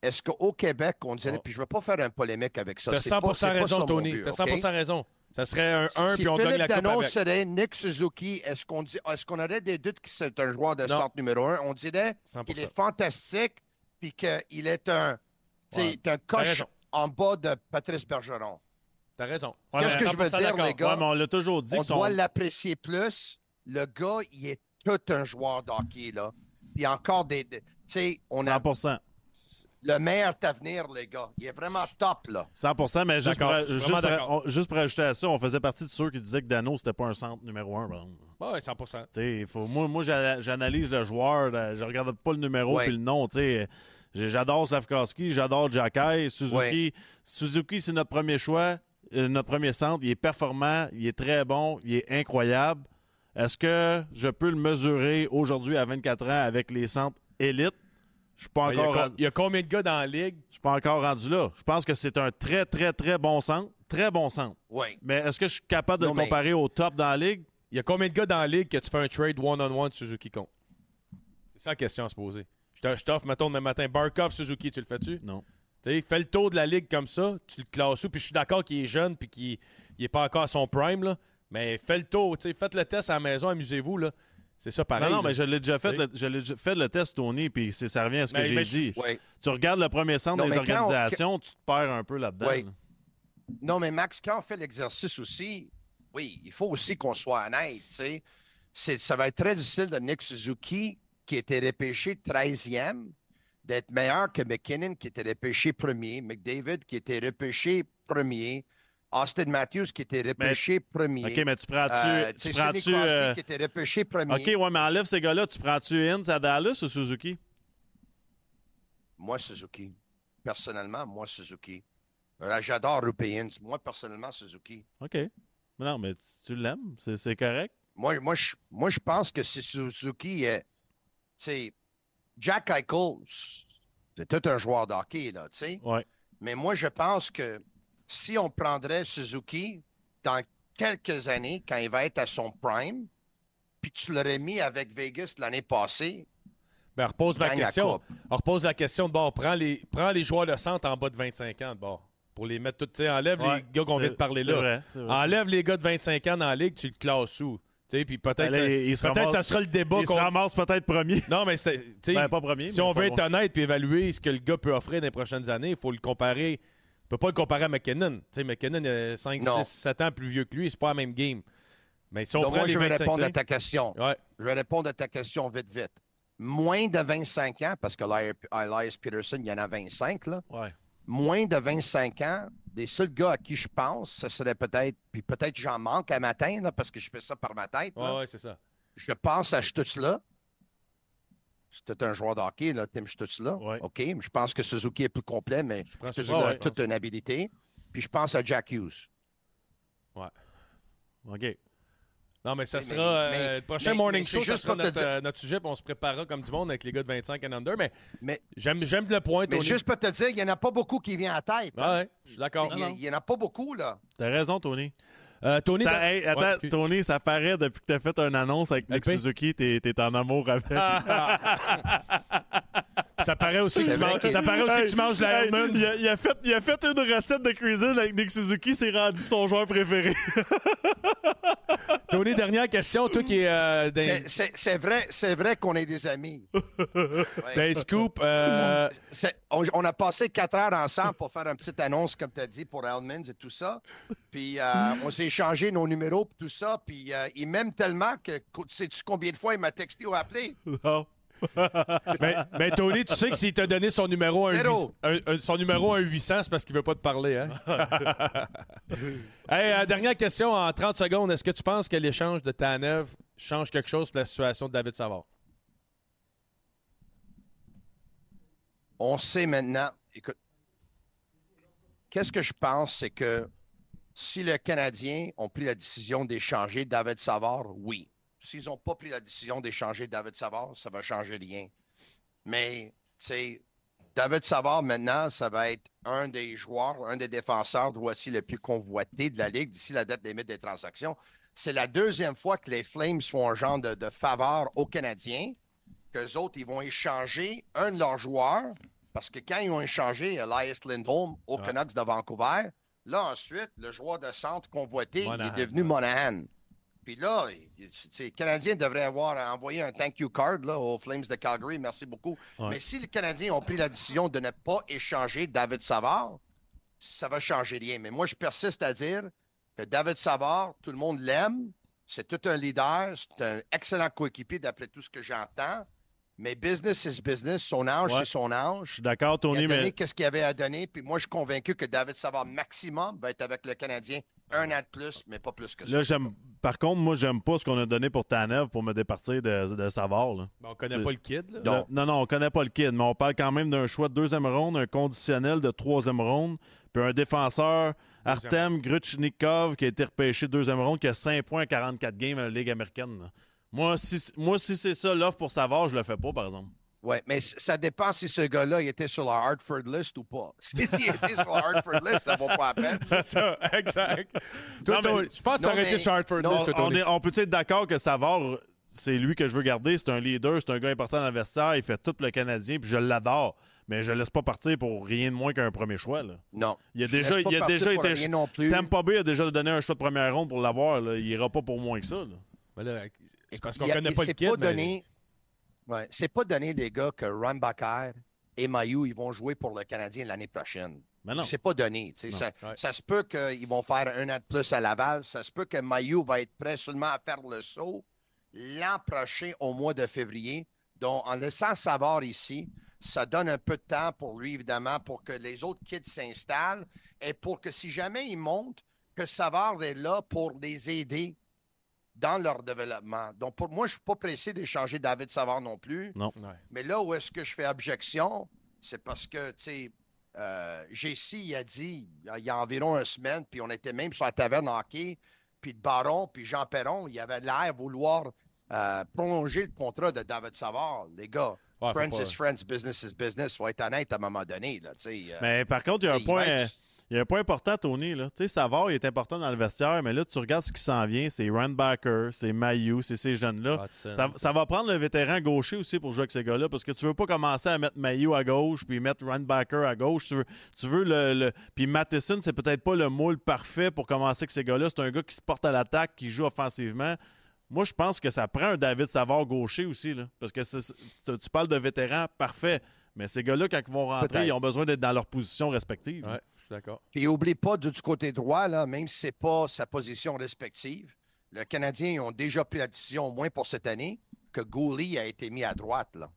est-ce qu'au Québec, on dirait, Oh. puis je ne veux pas faire une polémique avec ça. T'as c'est 100 pas- c'est pas raison, Tony. T'as OK? 100 raison. Ça serait un 1 si puis on gagne Philippe la Coupe Dano avec. serait Nick Suzuki, est-ce qu'on qu'on aurait des doutes que c'est un joueur de Non. centre numéro un? On dirait 100%. qu'il est fantastique puis qu'il est un, Ouais. un coche en bas de Patrice Bergeron. T'as raison. Ouais, Qu'est-ce que je veux 100% dire, les gars? Ouais, mais on l'a toujours dit On son- doit l'apprécier plus. Le gars, il est tout un joueur d'hockey, là. Puis encore des... des- tu sais, on a 100% le meilleur avenir, les gars. Il est vraiment top, là. 100% mais juste pour, juste, pour, d'accord. on- juste pour ajouter à ça, on faisait partie de ceux qui disaient que Dano, c'était pas un centre numéro un. Bon. Ouais, 100 Tu sais, il faut, moi, moi j'a- j'analyse le joueur, euh, je regarde pas le numéro Ouais. puis le nom. tu sais. J'adore Slavkowski, j'adore Jacky, Suzuki. Ouais. Suzuki, c'est notre premier choix, euh, notre premier centre. Il est performant, il est très bon, il est incroyable. Est-ce que je peux le mesurer aujourd'hui à 24 ans avec les centres élites? Je suis pas Il y, encore rendu- il y a combien de gars dans la ligue? je suis pas encore rendu là. Je pense que c'est un très, très, très bon centre. Très bon centre. Oui. Mais est-ce que je suis capable de Non, le mais- comparer au top dans la ligue? Il y a combien de gars dans la ligue que tu fais un trade one-on-one de Suzuki contre? C'est ça la question à se poser. Je t'offre, mettons, demain matin, Barkov, Suzuki, tu le fais-tu? Non. Tu sais, fais le tour de la ligue comme ça, tu le classes où, puis je suis d'accord qu'il est jeune puis qu'il n'est pas encore à son prime, là, mais fais le tour, tu sais, faites le test à la maison, amusez-vous, là. C'est ça pareil. non, non, là. mais je l'ai déjà fait, le, je l'ai déjà fait le test, Tony, puis c'est- ça revient à ce que Mais- j'ai dit. Tu regardes le premier centre Non, des on- organisations, tu te perds un peu là-dedans. Là. Non, mais Max, quand on fait l'exercice aussi, oui, il faut aussi qu'on soit honnête, tu sais. C'est- Ça va être très difficile de Nick Suzuki, qui était repêché 13e, d'être meilleur que McKinnon qui était repêché premier, McDavid qui était repêché premier, Austin Matthews qui était repêché premier. OK, mais tu prends-tu. Euh, tu prends-tu euh, qui était repêché premier. OK, ouais, mais enlève ces gars-là. Tu prends-tu Inns à Dallas ou Suzuki? Moi, Suzuki. Personnellement, moi, Suzuki. Euh, J'adore Rupéens. Moi, personnellement, Suzuki. OK. Non, mais tu, tu l'aimes. C'est correct. Moi, moi, je, moi, je pense que c'est Suzuki. tu sais, Jack Eichel, c'est tout un joueur de hockey, là, tu sais. Ouais. Mais moi, je pense que si on prendrait Suzuki dans quelques années, quand il va être à son prime, puis tu l'aurais mis avec Vegas l'année passée, Ben, repose ma la question. On repose la question de bord. Prends les, prends les joueurs de centre en bas de 25 ans de bord. Pour les mettre sais, Enlève Ouais, les gars qu'on vient de parler là. vrai. Enlève les gars de 25 ans dans la ligue, tu le classes où? Puis peut-être Ben ça, il- il se peut-être ramasse- ça sera le débat. Il se qu'on- ramasse peut-être premier. Non, mais c'est- tu sais, Ben, pas premier, si mais on veut être honnête et évaluer ce que le gars peut offrir dans les prochaines années, il faut le comparer. On peut pas le comparer à McKinnon. Tu sais, McKinnon a 5, Non. 6, 7 ans plus vieux que lui. C'est pas la même game. Mais si on Donc, prend moi, les je vais 25 répondre à ta question. Je vais répondre à ta question vite, vite. Moins de 25 ans, parce que Eli- Elias Peterson, il y en a 25, là. Ouais. Moins de 25 ans, les seuls gars à qui je pense, ce serait peut-être, puis peut-être j'en manque à matin, là, parce que je fais ça par ma tête. là. Ouais, ouais, c'est ça. Je pense à Stutzla. C'est un joueur de hockey, là, Tim Stutzla. OK. mais Je pense que Suzuki est plus complet, mais Stutzla Suzuki, a toute une habilité. Puis je pense à Jack Hughes. Ouais. OK. Non, mais ça Mais- sera euh, mais- le prochain mais- morning mais show, ça juste sera notre, dire- euh, notre sujet, puis on se préparera comme du monde avec les gars de 25 and under. Mais, Mais- j'aime, j'aime le point, Mais Tony. juste pour te dire, il n'y en a pas beaucoup qui vient à tête. hein. Ouais, je suis d'accord. Il n'y en a pas beaucoup, là. T'as raison, Tony. Euh, Tony, Ça- ben- hey, attends, Ouais. Tony, ça paraît depuis que t'as fait une annonce avec Nick LP? Suzuki, t'es t'es en amour avec. [LAUGHS] [LAUGHS] ça paraît aussi que tu manges, ça paraît aussi que tu manges de la Hey, il, a, il a fait, il a fait une recette de cuisine avec Nick Suzuki, c'est rendu son joueur préféré. [LAUGHS] Tony, dernière question. Toi qui es euh, C'est- vrai, c'est vrai qu'on est des amis. [LAUGHS] les scoops, euh, on a passé quatre heures ensemble pour faire une petite annonce, comme tu as dit, pour Hellmans et tout ça. Puis euh, [LAUGHS] on s'est échangé nos numéros et tout ça. Puis euh, il m'aime tellement que, sais-tu combien de fois il m'a texté ou appelé? Non. Mais, [LAUGHS] mais Tony, tu sais que s'il t'a donné son numéro, un, Zéro. huit- un- un- son numéro un 800, c'est parce qu'il veut pas te parler. Hein? [LAUGHS] hey, euh, dernière question en 30 secondes. Est-ce que tu penses que l'échange de Tanev change quelque chose pour la situation de David Savard? On sait maintenant. Écoute, qu'est-ce que je pense, c'est que si les Canadiens ont pris la décision d'échanger David Savard, oui. S'ils n'ont pas pris la décision d'échanger David Savard, ça va changer rien. Mais, c'est David Savard, maintenant, ça va être un des joueurs, un des défenseurs droitiers le plus convoité de la Ligue d'ici la date limite des transactions. C'est la deuxième fois que les Flames font un genre de, de faveur aux Canadiens, qu'eux autres, ils vont échanger un de leurs joueurs, parce que quand ils ont échangé Elias Lindholm aux Canucks de Vancouver, là, ensuite, le joueur de centre convoité, il est devenu Monahan. Puis là, les Canadiens devraient avoir envoyé un thank you card là, aux Flames de Calgary. Merci beaucoup. Ouais. Mais si les Canadiens ont pris la décision de ne pas échanger David Savard, ça va changer rien. Mais moi, je persiste à dire que David Savard, tout le monde l'aime. C'est tout un leader. C'est un excellent coéquipier d'après tout ce que j'entends. Mais business is business. Son âge, Ouais. c'est son âge. Je suis d'accord, Tony, il a donné mais qu'est-ce qu'il avait à donner. Puis moi, je suis convaincu que David Savard, maximum, va être avec le Canadien un an de plus, mais pas plus que ça. là, j'aime. Par contre, moi, j'aime pas ce qu'on a donné pour Tanev pour me départir de, de Savard. Là. Ben, on connaît pas le kid. Là. Non, non, on connaît pas le kid, mais on parle quand même d'un choix de deuxième ronde, un conditionnel de troisième ronde, puis un défenseur, Artem Gruchnikov, qui a été repêché deuxième ronde, qui a 5 points à 44 games à la Ligue américaine. là. Moi, si, moi, si c'est ça l'offre pour Savard, je le fais pas, par exemple. Oui, mais ça dépend si ce gars-là il était sur la Hartford list ou pas. [LAUGHS] Si s'il était sur la Hartford list, ça vaut pas la peine. [LAUGHS] C'est ça, exact. [LAUGHS] Toi, Non, mais- je pense que t'aurais été sur Hartford non, List, toi, On, est- on peut être d'accord que Savard, c'est lui que je veux garder. C'est un leader, c'est un gars important dans le vestiaire. Il fait tout le Canadien, puis je l'adore. Mais je le laisse pas partir pour rien de moins qu'un premier choix. Là. Non. Il a Je déjà, il a déjà pour été. Tampa Bay a déjà donné un choix de première ronde pour l'avoir. Il ira pas pour moins que ça. là. Ben là, c'est parce qu'on connaît pas le kid. donné, ouais, c'est pas donné, les gars, que Rambacher et Mayu, ils vont jouer pour le Canadien l'année prochaine. Mais non. C'est pas donné. Non. Ça, Ouais. ça se peut qu'ils vont faire un an de plus à Laval. Ça se peut que Mayu va être prêt seulement à faire le saut l'an prochain au mois de février. Donc, en laissant savoir ici ça donne un peu de temps pour lui, évidemment, pour que les autres kids s'installent et pour que si jamais ils montent, que Savard est là pour les aider dans leur développement. Donc, pour moi, je ne suis pas pressé d'échanger David Savard non plus. Non. Mais là où est-ce que je fais objection, c'est parce que, tu sais, euh, a dit, il y a environ une semaine, puis on était même sur la taverne hockey, puis le Baron, puis Jean Perron, il avait l'air vouloir euh, prolonger le contrat de David Savard. Les gars, Ouais, friends pas- is friends, business is business. faut être honnête à un moment donné. Là, tu sais, euh, Mais par contre, il y a un point. Il y a un point important, Tony. Là. Tu sais, Savard, il est important dans le vestiaire, mais là, tu regardes ce qui s'en vient. C'est Runbacker, c'est Mayu, c'est ces jeunes-là. Ça, ça va prendre le vétéran gaucher aussi pour jouer avec ces gars-là, parce que tu veux pas commencer à mettre Mayu à gauche, puis mettre Runbacker à gauche. Tu veux, tu veux le, le- Puis Matheson, c'est peut-être pas le moule parfait pour commencer avec ces gars-là. C'est un gars qui se porte à l'attaque, qui joue offensivement. Moi, je pense que ça prend un David Savard gaucher aussi, là, parce que tu parles de vétéran parfait, mais ces gars-là, quand ils vont rentrer, ils ont besoin d'être dans leur position respective. Ouais, suis d'accord. Puis oublie pas du, du côté droit, là, même si ce n'est pas sa position respective, le Canadien ils ont déjà pris la décision, au moins pour cette année, que Gouli a été mis à droite. Là.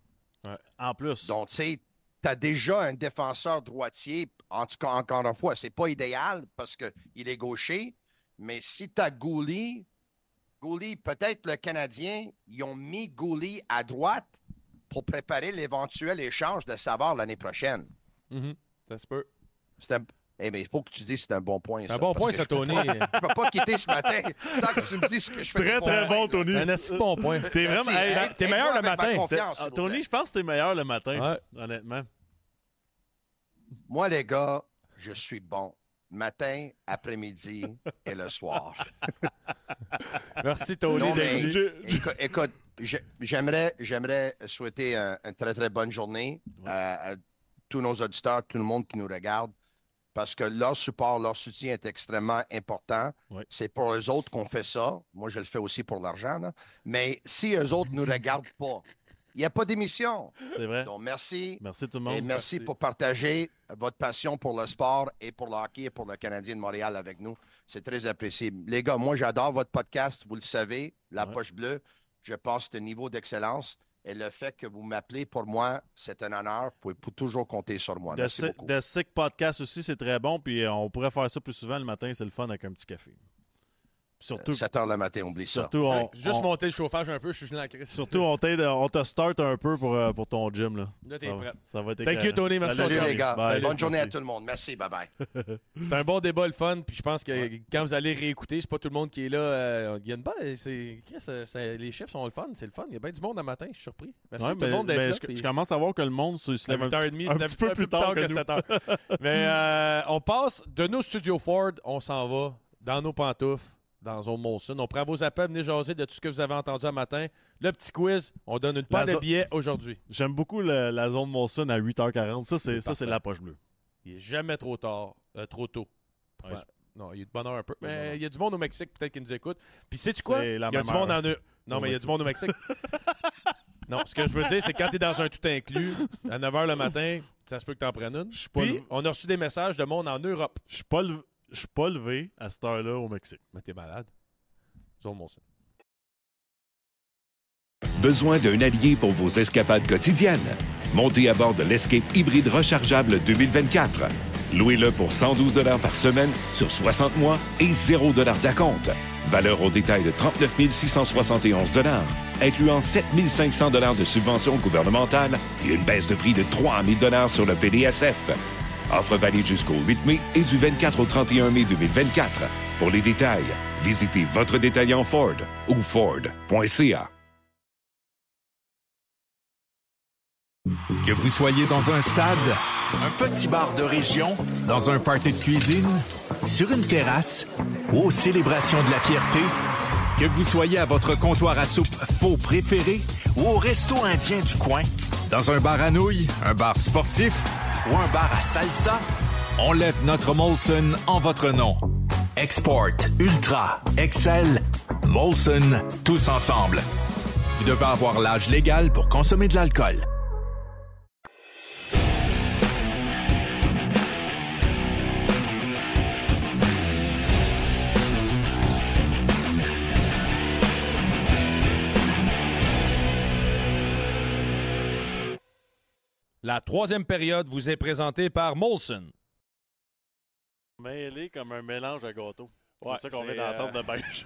En plus. Donc, tu sais, tu as déjà un défenseur droitier. En tout cas, encore une fois, c'est pas idéal parce qu'il est gaucher, mais si tu as Gouli, Gouli, peut-être le Canadien, ils ont mis Gouli à droite pour préparer l'éventuel échange de Savard l'année prochaine. Mhm. Ça se peut. C'est un- Eh bien, il faut que tu dises que c'est un bon point. C'est un bon point, ça, Tony. Je ne peux pas quitter ce matin sans que tu me dises ce que je fais. Très, très bon. Tony. C'est un assez bon point. T'es vraiment. T'es meilleur le matin. Ah, Tony, je pense que t'es meilleur le matin, Ouais. honnêtement. Moi, les gars, je suis bon. Matin, après-midi et le soir. [LAUGHS] Merci, Tony. Non, d'être mais- venu. écoute, j'aimerais, j'aimerais souhaiter un- une très, très bonne journée à, à tous nos auditeurs, tout le monde qui nous regarde, parce que leur support, leur soutien est extrêmement important. C'est pour eux autres qu'on fait ça. Moi, je le fais aussi pour l'argent. là. Mais si eux autres ne nous regardent pas, il n'y a pas d'émission. C'est vrai. Donc, merci. Merci tout le monde. Et merci, pour partager votre passion pour le sport et pour le hockey et pour le Canadien de Montréal avec nous. C'est très apprécié. Les gars, moi, j'adore votre podcast. Vous le savez, La Ouais. Poche Bleue. Je passe ce niveau d'excellence. Et le fait que vous m'appelez, pour moi, c'est un honneur. Vous pouvez pou- toujours compter sur moi. The Merci Sick, beaucoup. The Sick Podcast aussi, c'est très bon. Puis euh, on pourrait faire ça plus souvent le matin. C'est le fun avec un petit café. Surtout, 7 heures le matin, oublie ça. surtout, on, Juste on- monter le chauffage un peu, je suis gelé en crise. surtout on, on te start un peu pour, euh, pour ton gym. Là, Là, t'es ça, va- prêt. ça va être Thank you. Tony. Merci, Salut, les gars. Bye. Bonne journée à tout le monde. Merci. Bye-bye. [LAUGHS] C'est un bon débat, le fun. Puis je pense que quand vous allez réécouter, c'est pas tout le monde qui est là. euh, il y a une bonne. euh, les chiffres sont le fun. C'est le fun. Il y a bien du monde le matin. Je suis surpris. Merci Ouais, à tout le monde d'être là. je, puis- je commence à voir que le monde se se À lève un, 8h30, petit, c'est un petit peu plus tard que, nous. 7 heures. [LAUGHS] Mais on passe de nos studios Ford, on s'en va dans nos pantoufles, dans Zone Molson. On prend vos appels, venez jaser de tout ce que vous avez entendu un matin. Le petit quiz, on donne une paire de billets aujourd'hui. J'aime beaucoup le- la zone Molson à 8h40. Ça, c'est, ça, c'est la poche bleue. Il est jamais trop tard, euh, trop tôt. Ouais, Ouais. Non, il est de bonne heure un peu. Mais il y a du monde au Mexique peut-être qui nous écoute. Puis sais-tu quoi? Il y a du monde en Eu- Non, mais il y a du monde au Mexique. [LAUGHS] non, ce que je veux dire, c'est que quand tu es dans un tout inclus, à 9h le matin, ça se peut que tu en prennes une. pas Puis, le- on a reçu des messages de monde en Europe. Je suis pas, lev- je suis pas levé à cette heure-là au Mexique. Mais t'es malade. Zone Molson. Besoin d'un allié pour vos escapades quotidiennes? Montez à bord de l'Escape hybride rechargeable 2024. Louez-le pour 112 par semaine sur 60 mois et 0 d'acompte. Valeur au détail de 39 671 incluant 7 500 de subventions gouvernementales et une baisse de prix de 3 000 sur le PDSF. Offre valide jusqu'au 8 mai et du 24 au 31 mai 2024. Pour les détails, visitez votre détaillant Ford ou Ford.ca. Que vous soyez dans un stade, un petit bar de région, dans un party de cuisine, sur une terrasse ou aux célébrations de la fierté, que vous soyez à votre comptoir à soupe faux préféré ou au resto indien du coin, dans un bar à nouilles, un bar sportif ou un bar à salsa, on lève notre Molson en votre nom. Export, Ultra, Excel, Molson, tous ensemble. Vous devez avoir l'âge légal pour consommer de l'alcool. La troisième période vous est présentée par Molson. Mêlé comme un mélange à gâteau. Ouais, c'est ça qu'on vient d'entendre euh, de beige.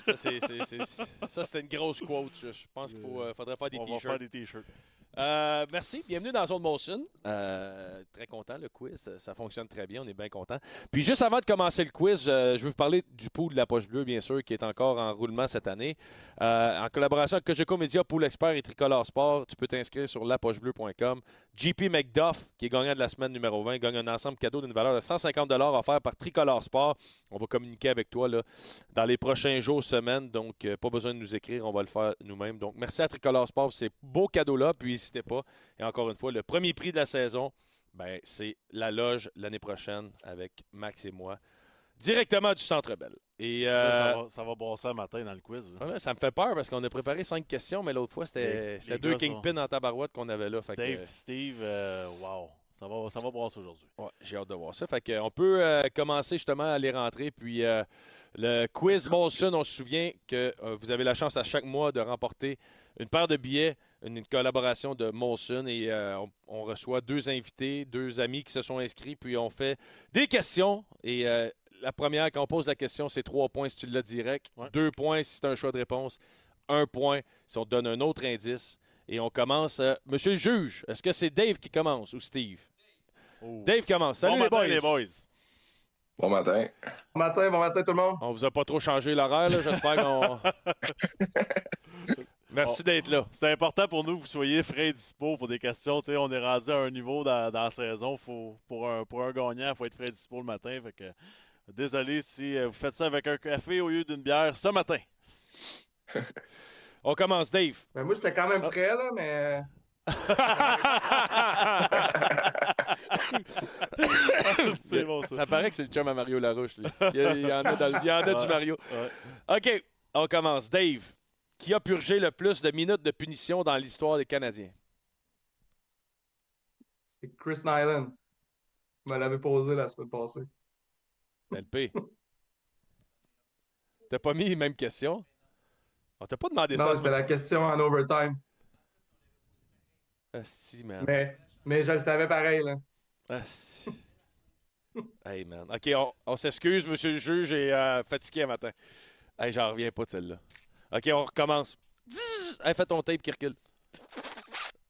Ça, c'était une grosse quote. Je pense qu'il faut, euh, faudrait faire des On va t-shirts. faire des t-shirts. Euh, merci. Bienvenue dans Zone Motion. Euh, très content, le quiz. Ça, fonctionne très bien. On est bien content. Puis juste avant de commencer le quiz, euh, je veux vous parler du pool de la poche bleue, bien sûr, qui est encore en roulement cette année. En collaboration avec Cogeco Media, Pool Expert et Tricolore Sport, tu peux t'inscrire sur lapochebleu.com. JP McDuff, qui est gagnant de la semaine numéro 20, gagne un ensemble cadeau d'une valeur de 150 offert par Tricolore Sport. On va communiquer avec toi là, dans les prochains jours, semaines. Donc, pas besoin de nous écrire. On va le faire nous-mêmes. Donc, merci à Tricolore Sport pour ces beaux cadeaux-là. Puis, n'hésitez pas. Et encore une fois, le premier prix de la saison, ben, c'est la loge l'année prochaine avec Max et moi, directement du Centre Bell. Et euh, Ça, va, ça va brasser le matin dans le quiz. là. ça me fait peur parce qu'on a préparé cinq questions, mais l'autre fois, c'était deux kingpins en tabarouette qu'on avait là. Fait que, Dave, Steve, euh, wow. Ça va, ça va brasser aujourd'hui. Ouais, j'ai hâte de voir ça. Fait que, on peut euh, commencer justement à les rentrer. Puis euh, le quiz Molson, on se souvient que euh, vous avez la chance à chaque mois de remporter une paire de billets, une, une collaboration de Molson. Et euh, on, on reçoit deux invités, deux amis qui se sont inscrits. Puis on fait des questions. Et euh, la première, quand on pose la question, c'est trois points si tu l'as direct. Deux points si c'est un choix de réponse. Un point si on te donne un autre indice. Et on commence. euh, Monsieur le juge, est-ce que c'est Dave qui commence ou Steve? Dave commence. Salut Bon les, matin, boys. les boys. Bon matin. Bon matin, bon matin tout le monde. On vous a pas trop changé l'horaire, là. J'espère qu'on. [LAUGHS] [LAUGHS] Merci d'être là. C'est important pour nous que vous soyez frais et dispo pour des questions. On est rendu à un niveau dans, dans la saison. Faut, pour, un, pour un gagnant, il faut être frais et dispo le matin. Fait que, désolé si euh, vous faites ça avec un café au lieu d'une bière ce matin. [LAUGHS] On commence, Dave. Ben, moi, j'étais quand même prêt, là, mais. [LAUGHS] c'est bon, ça. Ça paraît que c'est le chum à Mario Larouche, lui. Il y, a- il y en a, dans le- il y en a du Mario. ouais. OK, on commence. Dave, qui a purgé le plus de minutes de punition dans l'histoire des Canadiens? C'est Chris Nyland. Il me l'avait posé la semaine passée. LP. T'as pas mis les mêmes questions? On t'a pas demandé ça. Non, c'était la question en overtime. Asti, man. Mais, mais je le savais pareil, là. Asti. hey, man. OK, on, on s'excuse, monsieur le juge, j'ai euh, fatigué un matin. Hey, j'en reviens pas de celle-là. OK, on recommence. Hey, fais ton tape qui recule.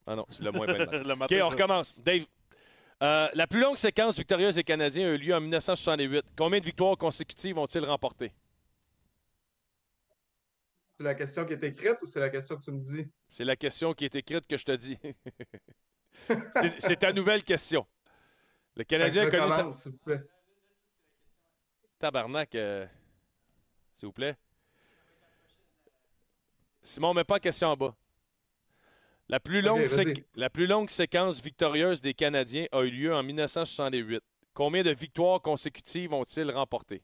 Ah non, c'est le moins belle. [LAUGHS] Le OK, on recommence. Dave, euh, la plus longue séquence victorieuse des Canadiens a eu lieu en 1968. Combien de victoires consécutives ont-ils remporté? C'est la question qui est écrite ou c'est la question que tu me dis? C'est la question qui est écrite que je te dis. [LAUGHS] C'est- ta nouvelle question. Le Canadien a connu sa... commence, s'il vous plaît. Tabarnak, euh, s'il vous plaît. Simon, mets pas la question en bas. La plus, longue la plus longue séquence victorieuse des Canadiens a eu lieu en 1968. Combien de victoires consécutives ont-ils remporté?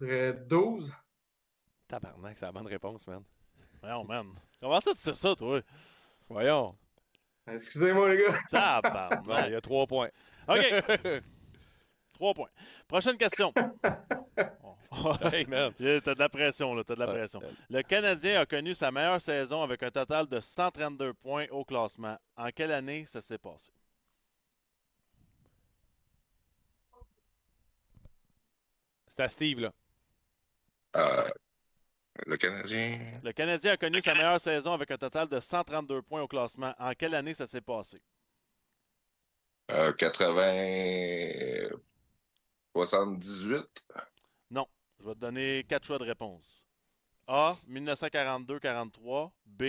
Je dirais 12. Tabarnak, c'est la bonne réponse, man. Voyons, man. Comment ça, tu sais ça, toi? Voyons. Excusez-moi, les gars. Tabarnak. Il y a trois points. OK. [LAUGHS] Trois points. Prochaine question. [LAUGHS] Hey, man. Yeah, [LAUGHS] T'as de la pression, là. T'as de la pression. Le Canadien a connu sa meilleure saison avec un total de 132 points au classement. En quelle année ça s'est passé? C'est à Steve, là. Euh, le Canadien. Le Canadien a connu sa meilleure saison avec un total de 132 points au classement. En quelle année ça s'est passé? Euh, 80. 78. Non. Je vais te donner quatre choix de réponse. A. 1942-43. B.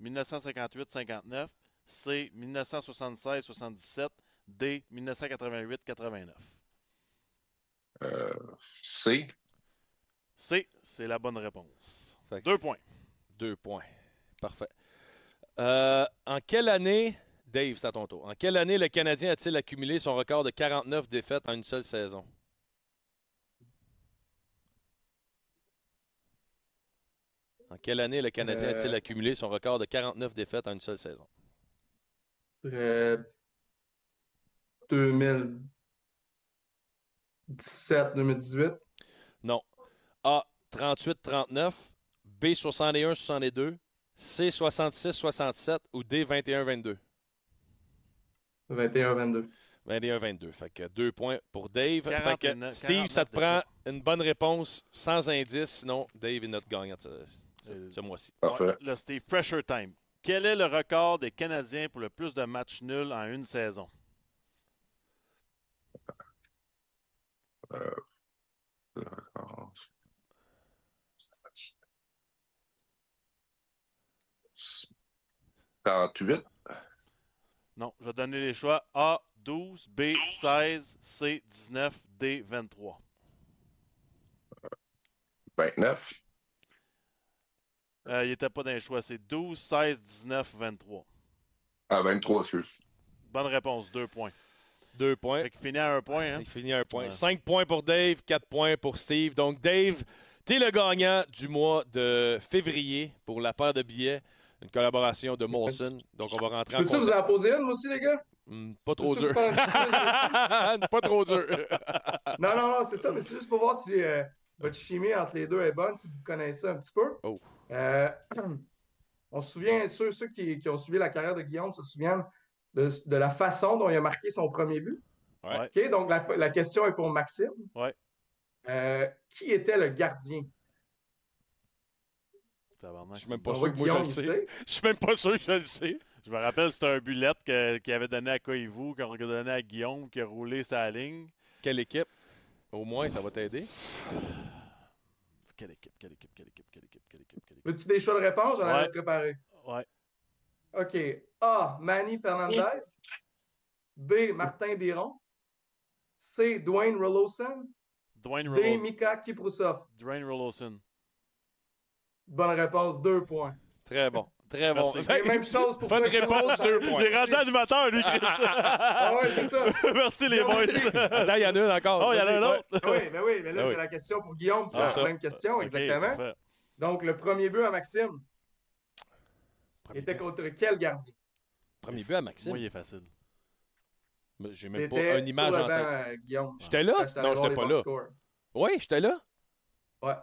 1958-59. C. 1976-77. D. 1988-89. Euh, C. C. C'est la bonne réponse. Deux points. Deux points. Parfait. Euh, en quelle année, Dave, c'est à ton tour. En quelle année le Canadien a-t-il accumulé son record de 49 défaites en une seule saison? En quelle année le Canadien Euh, a-t-il accumulé son record de 49 défaites en une seule saison? Je dirais 2017, 2018. Non. A. 38-39. B. 61-62. C 66-67 ou D 21-22? 21-22. 21-22. Fait que deux points pour Dave. Fait que 49, Steve, ça te 49 prend une bonne réponse sans indice. Sinon, Dave est notre gagnant ce, ce- mois-ci. Parfait. Le Steve, pressure time. Quel est le record des Canadiens pour le plus de matchs nuls en une saison? Euh, le record. 48. Non, je vais donner les choix. A, 12, B, 16, C, 19, D, 23. 29. Euh, il n'était pas dans les choix. C'est 12, 16, 19, 23. Ah, 23, excuse. Bonne réponse, deux points. Deux points. Fait qu'il finit à un point. Hein? Il finit à un point. Ouais. Cinq points pour Dave, quatre points pour Steve. Donc, Dave, tu es le gagnant du mois de février pour la paire de billets. Une collaboration de Molson. Donc, on va rentrer en Peux-tu vous en poser une, moi aussi, les gars? Hmm, Pas trop dur. [LAUGHS] pas trop dur. Non, non, non, c'est ça, mais c'est juste pour voir si euh, votre chimie entre les deux est bonne, si vous connaissez un petit peu. Oh. Euh, [CLEARS THROAT] on se souvient, ceux, ceux qui, qui ont suivi la carrière de Guillaume se souviennent de, de la façon dont il a marqué son premier but. Ouais. OK, donc la, la question est pour Maxime. Ouais. Euh, qui était le gardien? Je suis même pas sûr que moi je Guillaume, le sais. sait. [LAUGHS] Je suis même pas sûr que je le sais. Je me rappelle, c'était un bullet qu'il avait donné à Coivou, qu'on a donné à Guillaume, qui a roulé sa ligne. Quelle équipe? Au moins, ça va t'aider. Quelle équipe, quelle équipe, quelle équipe, quelle équipe, quelle équipe, quelle équipe. Veux-tu des choix de réponse? J'en avais préparé. Ouais. OK. A. Manny Fernandez. B. Martin Biron. C. Dwayne Roloson. Dwayne D. Roloson. Mika Kiprusov. Dwayne Roloson. Bonne réponse, deux points. Très bon. Très bon. Merci. Même chose pour Bonne réponse, deux points. Il est rendu animateur, lui, Chris. [LAUGHS] Ah ouais, c'est ça. [LAUGHS] Merci, les boys. Attends, il y en a une encore. Oh, il y en a un Vas-y. autre. Ah oui, mais oui, mais là, Ah c'est la question pour Guillaume, Ah, la ça. même question, Ok, exactement. parfait. Donc, le premier but à Maxime Premier était but. contre quel gardien? Premier but à Maxime. Moi, il est facile. J'ai même pas une image sur le en tête. euh, Guillaume. J'étais là? Quand Non, j'étais pas là. Oui, j'étais là. Ouais.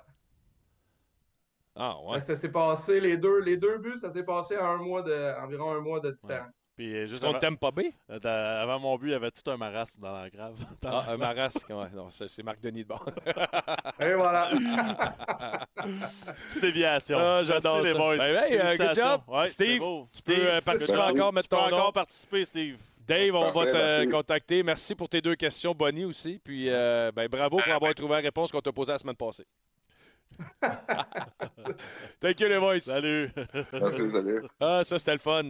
Ah, ouais. Ça s'est passé, les deux, les deux buts, ça s'est passé à un mois de, environ un mois de différence. Puis, euh, juste t'aime pas B? euh, avant mon but, il y avait tout un marasme dans la grave. [LAUGHS] Dans Ah, la un marasque. Ouais, non, c'est c'est Marc Denis de bord. [LAUGHS] Et voilà. Petite déviation. Ah, j'adore Merci, les boys. Ben, hey, euh, good Félicitations. job. Ouais, Steve, c'est. Tu peux euh, participer Merci. encore, mettre Tu peux nom. encore participer, Steve. Dave, on va te merci. contacter. Merci pour tes deux questions, Bonnie aussi. Puis, euh, ben, bravo pour avoir trouvé la réponse qu'on t'a posée la semaine passée. [LAUGHS] Thank you, les boys. Salut. Merci, salut. Ah, ça, c'était le fun.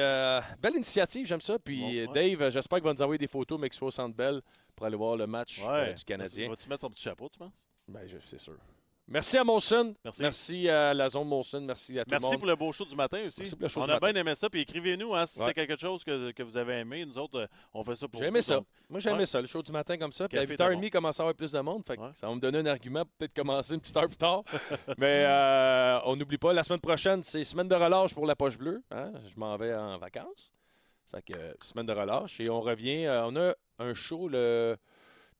Euh, belle initiative, j'aime ça. Puis, Bon, euh, ouais. Dave, j'espère qu'il va nous envoyer des photos Mexo au Centre Bell pour aller voir le match euh, du Canadien. Vas-tu mettre ton petit chapeau, tu penses? Ben, c'est sûr. Merci à Molson. Merci. à la zone Molson. Merci à tout le Merci monde. pour le beau show du matin aussi. Merci pour le show on du a matin. bien aimé ça. Puis écrivez-nous hein, si Ouais. c'est quelque chose que, que vous avez aimé. Nous autres, euh, on fait ça pour J'ai vous. aimé ça. donc- Moi, j'ai aimé Ouais. ça, le show du matin comme ça. Puis à Café 8h30, était il commence à avoir plus de monde. Fait que Ouais. ça va me donner un argument pour peut-être commencer une petite heure plus tard. [LAUGHS] Mais euh, on n'oublie pas, la semaine prochaine, c'est semaine de relâche pour la poche bleue. hein. Je m'en vais en vacances. Fait que euh, semaine de relâche. Et on revient. euh, on a un show le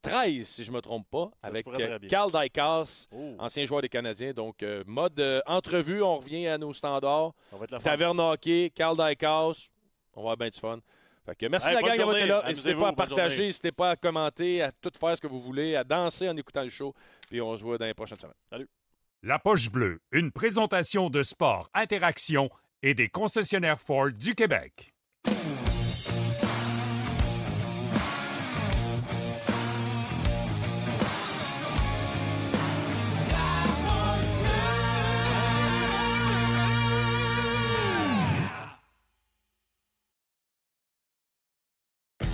13, si je ne me trompe pas, avec très euh. Carl Daikas, Oh, ancien joueur des Canadiens. Donc, euh, mode euh, entrevue, on revient à nos standards. ça va être la fin. Taverne hockey, Carl Daikas. On va avoir bien du fun. Fait que merci Hey, la gang d'avoir été là. N'hésitez pas à partager, n'hésitez pas à commenter, à tout faire ce que vous voulez, à danser en écoutant le show. Puis on se voit dans les prochaines semaines. Salut. La Poche Bleue, une présentation de sport, interaction et des concessionnaires Ford du Québec.